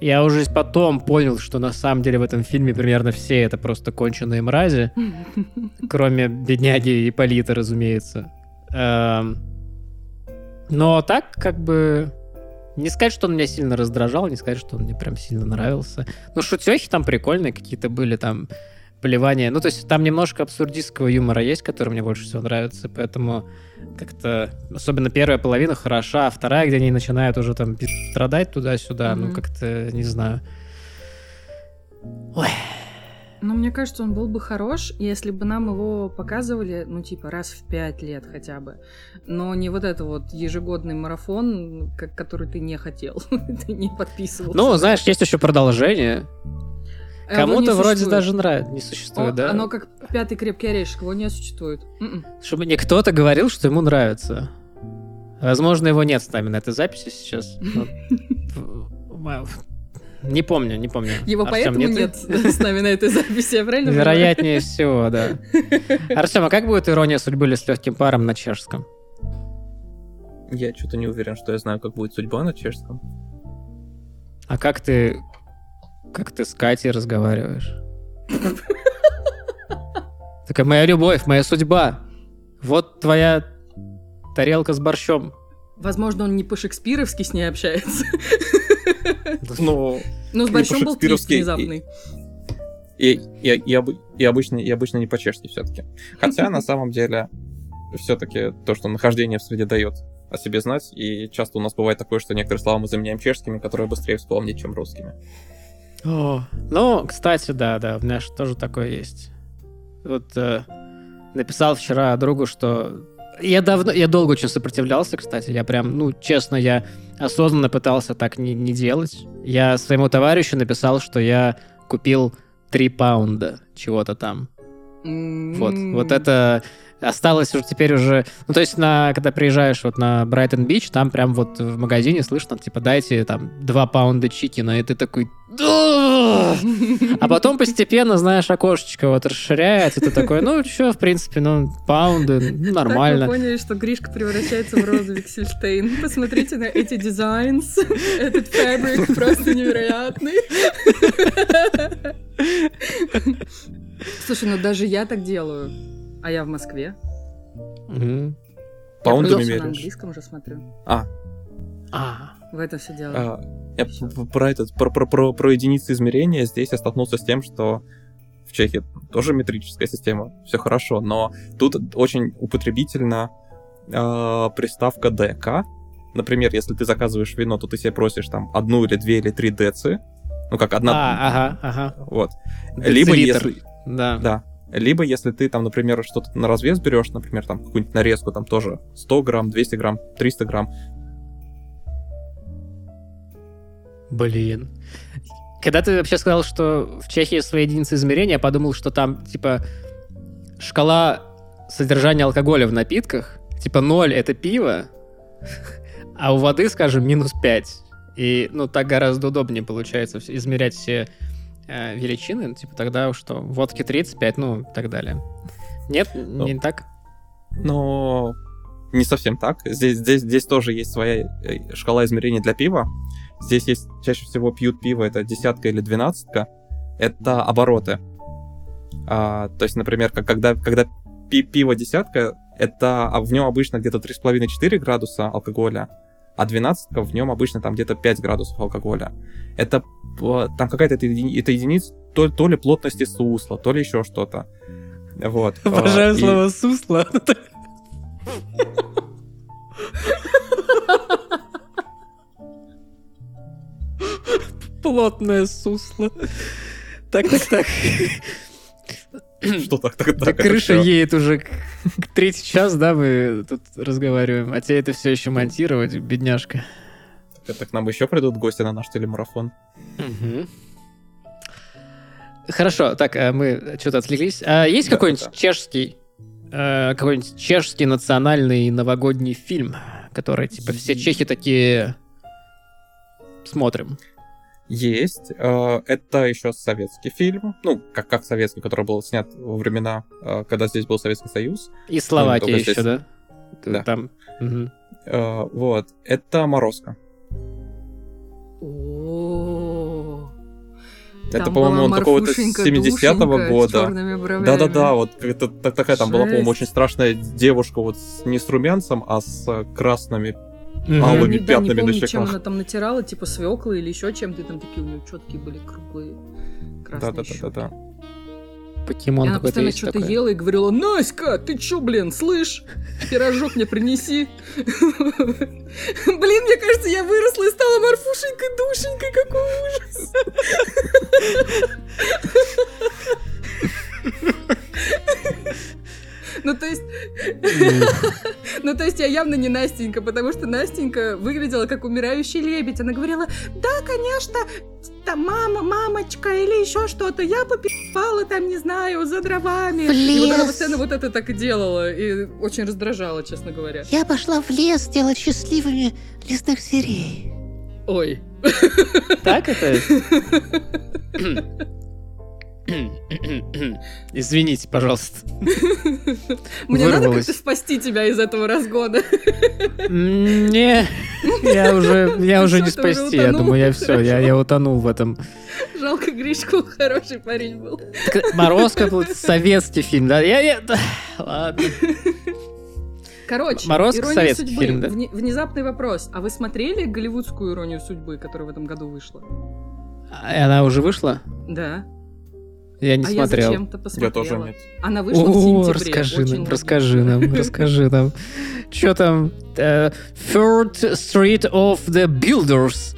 Я уже потом понял, что на самом деле в этом фильме примерно все это просто конченые мрази. Кроме бедняги и Полита, разумеется. Эм, но так, как бы... Не сказать, что он меня сильно раздражал, не сказать, что он мне прям сильно нравился. Ну, шутехи там прикольные какие-то были, там поливание. Ну, то есть там немножко абсурдистского юмора есть, который мне больше всего нравится, поэтому как-то, особенно первая половина хороша, а вторая, где они начинают уже там страдать туда-сюда, mm-hmm. ну, как-то, не знаю. Ой. Ну, мне кажется, он был бы хорош, если бы нам его показывали, ну, типа, раз в пять лет хотя бы. Но не вот это вот ежегодный марафон, который ты не хотел, ты не подписывался. Ну, знаешь, есть еще продолжение. Э, Кому-то вроде даже нравится, не существует, О, да? Оно как пятый крепкий орешек, его не существует. М-м. Чтобы не кто-то говорил, что ему нравится. Возможно, его нет с нами на этой записи сейчас. Не помню, не помню. Его Артём, поэтому нет, нет с нами на этой записи, я правильно Вероятнее всего, да. Артем, а как будет ирония судьбы с легким паром на чешском? Я что-то не уверен, что я знаю, как будет судьба на чешском. А как ты как ты с Катей разговариваешь? Такая моя любовь, моя судьба. Вот твоя тарелка с борщом. Возможно, он не по-шекспировски с ней общается. Ну, Но с борщом был твист внезапный. И, и, и, и, обычно, и обычно не по-чешски все-таки. Хотя, на самом деле, все-таки то, что нахождение в среде дает о себе знать, и часто у нас бывает такое, что некоторые слова мы заменяем чешскими, которые быстрее вспомнить, чем русскими. О, ну, кстати, да, да, у меня же тоже такое есть. Вот э, написал вчера другу, что я давно, я долго очень сопротивлялся, кстати, я прям, ну, честно, я осознанно пытался так не, не делать. Я своему товарищу написал, что я купил 3 паунда чего-то там. Mm-hmm. Вот, вот это осталось уже теперь уже... Ну, то есть, на, когда приезжаешь вот на Брайтон Бич, там прям вот в магазине слышно, типа, дайте там 2 паунда чикина, и ты такой... А потом постепенно, знаешь, окошечко вот расширяется, ты такой, ну, что, в принципе, ну, паунды, ну, нормально. Так мы поняли, что Гришка превращается в Розу Виксельштейн. Посмотрите на эти дизайнс. Этот фабрик просто невероятный. Слушай, ну даже я так делаю. А я в Москве. Угу. Паундами меряешь? на английском уже смотрю. А. А. В это все дело. А, я про этот, про, про, про, про единицы измерения здесь я столкнулся с тем, что в Чехии тоже метрическая система, все хорошо, но тут очень употребительна э, приставка ДК. Например, если ты заказываешь вино, то ты себе просишь там одну или две или три деци. Ну, как одна... А, ага, ага. Вот. Либо если... Да. Да. Либо, если ты там, например, что-то на развес берешь, например, там какую-нибудь нарезку, там тоже 100 грамм, 200 грамм, 300 грамм. Блин. Когда ты вообще сказал, что в Чехии свои единицы измерения, я подумал, что там, типа, шкала содержания алкоголя в напитках, типа 0 — это пиво, а у воды, скажем, минус 5. И, ну, так гораздо удобнее получается измерять все э, величины, типа тогда что, водки 35, ну, и так далее. Нет, ну, не так? Ну, не совсем так. Здесь, здесь, здесь тоже есть своя э, шкала измерений для пива. Здесь есть чаще всего пьют пиво, это десятка или двенадцатка. Это обороты. А, то есть, например, как, когда, когда пи пиво десятка, это а в нем обычно где-то 3,5-4 градуса алкоголя, а 12 в нем обычно там где-то 5 градусов алкоголя. Это там какая-то это, это единица то, то ли плотности сусла, то ли еще что-то. Вот. Обожаю слово сусло. Плотное сусло. Так, так, так. Что так, так, так? Крыша едет уже к третий час, да, мы тут разговариваем. А тебе это все еще монтировать, бедняжка. Так, к нам еще придут гости на наш телемарафон. Хорошо, так, э, мы что-то отвлеклись. А есть какой-нибудь чешский, э, какой-нибудь чешский национальный новогодний фильм, который, типа, все чехи такие смотрим? Есть. Э, это еще советский фильм. Ну, как, как советский, который был снят во времена, э, когда здесь был Советский Союз. И Словакия ну, еще, здесь... да? Да. Там. Угу. Вот. Это «Морозко». Это, по-моему, он такого 70-го года. Да-да-да, вот это, такая там была, по-моему, очень страшная девушка вот с, не с румянцем, а с красными mm-hmm. алыми я, пятнами не помню, на щеках. чем она там натирала, типа свеклы или еще чем-то, там такие у нее четкие были круглые красные Да-да-да-да. Покемон Она постоянно что-то ела и говорила, Наська, ты чё, блин, слышь? Пирожок мне принеси. Блин, мне кажется, я выросла и стала морфушенькой-душенькой, какой ужас. Ну, то есть... Ну, то есть я явно не Настенька, потому что Настенька выглядела как умирающий лебедь. Она говорила, да, конечно, там мама, мамочка или еще что-то. Я попала там, не знаю, за дровами. В лес. И вот она постоянно вот это так и делала. И очень раздражала, честно говоря. Я пошла в лес делать счастливыми лесных зверей. Ой. Так это? Извините, пожалуйста. Мне надо как-то спасти тебя из этого разгода. Не, я уже, я уже не спасти. Я думаю, я все, я, я утонул в этом. Жалко Гришку, хороший парень был. Морозко был советский фильм, да? Я, я, ладно. Короче, Морозко советский судьбы. фильм, да? Внезапный вопрос. А вы смотрели голливудскую иронию судьбы, которая в этом году вышла? Она уже вышла? Да. Я не а смотрел. Я, я тоже нет. Она вышла О, в сентябре. Расскажи нам, расскажи нам, расскажи нам. Что там? Uh, Third Street of the Builders.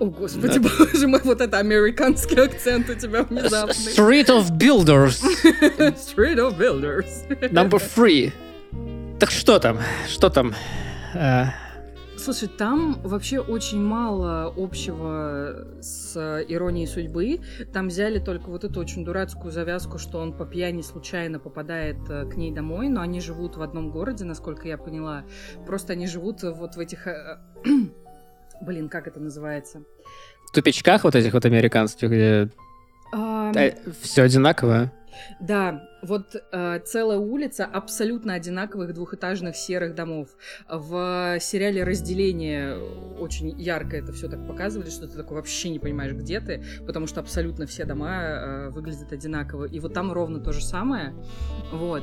О, господи, да. боже мой, вот это американский акцент у тебя внезапный. Street of Builders. Street of Builders. Number three. Так что там? Что там? Слушай, там вообще очень мало общего с иронией судьбы. Там взяли только вот эту очень дурацкую завязку, что он по пьяни случайно попадает э, к ней домой, но они живут в одном городе, насколько я поняла. Просто они живут вот в этих... Э, блин, как это называется? В тупичках вот этих вот американских, где а... все одинаково. Да, вот э, целая улица абсолютно одинаковых двухэтажных серых домов. В сериале «Разделение» очень ярко это все так показывали, что ты такой вообще не понимаешь, где ты, потому что абсолютно все дома э, выглядят одинаково. И вот там ровно то же самое. Вот.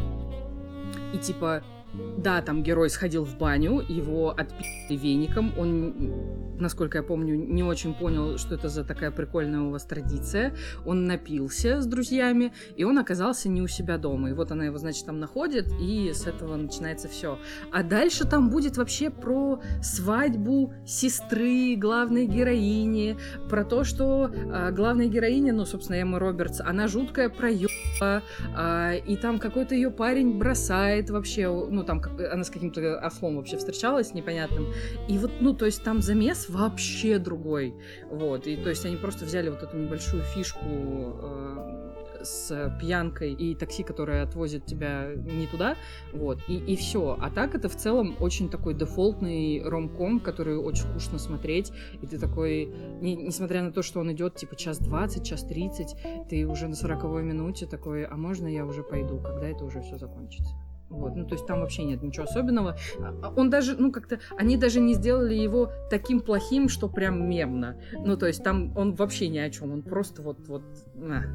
И типа да, там герой сходил в баню, его отпили веником. Он, насколько я помню, не очень понял, что это за такая прикольная у вас традиция. Он напился с друзьями, и он оказался не у себя дома. И вот она его, значит, там находит, и с этого начинается все. А дальше там будет вообще про свадьбу сестры главной героини, про то, что э, главная героиня, ну, собственно, Эмма Робертс, она жуткая проеба, э, и там какой-то ее парень бросает вообще, ну, ну, там как, она с каким-то ослом вообще встречалась непонятным. И вот, ну, то есть там замес вообще другой. Вот. И то есть они просто взяли вот эту небольшую фишку э, с пьянкой и такси, которое отвозит тебя не туда, вот, и, и все. А так это в целом очень такой дефолтный ромком, который очень скучно смотреть, и ты такой, не, несмотря на то, что он идет типа час двадцать, час тридцать, ты уже на сороковой минуте такой, а можно я уже пойду, когда это уже все закончится? Вот, ну, то есть там вообще нет ничего особенного. А, он даже, ну, как-то, они даже не сделали его таким плохим, что прям мемно. Ну, то есть там он вообще ни о чем, он просто вот, вот, на.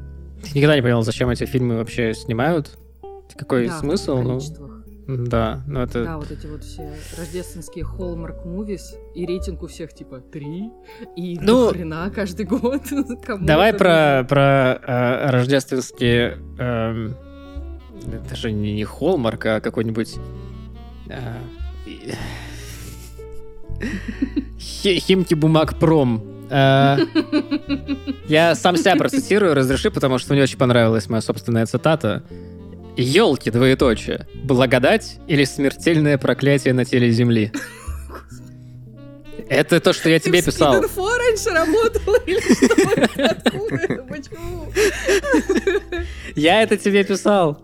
Никогда не понял, зачем эти фильмы вообще снимают? Какой да, смысл? Ну... Да, ну это... Да, вот эти вот все рождественские Hallmark movies, и рейтинг у всех типа 3, и ну, хрена каждый год. Давай про, про э, рождественские... Э, это же не, не Hallmark, а какой-нибудь... Э, Химки бумаг пром. Э, я сам себя процитирую, разреши, потому что мне очень понравилась моя собственная цитата. Елки, двоеточие. Благодать или смертельное проклятие на теле земли? Это то, что я тебе писал. Ты раньше работал или что? Откуда? Почему? Я это тебе писал.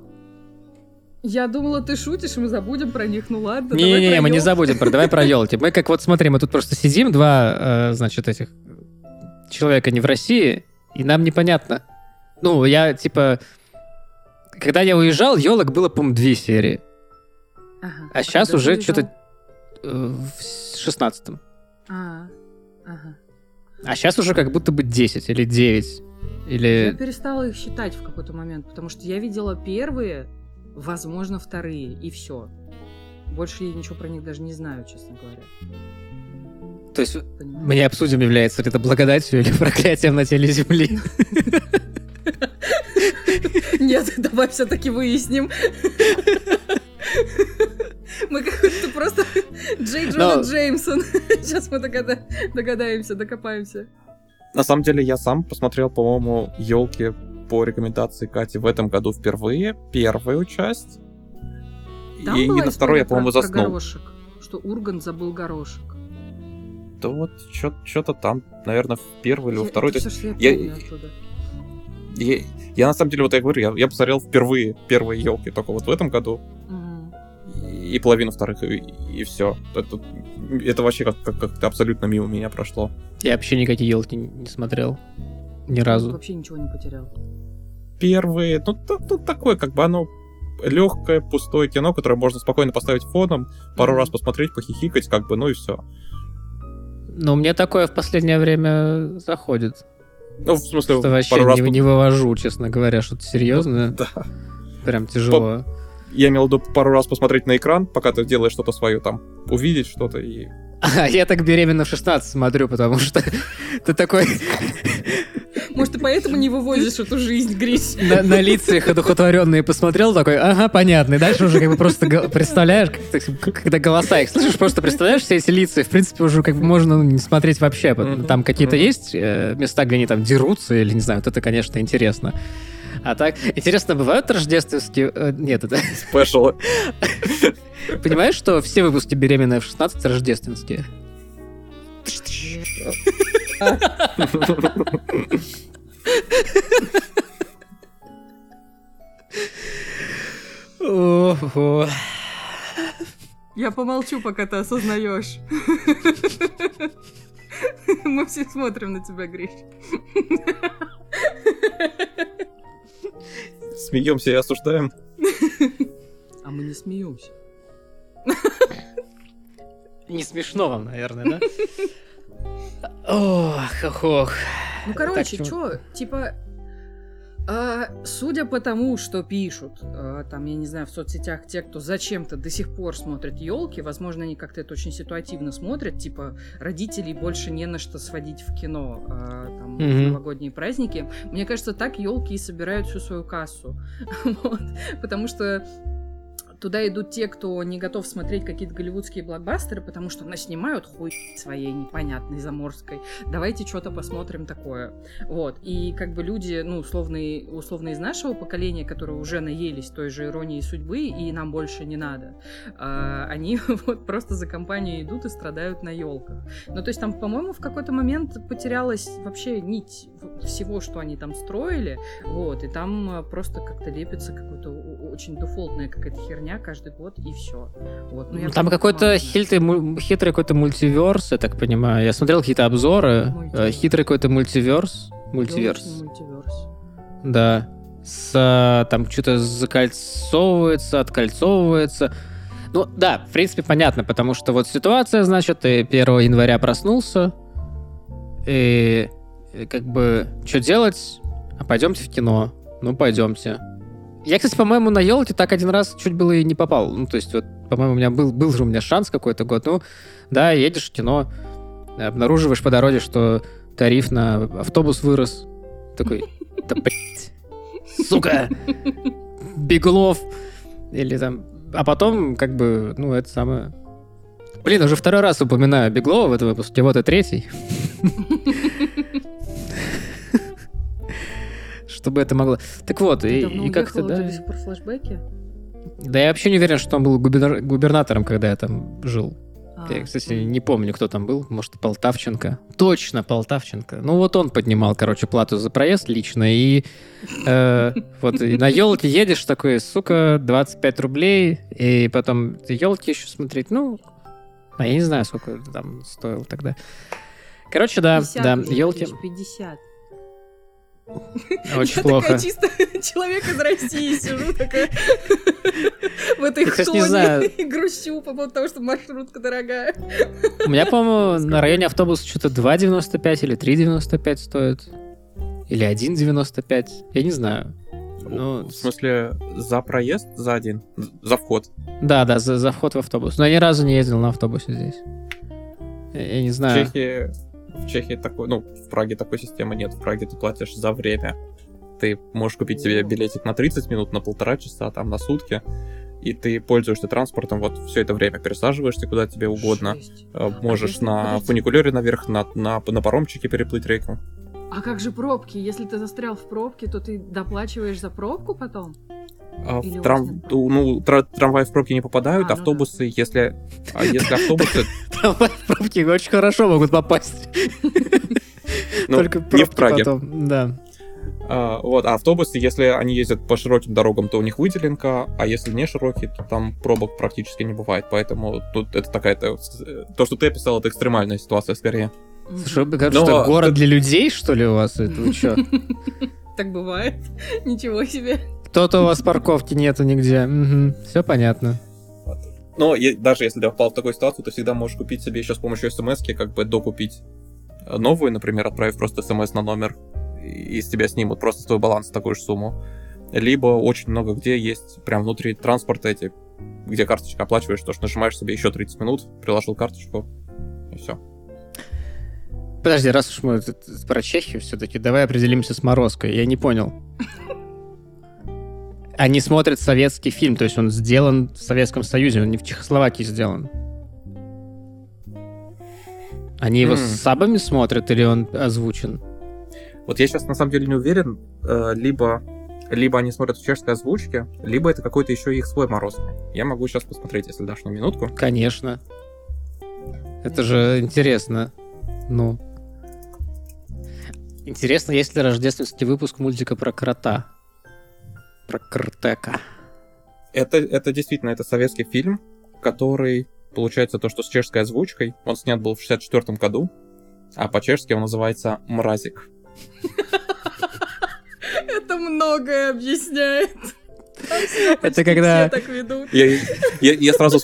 Я думала, ты шутишь, мы забудем про них. Ну ладно, Не-не-не, мы не забудем про давай про елки. Мы как вот смотри, мы тут просто сидим, два, э, значит, этих человека не в России, и нам непонятно. Ну, я типа когда я уезжал, елок было, по-моему, две серии. Ага. А, а сейчас уже что-то э, в шестнадцатом. А, ага. А сейчас уже как будто бы 10 или 9. Или... Я перестала их считать в какой-то момент, потому что я видела первые, возможно, вторые, и все. Больше я ничего про них даже не знаю, честно говоря. То есть Понимаешь? мне обсудим, является ли это благодатью или проклятием на теле Земли. Нет, давай все-таки выясним. Мы как-то просто Джей Джона Джеймсон. Сейчас мы догадаемся, докопаемся. На самом деле, я сам посмотрел, по-моему, елки по рекомендации Кати в этом году впервые. Первую часть. Там и, на второй я, по-моему, заснул. Горошек, что Урган забыл горошек. Да вот, что-то там, наверное, в первой или во второй. Это все, я, я, я, я на самом деле, вот я говорю, я, я посмотрел впервые первые елки только вот в этом году. Угу. И, и половину вторых, и, и все. Это, это вообще как- как- как-то абсолютно мимо меня прошло. Я вообще никакие елки не смотрел. Ни разу. Вообще ничего не потерял. Первые, ну, тут такое, как бы оно легкое, пустое кино, которое можно спокойно поставить фоном, пару mm-hmm. раз посмотреть, похихикать, как бы, ну и все. Ну, мне такое в последнее время заходит. Ну, в смысле, что вообще пару не, раз... не вывожу, честно говоря, что-то серьезное. Да. Прям тяжело. Я имел в виду пару раз посмотреть на экран, пока ты делаешь что-то свое там, увидеть что-то и... А, я так беременно в 16 смотрю, потому что ты такой... Может, ты поэтому не вывозишь эту жизнь, Грись? На, на лица их одухотворенные посмотрел, такой, ага, понятно. И дальше уже как бы просто представляешь, как, когда голоса их слышишь, просто представляешь все эти лица, и в принципе уже как бы можно ну, не смотреть вообще. Там какие-то есть э, места, где они там дерутся, или не знаю, вот это, конечно, интересно. А так, интересно, бывают рождественские... Э, нет, это... Спешл. Понимаешь, что все выпуски «Беременная в 16» рождественские? Я помолчу, пока ты осознаешь. Мы все смотрим на тебя, Гриш. Смеемся и осуждаем. А мы не смеемся. Не смешно вам, наверное, да? Ох, ох, ох. Ну, короче, так, чё, типа, а, судя по тому, что пишут, а, там, я не знаю, в соцсетях те, кто зачем-то до сих пор смотрят елки, возможно, они как-то это очень ситуативно смотрят, типа, родителей больше не на что сводить в кино а, там, mm-hmm. новогодние праздники. Мне кажется, так елки и собирают всю свою кассу. вот. Потому что Туда идут те, кто не готов смотреть какие-то голливудские блокбастеры, потому что наснимают хуй своей непонятной заморской. Давайте что-то посмотрим такое. Вот. И как бы люди, ну, условные, условно из нашего поколения, которые уже наелись той же иронии судьбы, и нам больше не надо, а, они вот просто за компанию идут и страдают на елках. Ну, то есть там, по-моему, в какой-то момент потерялась вообще нить всего, что они там строили, вот, и там а, просто как-то лепится какой-то очень дефолтная какая-то херня, каждый год, и все. Вот. Ну, Там какой-то хитрый, хитрый какой-то мультиверс, я так понимаю. Я смотрел какие-то обзоры. Мультиверс. Э, хитрый какой-то мультиверс. Мультиверс. мультиверс. Да. С, там что-то закольцовывается, откольцовывается. Ну, да, в принципе, понятно, потому что вот ситуация, значит, ты 1 января проснулся, и как бы, что делать? А пойдемте в кино. Ну, пойдемте. Я, кстати, по-моему, на елке так один раз чуть было и не попал. Ну, то есть, вот, по-моему, у меня был, был же у меня шанс какой-то год. Ну, да, едешь в кино, обнаруживаешь по дороге, что тариф на автобус вырос. Такой, да сука, Беглов. Или там... А потом, как бы, ну, это самое... Блин, уже второй раз упоминаю Беглова в этом выпуске, вот и третий. Чтобы это могло... Так вот, и, и как-то, да... до сих пор флешбеки? Да я вообще не уверен, что он был губернатором, когда я там жил. А, я, кстати, не помню, кто там был. Может, Полтавченко. Точно, Полтавченко. Ну, вот он поднимал, короче, плату за проезд лично. И э, вот и на елке едешь такой, сука, 25 рублей. И потом елки еще смотреть. Ну, а я не знаю, сколько там стоил тогда. Короче, да, 50, да, елки. 50. Очень я плохо. такая чисто человек из России сижу такая в этой хтоне не знаю. и грущу по поводу того, что маршрутка дорогая. У меня, по-моему, на районе автобус что-то 2,95 или 3,95 стоит. Или 1,95. Я не знаю. Ну, в смысле, за проезд, за один, за вход? Да, да, за, за вход в автобус. Но я ни разу не ездил на автобусе здесь. Я, я не знаю. В Чехии в Чехии такой, ну, в Праге такой системы нет. В Праге ты платишь за время. Ты можешь купить себе билетик на 30 минут, на полтора часа, там, на сутки, и ты пользуешься транспортом вот все это время, пересаживаешься куда тебе угодно, Жесть. Э, можешь а на фуникулере наверх, на, на, на паромчике переплыть реку. А как же пробки? Если ты застрял в пробке, то ты доплачиваешь за пробку потом? А, в трам... Ну, тр... трамваи в пробки не попадают, а, автобусы, ну да. если... А если автобусы... Трамваи в пробки очень хорошо могут попасть. Ну, Только не в Праге. Да. А, вот, а автобусы, если они ездят по широким дорогам, то у них выделенка, а если не широкие, то там пробок практически не бывает. Поэтому тут это такая-то... То, что ты описал, это экстремальная ситуация скорее. Слушай, вы говорите, что город для людей, что ли, у вас? Это вы что? Так бывает. Ничего себе. То-то у вас парковки нету нигде. Угу. Все понятно. Но и, даже если ты попал в такую ситуацию, ты всегда можешь купить себе еще с помощью смс как бы докупить новую, например, отправив просто смс на номер, и с тебя снимут просто с твой баланс такую же сумму. Либо очень много где есть прям внутри транспорта эти, где карточка оплачиваешь, то, что нажимаешь себе еще 30 минут, приложил карточку, и все. Подожди, раз уж мы про Чехию все-таки, давай определимся с морозкой. Я не понял. Они смотрят советский фильм, то есть он сделан в Советском Союзе, он не в Чехословакии сделан. Они его mm. с сабами смотрят или он озвучен? Вот я сейчас на самом деле не уверен, э, либо либо они смотрят в чешской озвучке, либо это какой-то еще их свой мороз. Я могу сейчас посмотреть, если дашь на минутку. Конечно. Это же интересно. Ну. Интересно, есть ли рождественский выпуск мультика про крота? Про Кртека. Это, это действительно, это советский фильм, который, получается, то, что с чешской озвучкой, он снят был в 64 году, а по-чешски он называется «Мразик». Это многое объясняет. Это когда... так ведут. Я, я, я, сразу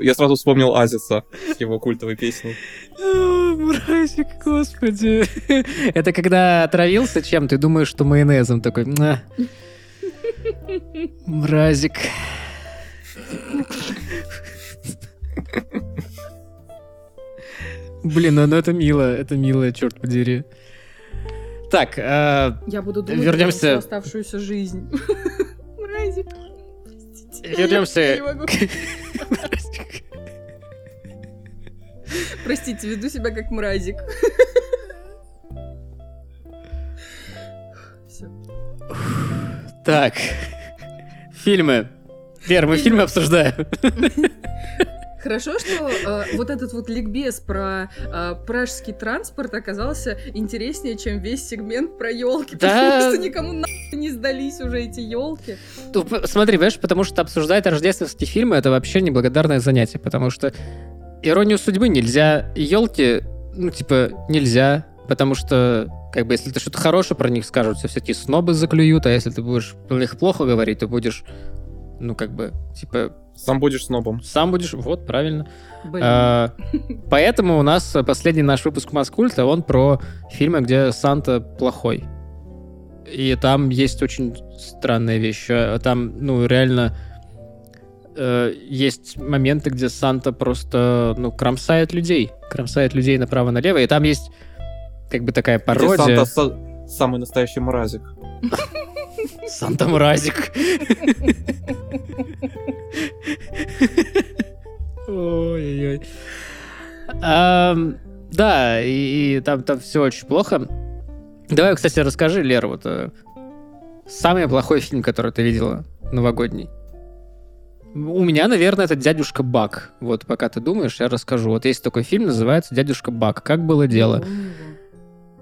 я сразу вспомнил Азиса с его культовой песней. Мразик, господи. Это когда отравился чем, ты думаешь, что майонезом такой... Мразик. Блин, ну, ну это мило, это мило, черт подери. Так, э, я буду думать вернемся... всю оставшуюся жизнь. Мразик. Вернемся. Простите, веду себя как мразик. Так, фильмы. Вер, мы фильмы обсуждаем. Хорошо, что э, вот этот вот ликбез про э, пражский транспорт оказался интереснее, чем весь сегмент про елки, да. потому что никому нахуй не сдались уже эти елки. Смотри, понимаешь, потому что обсуждать рождественские фильмы это вообще неблагодарное занятие, потому что иронию судьбы нельзя, елки, ну типа нельзя, потому что как бы, если ты что-то хорошее про них скажут, все такие снобы заклюют, а если ты будешь про них плохо говорить, то будешь, ну, как бы, типа... Сам будешь снобом. Сам будешь, вот, правильно. А, поэтому у нас последний наш выпуск Маскульта, он про фильмы, где Санта плохой. И там есть очень странная вещь. А, там, ну, реально э, есть моменты, где Санта просто, ну, кромсает людей. Кромсает людей направо-налево. И там есть как бы такая пародия. Где Санта самый настоящий мразик. Санта мразик. Ой-ой-ой. Да, и, там, там все очень плохо. Давай, кстати, расскажи, Лера, вот э, самый плохой фильм, который ты видела новогодний. У меня, наверное, это «Дядюшка Бак». Вот пока ты думаешь, я расскажу. Вот есть такой фильм, называется «Дядюшка Бак». Как было дело?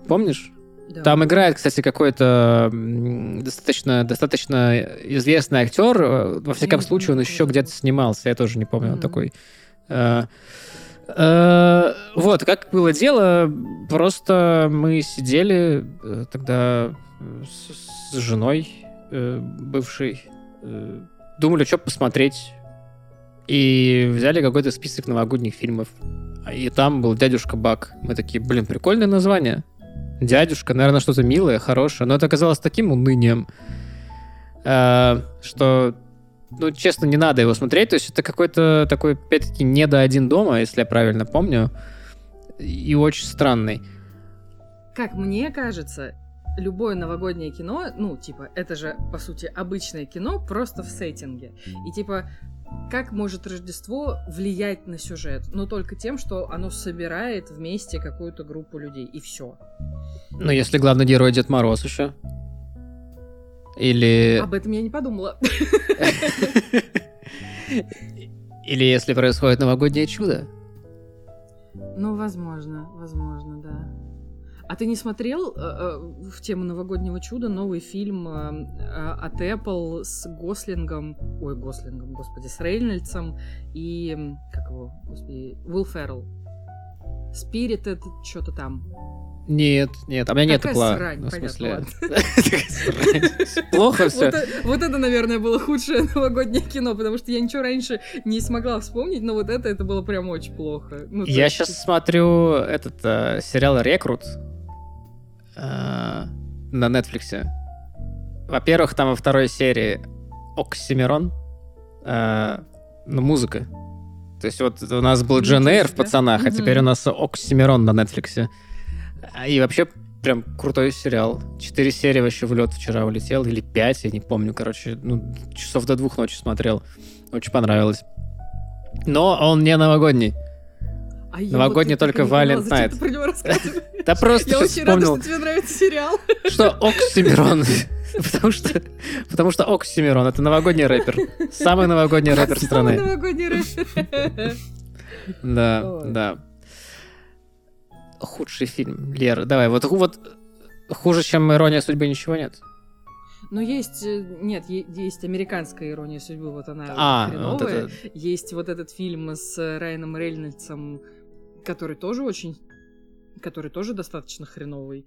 Помнишь? Да. Там играет, кстати, какой-то достаточно, достаточно известный актер. Э, во всяком mm-hmm. случае, он еще где-то снимался. Я тоже не помню, mm-hmm. он такой. Э, э, вот, как было дело, просто мы сидели тогда с, с женой бывшей, думали, что посмотреть, и взяли какой-то список новогодних фильмов. И там был «Дядюшка Бак». Мы такие, блин, прикольное название дядюшка, наверное, что-то милое, хорошее, но это оказалось таким унынием, э, что, ну, честно, не надо его смотреть. То есть это какой-то такой, опять-таки, не до один дома, если я правильно помню, и очень странный. Как мне кажется, любое новогоднее кино, ну, типа, это же, по сути, обычное кино, просто в сеттинге. И, типа, как может Рождество влиять на сюжет? Ну, только тем, что оно собирает вместе какую-то группу людей, и все. Ну, если главный герой Дед Мороз еще. Или... Об этом я не подумала. Или если происходит новогоднее чудо. Ну, возможно, возможно. А ты не смотрел э, э, в тему новогоднего чуда новый фильм э, э, от Apple с Гослингом, ой, Гослингом, господи, с Рейнольдсом и как его, господи, Уилл Феррелл. Spirited, что-то там. Нет, нет, а у меня нет Apple. Ну, в смысле... Плохо все. Вот это, наверное, было худшее новогоднее кино, потому что я ничего раньше не смогла вспомнить, но вот это, это было прям очень плохо. Ну, я сейчас смотрю этот э, сериал «Рекрут» э, на Netflix. Во-первых, там во второй серии Оксимирон, э, ну, музыка. То есть вот у нас был Джен Эйр в «Пацанах», а теперь у нас Оксимирон на Netflix. И вообще прям крутой сериал. Четыре серии вообще в лед вчера улетел, или пять, я не помню, короче, ну, часов до двух ночи смотрел. Очень понравилось. Но он не новогодний. А Новогодний вот только Валент Найт. Да просто Я очень рада, что тебе нравится сериал. Что Оксимирон. Потому что, потому что Оксимирон — это новогодний рэпер. Самый новогодний рэпер страны. Самый новогодний рэпер. Да, да худший фильм, Лера? Давай, вот, вот хуже, чем «Ирония судьбы» ничего нет? Ну, есть, э, нет, есть американская ирония судьбы, вот она а, хреновая. Вот это... Есть вот этот фильм с Райаном Рейнольдсом, который тоже очень, который тоже достаточно хреновый.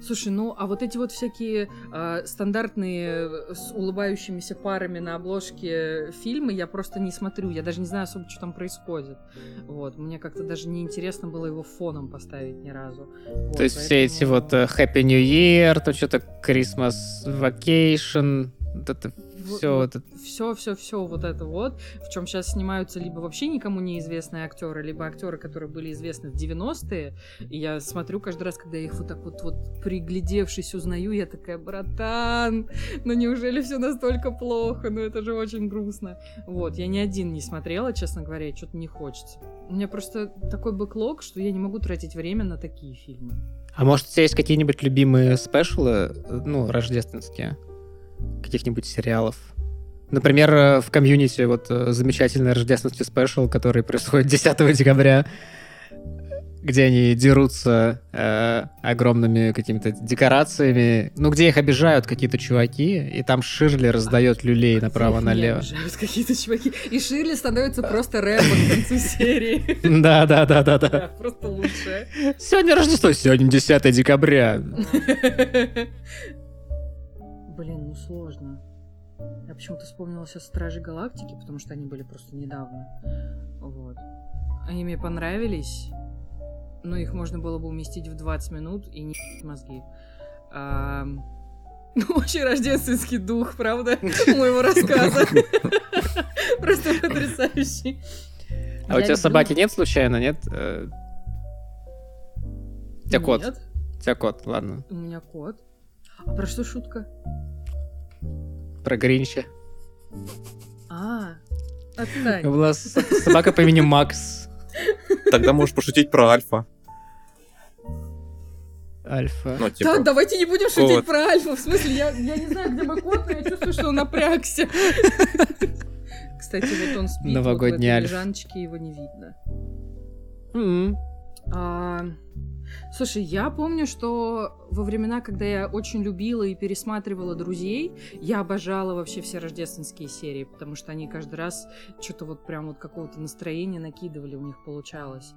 Слушай, ну а вот эти вот всякие э, стандартные э, с улыбающимися парами на обложке фильмы я просто не смотрю, я даже не знаю особо, что там происходит. Вот, мне как-то даже не интересно было его фоном поставить ни разу. Вот, То есть поэтому... все эти вот uh, Happy New Year, то что-то Christmas Vacation, вот это все вот, это... Все, все, все вот это вот, в чем сейчас снимаются либо вообще никому неизвестные актеры, либо актеры, которые были известны в 90-е. И я смотрю каждый раз, когда я их вот так вот, вот приглядевшись узнаю, я такая, братан, ну неужели все настолько плохо? Ну это же очень грустно. Вот, я ни один не смотрела, честно говоря, и что-то не хочется. У меня просто такой бэклог, что я не могу тратить время на такие фильмы. А может, у тебя есть какие-нибудь любимые спешлы, ну, рождественские? Каких-нибудь сериалов. Например, э, в комьюнити вот э, замечательный рождественский спешл, который происходит 10 декабря, где они дерутся э, огромными какими-то декорациями, ну, где их обижают какие-то чуваки, и там Ширли раздает люлей направо-налево. обижают какие-то чуваки, и Ширли становится просто рэпом к концу серии. Да, да, да, да, да. Просто лучше. Сегодня Рождество, сегодня 10 декабря. Блин, ну сложно. Я почему-то вспомнила сейчас Стражи Галактики, потому что они были просто недавно. Вот. Они мне понравились. но их можно было бы уместить в 20 минут и не мозги. А, ну, очень рождественский дух, правда, моего рассказа. Просто потрясающий. А у тебя собаки нет случайно, нет? Э, у тебя кот. Нет. У тебя кот, ладно. У меня кот. А про что шутка? Про Гринча. А, отстань. У нас собака по имени Макс. Тогда можешь пошутить про Альфа. Альфа. Ну, типа... Так, давайте не будем шутить кот. про Альфа. В смысле, я, я не знаю, где мой кот, но я чувствую, что он напрягся. Кстати, вот он спит Новогодний вот в лежаночке, его не видно. Слушай, я помню, что во времена, когда я очень любила и пересматривала «Друзей», я обожала вообще все рождественские серии, потому что они каждый раз что-то вот прям вот какого-то настроения накидывали, у них получалось.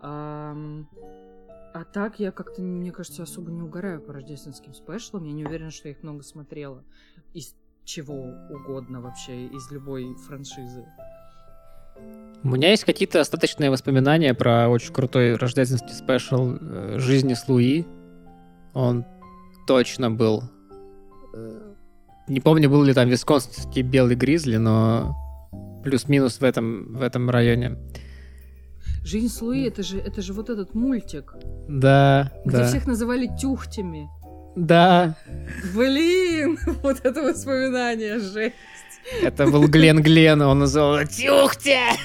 А, а так я как-то, мне кажется, особо не угораю по рождественским спешлам. Я не уверена, что я их много смотрела. Из чего угодно вообще, из любой франшизы. У меня есть какие-то остаточные воспоминания про очень крутой рождественский спешл э, «Жизни с Луи». Он точно был. Э, не помню, был ли там висконский белый гризли, но плюс-минус в этом, в этом районе. Жизнь с Луи, это же, это же вот этот мультик. Да, где да. всех называли тюхтями. Да. Блин, вот это воспоминание, жесть. Это был Глен Глен, он называл Тюхтя!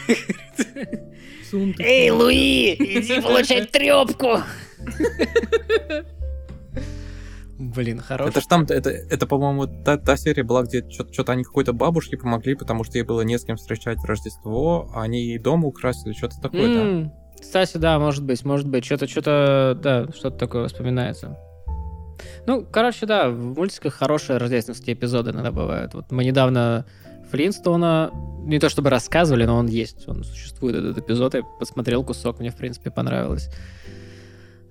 Эй, Луи, иди получать трепку! Блин, хорошо. Это ж там, это, это по-моему, та, та серия была, где что-то они какой-то бабушке помогли, потому что ей было не с кем встречать Рождество, а они ей дома украсили, что-то такое, mm, да. Кстати, да, может быть, может быть, что-то, что-то, да, что-то такое вспоминается. Ну, короче, да, в мультиках хорошие рождественские эпизоды иногда бывают. Вот мы недавно Флинстона, не то чтобы рассказывали, но он есть, он существует, этот эпизод, я посмотрел кусок, мне, в принципе, понравилось.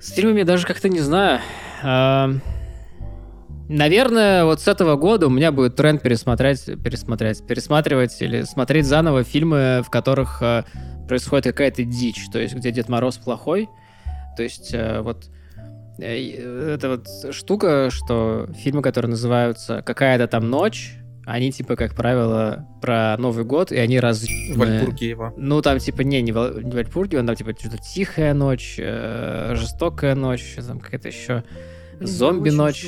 С фильмами даже как-то не знаю. Наверное, вот с этого года у меня будет тренд пересмотреть, пересмотреть, пересматривать или смотреть заново фильмы, в которых а, происходит какая-то дичь, то есть где Дед Мороз плохой. То есть а, вот э, это вот штука, что фильмы, которые называются «Какая-то там ночь», они, типа, как правило, про Новый год, и они раз... Вальпургиева. Ну, там, типа, не, не, Валь... не Вальпургиева, там, типа, что-то Тихая ночь, э, Жестокая ночь, там какая-то еще... Зомби-ночь.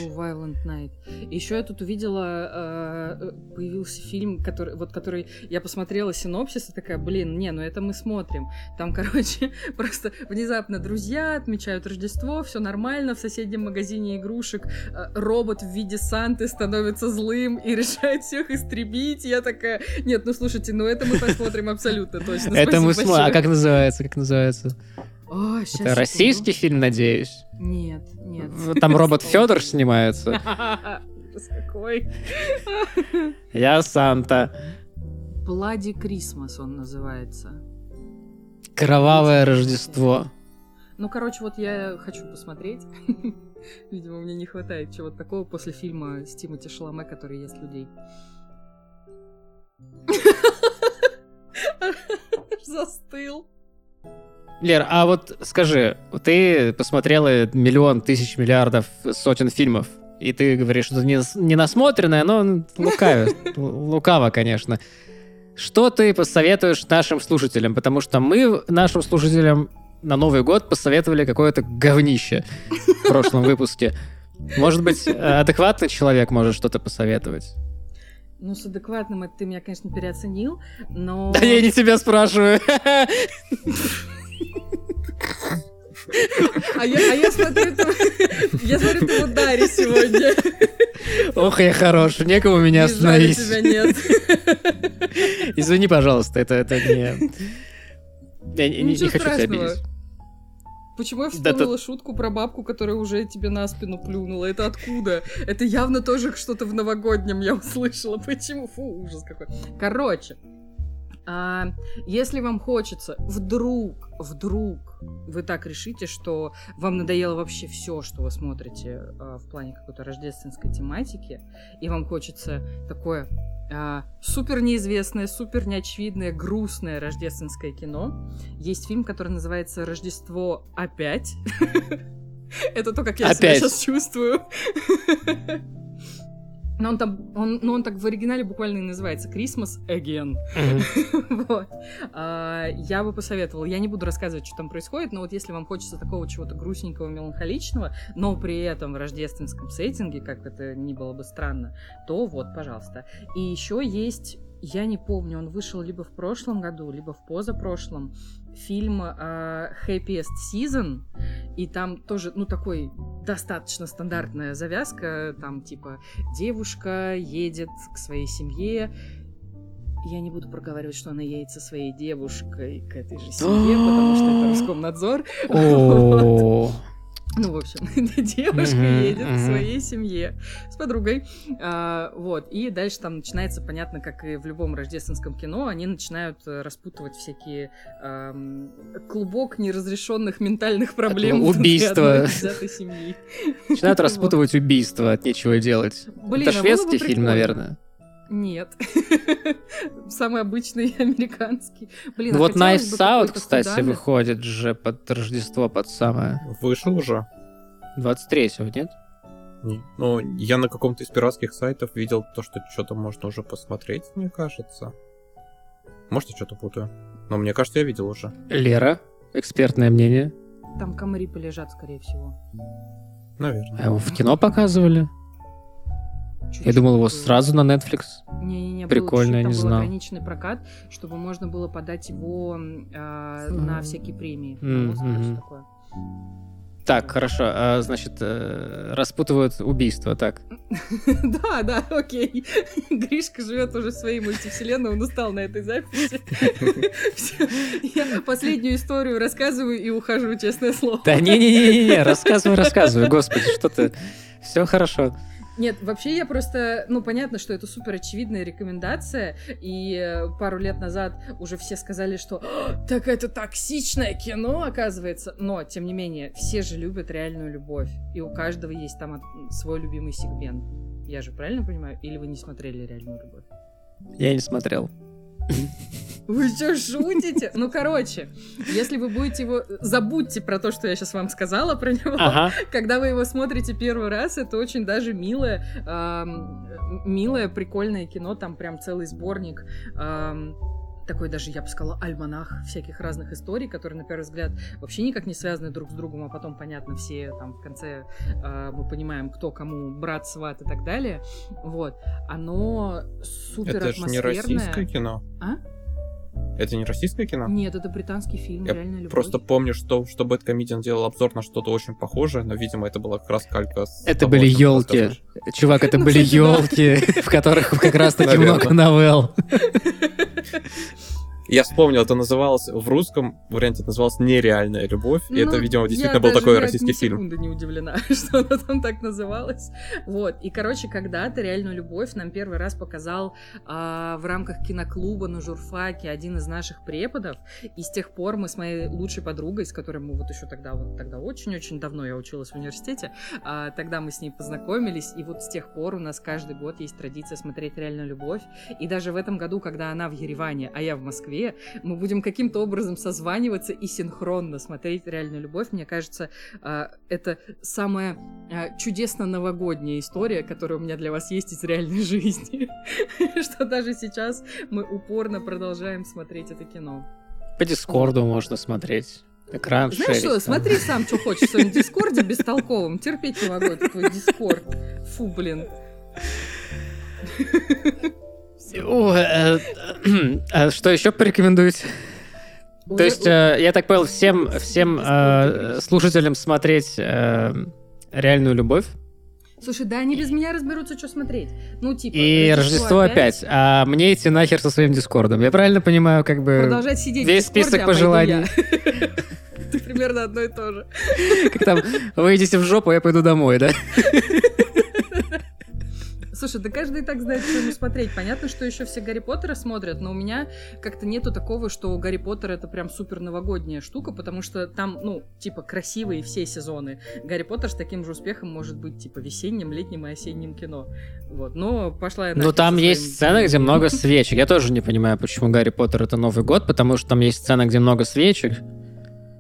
Еще я тут увидела, э, появился фильм, который, вот, который я посмотрела синопсис и такая, блин, не, ну это мы смотрим. Там, короче, просто внезапно друзья отмечают Рождество, все нормально, в соседнем магазине игрушек э, робот в виде Санты становится злым и решает всех истребить. Я такая, нет, ну слушайте, ну это мы посмотрим абсолютно точно. Это мы смотрим. А как называется? Как называется? О, Это российский фильм, надеюсь? Нет, нет. Там робот Федор снимается. Какой? Я Санта. Блади Крисмас он называется. Кровавое Рождество. Ну, короче, вот я хочу посмотреть. Видимо, мне не хватает чего-то такого после фильма с Тимоти Шаломе, который ест людей. Застыл. Лер, а вот скажи, ты посмотрела миллион, тысяч, миллиардов, сотен фильмов, и ты говоришь, что не, не насмотренное, но лукаво, лукаво, конечно. Что ты посоветуешь нашим слушателям? Потому что мы нашим слушателям на Новый год посоветовали какое-то говнище в прошлом выпуске. Может быть, адекватный человек может что-то посоветовать? Ну, с адекватным это ты меня, конечно, переоценил, но... Да я не тебя спрашиваю. А я, а я смотрю, ты, я смотрю, ты в ударе сегодня. Ох, я хорош, некому меня остановить. тебя нет. Извини, пожалуйста, это, это не... Я не, не, хочу тебя обидеть. Почему я вспомнила да, шутку про бабку, которая уже тебе на спину плюнула? Это откуда? Это явно тоже что-то в новогоднем я услышала. Почему? Фу, ужас какой. Короче, А, если вам хочется, вдруг, вдруг вы так решите, что вам надоело вообще все, что вы смотрите а, в плане какой-то рождественской тематики, и вам хочется такое а, супер неизвестное, супер неочевидное, грустное рождественское кино, есть фильм, который называется «Рождество опять». Это то, как я себя сейчас чувствую. Но он там, он, но он так в оригинале буквально и называется Christmas Again. вот. а, я бы посоветовала. Я не буду рассказывать, что там происходит, но вот если вам хочется такого чего-то грустненького, меланхоличного, но при этом в рождественском сеттинге, как это ни было бы странно, то вот, пожалуйста. И еще есть я не помню, он вышел либо в прошлом году, либо в позапрошлом, фильм э, Happiest Season, и там тоже, ну, такой достаточно стандартная завязка, там, типа, девушка едет к своей семье, я не буду проговаривать, что она едет со своей девушкой к этой же семье, потому что это Роскомнадзор. Ну, в общем, девушка mm-hmm, едет mm-hmm. к своей семье с подругой. А, вот. И дальше там начинается, понятно, как и в любом рождественском кино, они начинают э, распутывать всякие а, клубок неразрешенных ментальных проблем. Убийства. семьи. Начинают распутывать убийства, от нечего делать. Блин, Это а шведский фильм, наверное. Нет. Самый обычный американский. Блин, ну, вот Knives Out, кстати, выходит же под Рождество, под самое. Вышел уже. 23-го, нет? Не. Ну, я на каком-то из пиратских сайтов видел то, что что-то можно уже посмотреть, мне кажется. Может, я что-то путаю. Но мне кажется, я видел уже. Лера, экспертное мнение. Там комари полежат, скорее всего. Наверное. А его в кино показывали? Чуть-чуть Я думал, его сразу на Netflix. Не-не-не, Прикольно, я не знал. Был ограниченный прокат, чтобы можно было подать его э, на всякие премии. Mm-hmm. Так, хорошо. А, значит, э, распутывают убийство, так. Да, да, окей. Гришка живет уже в своей мультивселенной, он устал на этой записи. Я последнюю историю рассказываю и ухожу, честное слово. Да не-не-не, рассказывай, рассказывай, господи, что ты... Все хорошо. Нет, вообще я просто, ну, понятно, что это супер очевидная рекомендация, и э, пару лет назад уже все сказали, что так это токсичное кино, оказывается, но, тем не менее, все же любят реальную любовь, и у каждого есть там свой любимый сегмент. Я же правильно понимаю? Или вы не смотрели реальную любовь? Я не смотрел. Вы что, шутите? Ну, короче, если вы будете его... Забудьте про то, что я сейчас вам сказала про него. Ага. Когда вы его смотрите первый раз, это очень даже милое, эм, милое, прикольное кино. Там прям целый сборник эм, такой даже, я бы сказала, альманах всяких разных историй, которые, на первый взгляд, вообще никак не связаны друг с другом, а потом, понятно, все там в конце э, мы понимаем, кто кому брат, сват и так далее. Вот. Оно супер Это же не российское кино. А? Это не российское кино? Нет, это британский фильм, Я реальная любовь. просто помню, что, что Бэткомедиан делал обзор на что-то очень похожее, но, видимо, это была как раз калька с Это того, были елки. Чувак, это были елки, в которых как раз таки много новелл. Я вспомнил, это называлось в русском варианте это называлось нереальная любовь, и это, ну, видимо, действительно был такой российский фильм. Я не удивлена, что она там так называлась. Вот и короче, когда-то реальную любовь нам первый раз показал а, в рамках киноклуба на журфаке один из наших преподов, и с тех пор мы с моей лучшей подругой, с которой мы вот еще тогда вот тогда очень-очень давно я училась в университете, а, тогда мы с ней познакомились, и вот с тех пор у нас каждый год есть традиция смотреть реальную любовь, и даже в этом году, когда она в Ереване, а я в Москве Москве, мы будем каким-то образом созваниваться и синхронно смотреть реальную любовь. Мне кажется, а, это самая а, чудесно новогодняя история, которая у меня для вас есть из реальной жизни. Что даже сейчас мы упорно продолжаем смотреть это кино. По Дискорду можно смотреть. Экран Знаешь что, смотри сам, что хочешь в своем Дискорде бестолковым. Терпеть не могу этот твой Дискорд. Фу, блин. Э, а что еще порекомендуете? То есть, э, я так понял, всем, всем э, слушателям смотреть реальную любовь. Слушай, да они без меня разберутся, что смотреть. Ну, типа... И Рождество, опять. опять. А мне идти нахер со своим Дискордом. Я правильно понимаю, как бы... Продолжать сидеть Весь список а пожеланий. Ты примерно одно и то же. Как там, вы идите в жопу, я пойду домой, да? Слушай, да каждый так знает, что ему смотреть. Понятно, что еще все Гарри Поттера смотрят, но у меня как-то нету такого, что Гарри Поттер это прям супер новогодняя штука, потому что там, ну, типа, красивые все сезоны. Гарри Поттер с таким же успехом может быть, типа, весенним, летним и осенним кино. Вот, но пошла я Ну, там своим... есть сцена, где много свечек. Я тоже не понимаю, почему Гарри Поттер это Новый год, потому что там есть сцена, где много свечек.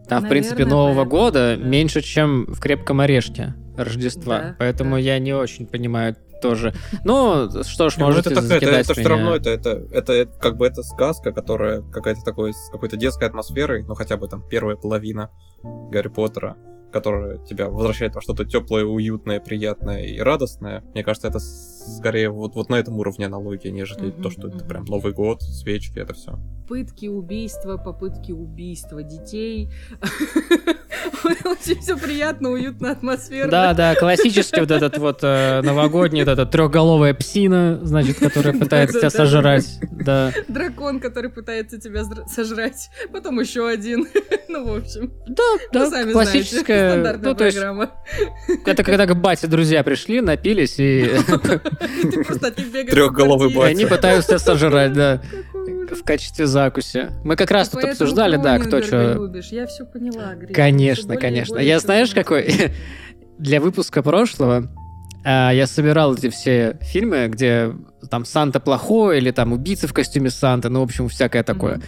Там, Наверное, в принципе, Нового года да. меньше, чем в Крепком Орешке Рождества. Да, Поэтому да. я не очень понимаю тоже. Ну, что ж, может это, это, это, это все равно, это, это, это, это как бы это сказка, которая какая-то такой, с какой-то детской атмосферой, ну хотя бы там первая половина Гарри Поттера которая тебя возвращает во что-то теплое, уютное, приятное и радостное. Мне кажется, это скорее вот, вот на этом уровне аналогия, нежели mm-hmm, то, что mm-hmm. это прям Новый год, свечки, это все. Попытки убийства, попытки убийства детей. Очень все приятно, уютно, атмосферно. Да, да, классический вот этот вот э, новогодний, вот эта трехголовая псина, значит, которая пытается тебя сожрать. Да. Дракон, который пытается тебя сожрать. Потом еще один. Ну, в общем. Да, да, классическая. Ну, то есть, это когда батя друзья пришли, напились и... Трехголовый батя. Они пытаются сожрать, да в качестве закуси. Мы как раз тут обсуждали, да, кто что. Я все поняла. Конечно, конечно. Я знаешь, какой для выпуска прошлого а, я собирал эти все фильмы, где там Санта плохой или там убийца в костюме Санта, ну, в общем, всякое такое.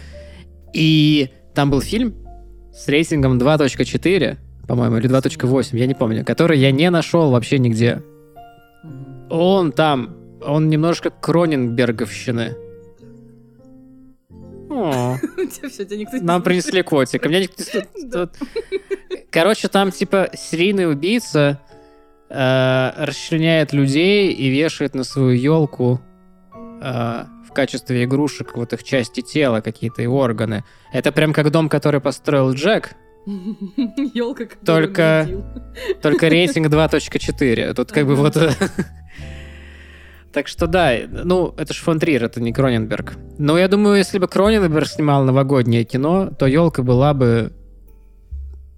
И там был фильм с рейтингом 2.4, по-моему, или 2.8, я не помню, который я не нашел вообще нигде. Он там, он немножко Кроненберговщины. Нам принесли котика. Меня никто... Короче, там типа серийный убийца э, расчленяет людей и вешает на свою елку э, в качестве игрушек вот их части тела, какие-то и органы. Это прям как дом, который построил Джек. Елка, только, только рейтинг 2.4. Тут как бы вот Так что да, ну, это же фон Триер, это не Кроненберг. Но я думаю, если бы Кроненберг снимал новогоднее кино, то елка была бы...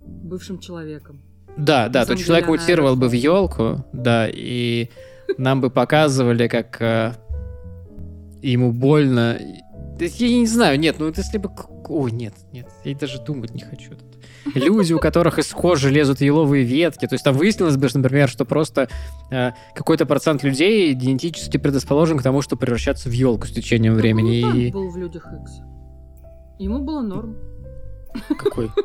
Бывшим человеком. Да, да, то человек мутировал бы в елку, да, и нам бы показывали, как э, ему больно. Я не знаю, нет, ну если бы... Ой, нет, нет, я даже думать не хочу люди, у которых из кожи лезут еловые ветки. То есть там выяснилось бы, например, что просто э, какой-то процент людей генетически предрасположен к тому, чтобы превращаться в елку с течением времени. Он и... был в людях X. Ему было норм. Какой?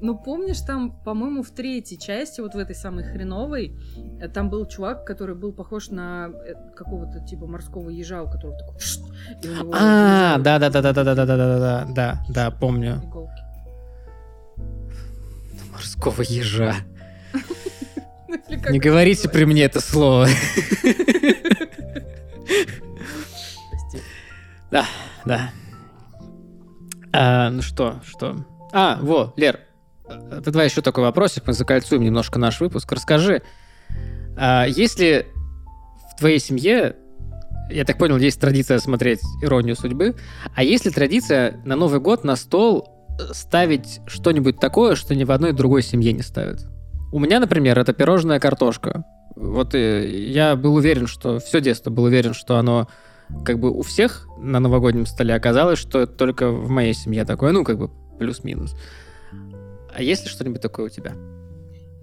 Ну, помнишь, там, по-моему, в третьей части, вот в этой самой хреновой, э, там был чувак, который был похож на э, какого-то типа морского ежа, у которого такой... А, да, да, да, да, да, да, да, да, да, да, да, помню. Морского ежа. Не говорите при мне это слово. Да, да. А, ну что, что? А, во, Лер, давай еще такой вопросик, мы закольцуем немножко наш выпуск. Расскажи, а, если в твоей семье, я так понял, есть традиция смотреть «Иронию судьбы», а есть ли традиция на Новый год на стол ставить что-нибудь такое, что ни в одной другой семье не ставят. У меня, например, это пирожная картошка. Вот э, я был уверен, что все детство был уверен, что оно как бы у всех на новогоднем столе оказалось, что это только в моей семье такое, ну, как бы плюс-минус. А есть ли что-нибудь такое у тебя?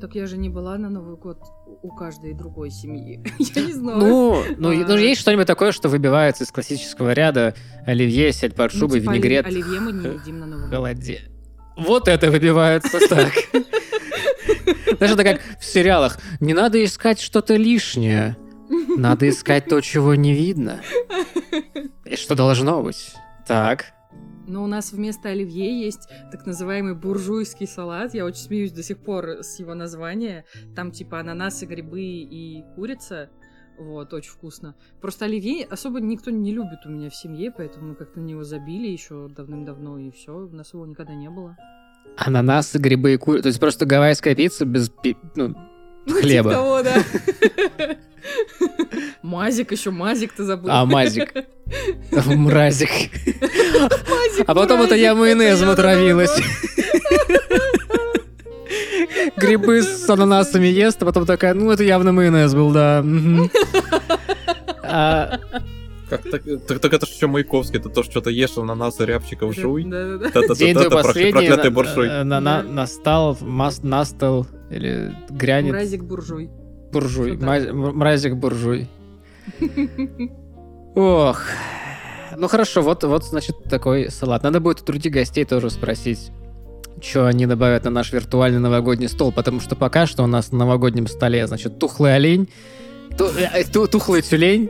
Так я же не была на Новый год у каждой другой семьи. я не знаю. Ну, ну, а... ну, есть что-нибудь такое, что выбивается из классического ряда оливье, сельдь под шубой, ну, типа винегрет. Оливье мы не едим на Новый год. Холоде. Вот это выбивается так. Даже это как в сериалах. Не надо искать что-то лишнее. Надо искать то, чего не видно. И что должно быть. Так. Но у нас вместо оливье есть так называемый буржуйский салат. Я очень смеюсь до сих пор с его названия. Там типа ананасы, грибы и курица. Вот, очень вкусно. Просто оливье особо никто не любит у меня в семье, поэтому мы как-то на него забили еще давным-давно, и все, у нас его никогда не было. Ананасы, грибы и курица. То есть просто гавайская пицца без ну, хлеба. Типа того, да. Мазик еще, мазик ты забыл. А, мазик. Мразик. А потом это я майонезом отравилась. Грибы с ананасами ест, а потом такая, ну это явно майонез был, да. А, как, так, так, так это же еще Маяковский, это то, что то ешь ананас и рябчиков жуй. День твой последний, проклятый буржуй. Настал, настал, или грянет... Мразик буржуй. Буржуй, мразик буржуй. Ох, ну хорошо, вот, вот, значит, такой салат. Надо будет у других гостей тоже спросить, что они добавят на наш виртуальный новогодний стол, потому что пока что у нас на новогоднем столе, значит, тухлый олень, ту, э, ту, тухлый тюлень.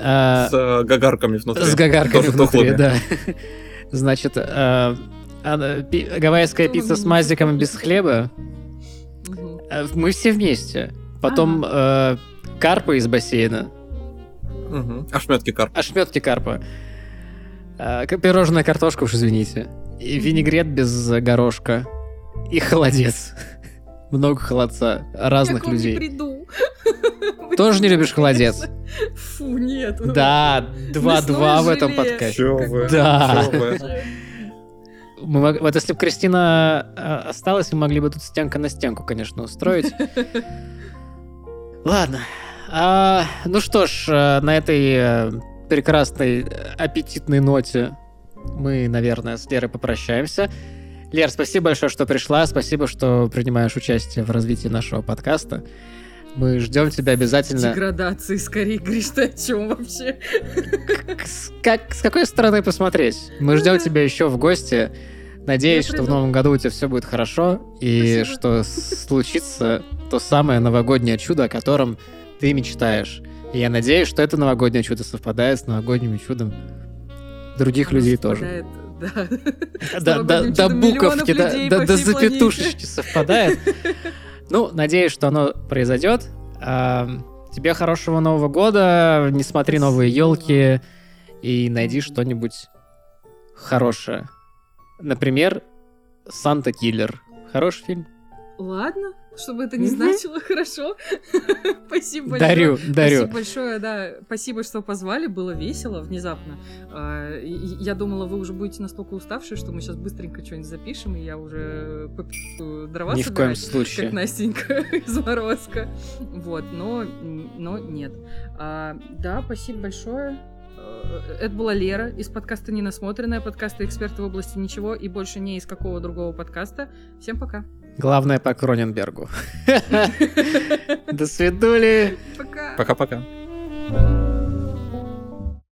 Э, с э, гагарками внутри. С гагарками Тоже внутри, тухлыми. да. Значит, э, пи, гавайская пицца с мазиком без хлеба. Э, мы все вместе. Потом э, карпа из бассейна. Угу. Ошметки карпа. Ошметки карпа. Э, пирожная картошка, уж извините. И винегрет без горошка. И холодец. Много холодца. Разных Я людей. Не приду. Тоже не любишь холодец? Фу, нет. Да, 2-2 в этом подкасте. Чё вы? Да. Мы, вот если бы Кристина э, осталась, мы могли бы тут стенка на стенку, конечно, устроить. Ладно. А, ну что ж, э, на этой э, прекрасной аппетитной ноте мы, наверное, с Лерой попрощаемся. Лер, спасибо большое, что пришла. Спасибо, что принимаешь участие в развитии нашего подкаста. Мы ждем тебя обязательно. Деградации, скорее, Гриш, ты о чем вообще? Как, с какой стороны посмотреть? Мы ждем тебя еще в гости. Надеюсь, что в новом году у тебя все будет хорошо, и Спасибо. что случится то самое новогоднее чудо, о котором ты мечтаешь. И я надеюсь, что это новогоднее чудо совпадает с новогодним чудом других Оно людей тоже. Да. До, до, до буковки, до, до, до запятушечки совпадает. Ну, надеюсь, что оно произойдет. Тебе хорошего Нового года, не смотри новые елки и найди что-нибудь хорошее. Например, Санта Киллер. Хороший фильм. Ладно, чтобы это не значило, хорошо. Спасибо большое. Дарю, дарю. Спасибо большое, да. Спасибо, что позвали, было весело внезапно. А, я думала, вы уже будете настолько уставшие, что мы сейчас быстренько что-нибудь запишем, и я уже дрова Ни в коем случае. как Настенька из Морозка. Вот, но, но нет. А, да, спасибо большое. Э, это была Лера из подкаста «Ненасмотренная», подкаста «Эксперты в области ничего» и больше не из какого другого подкаста. Всем пока. Главное по Кроненбергу. До свидули. Пока. Пока-пока.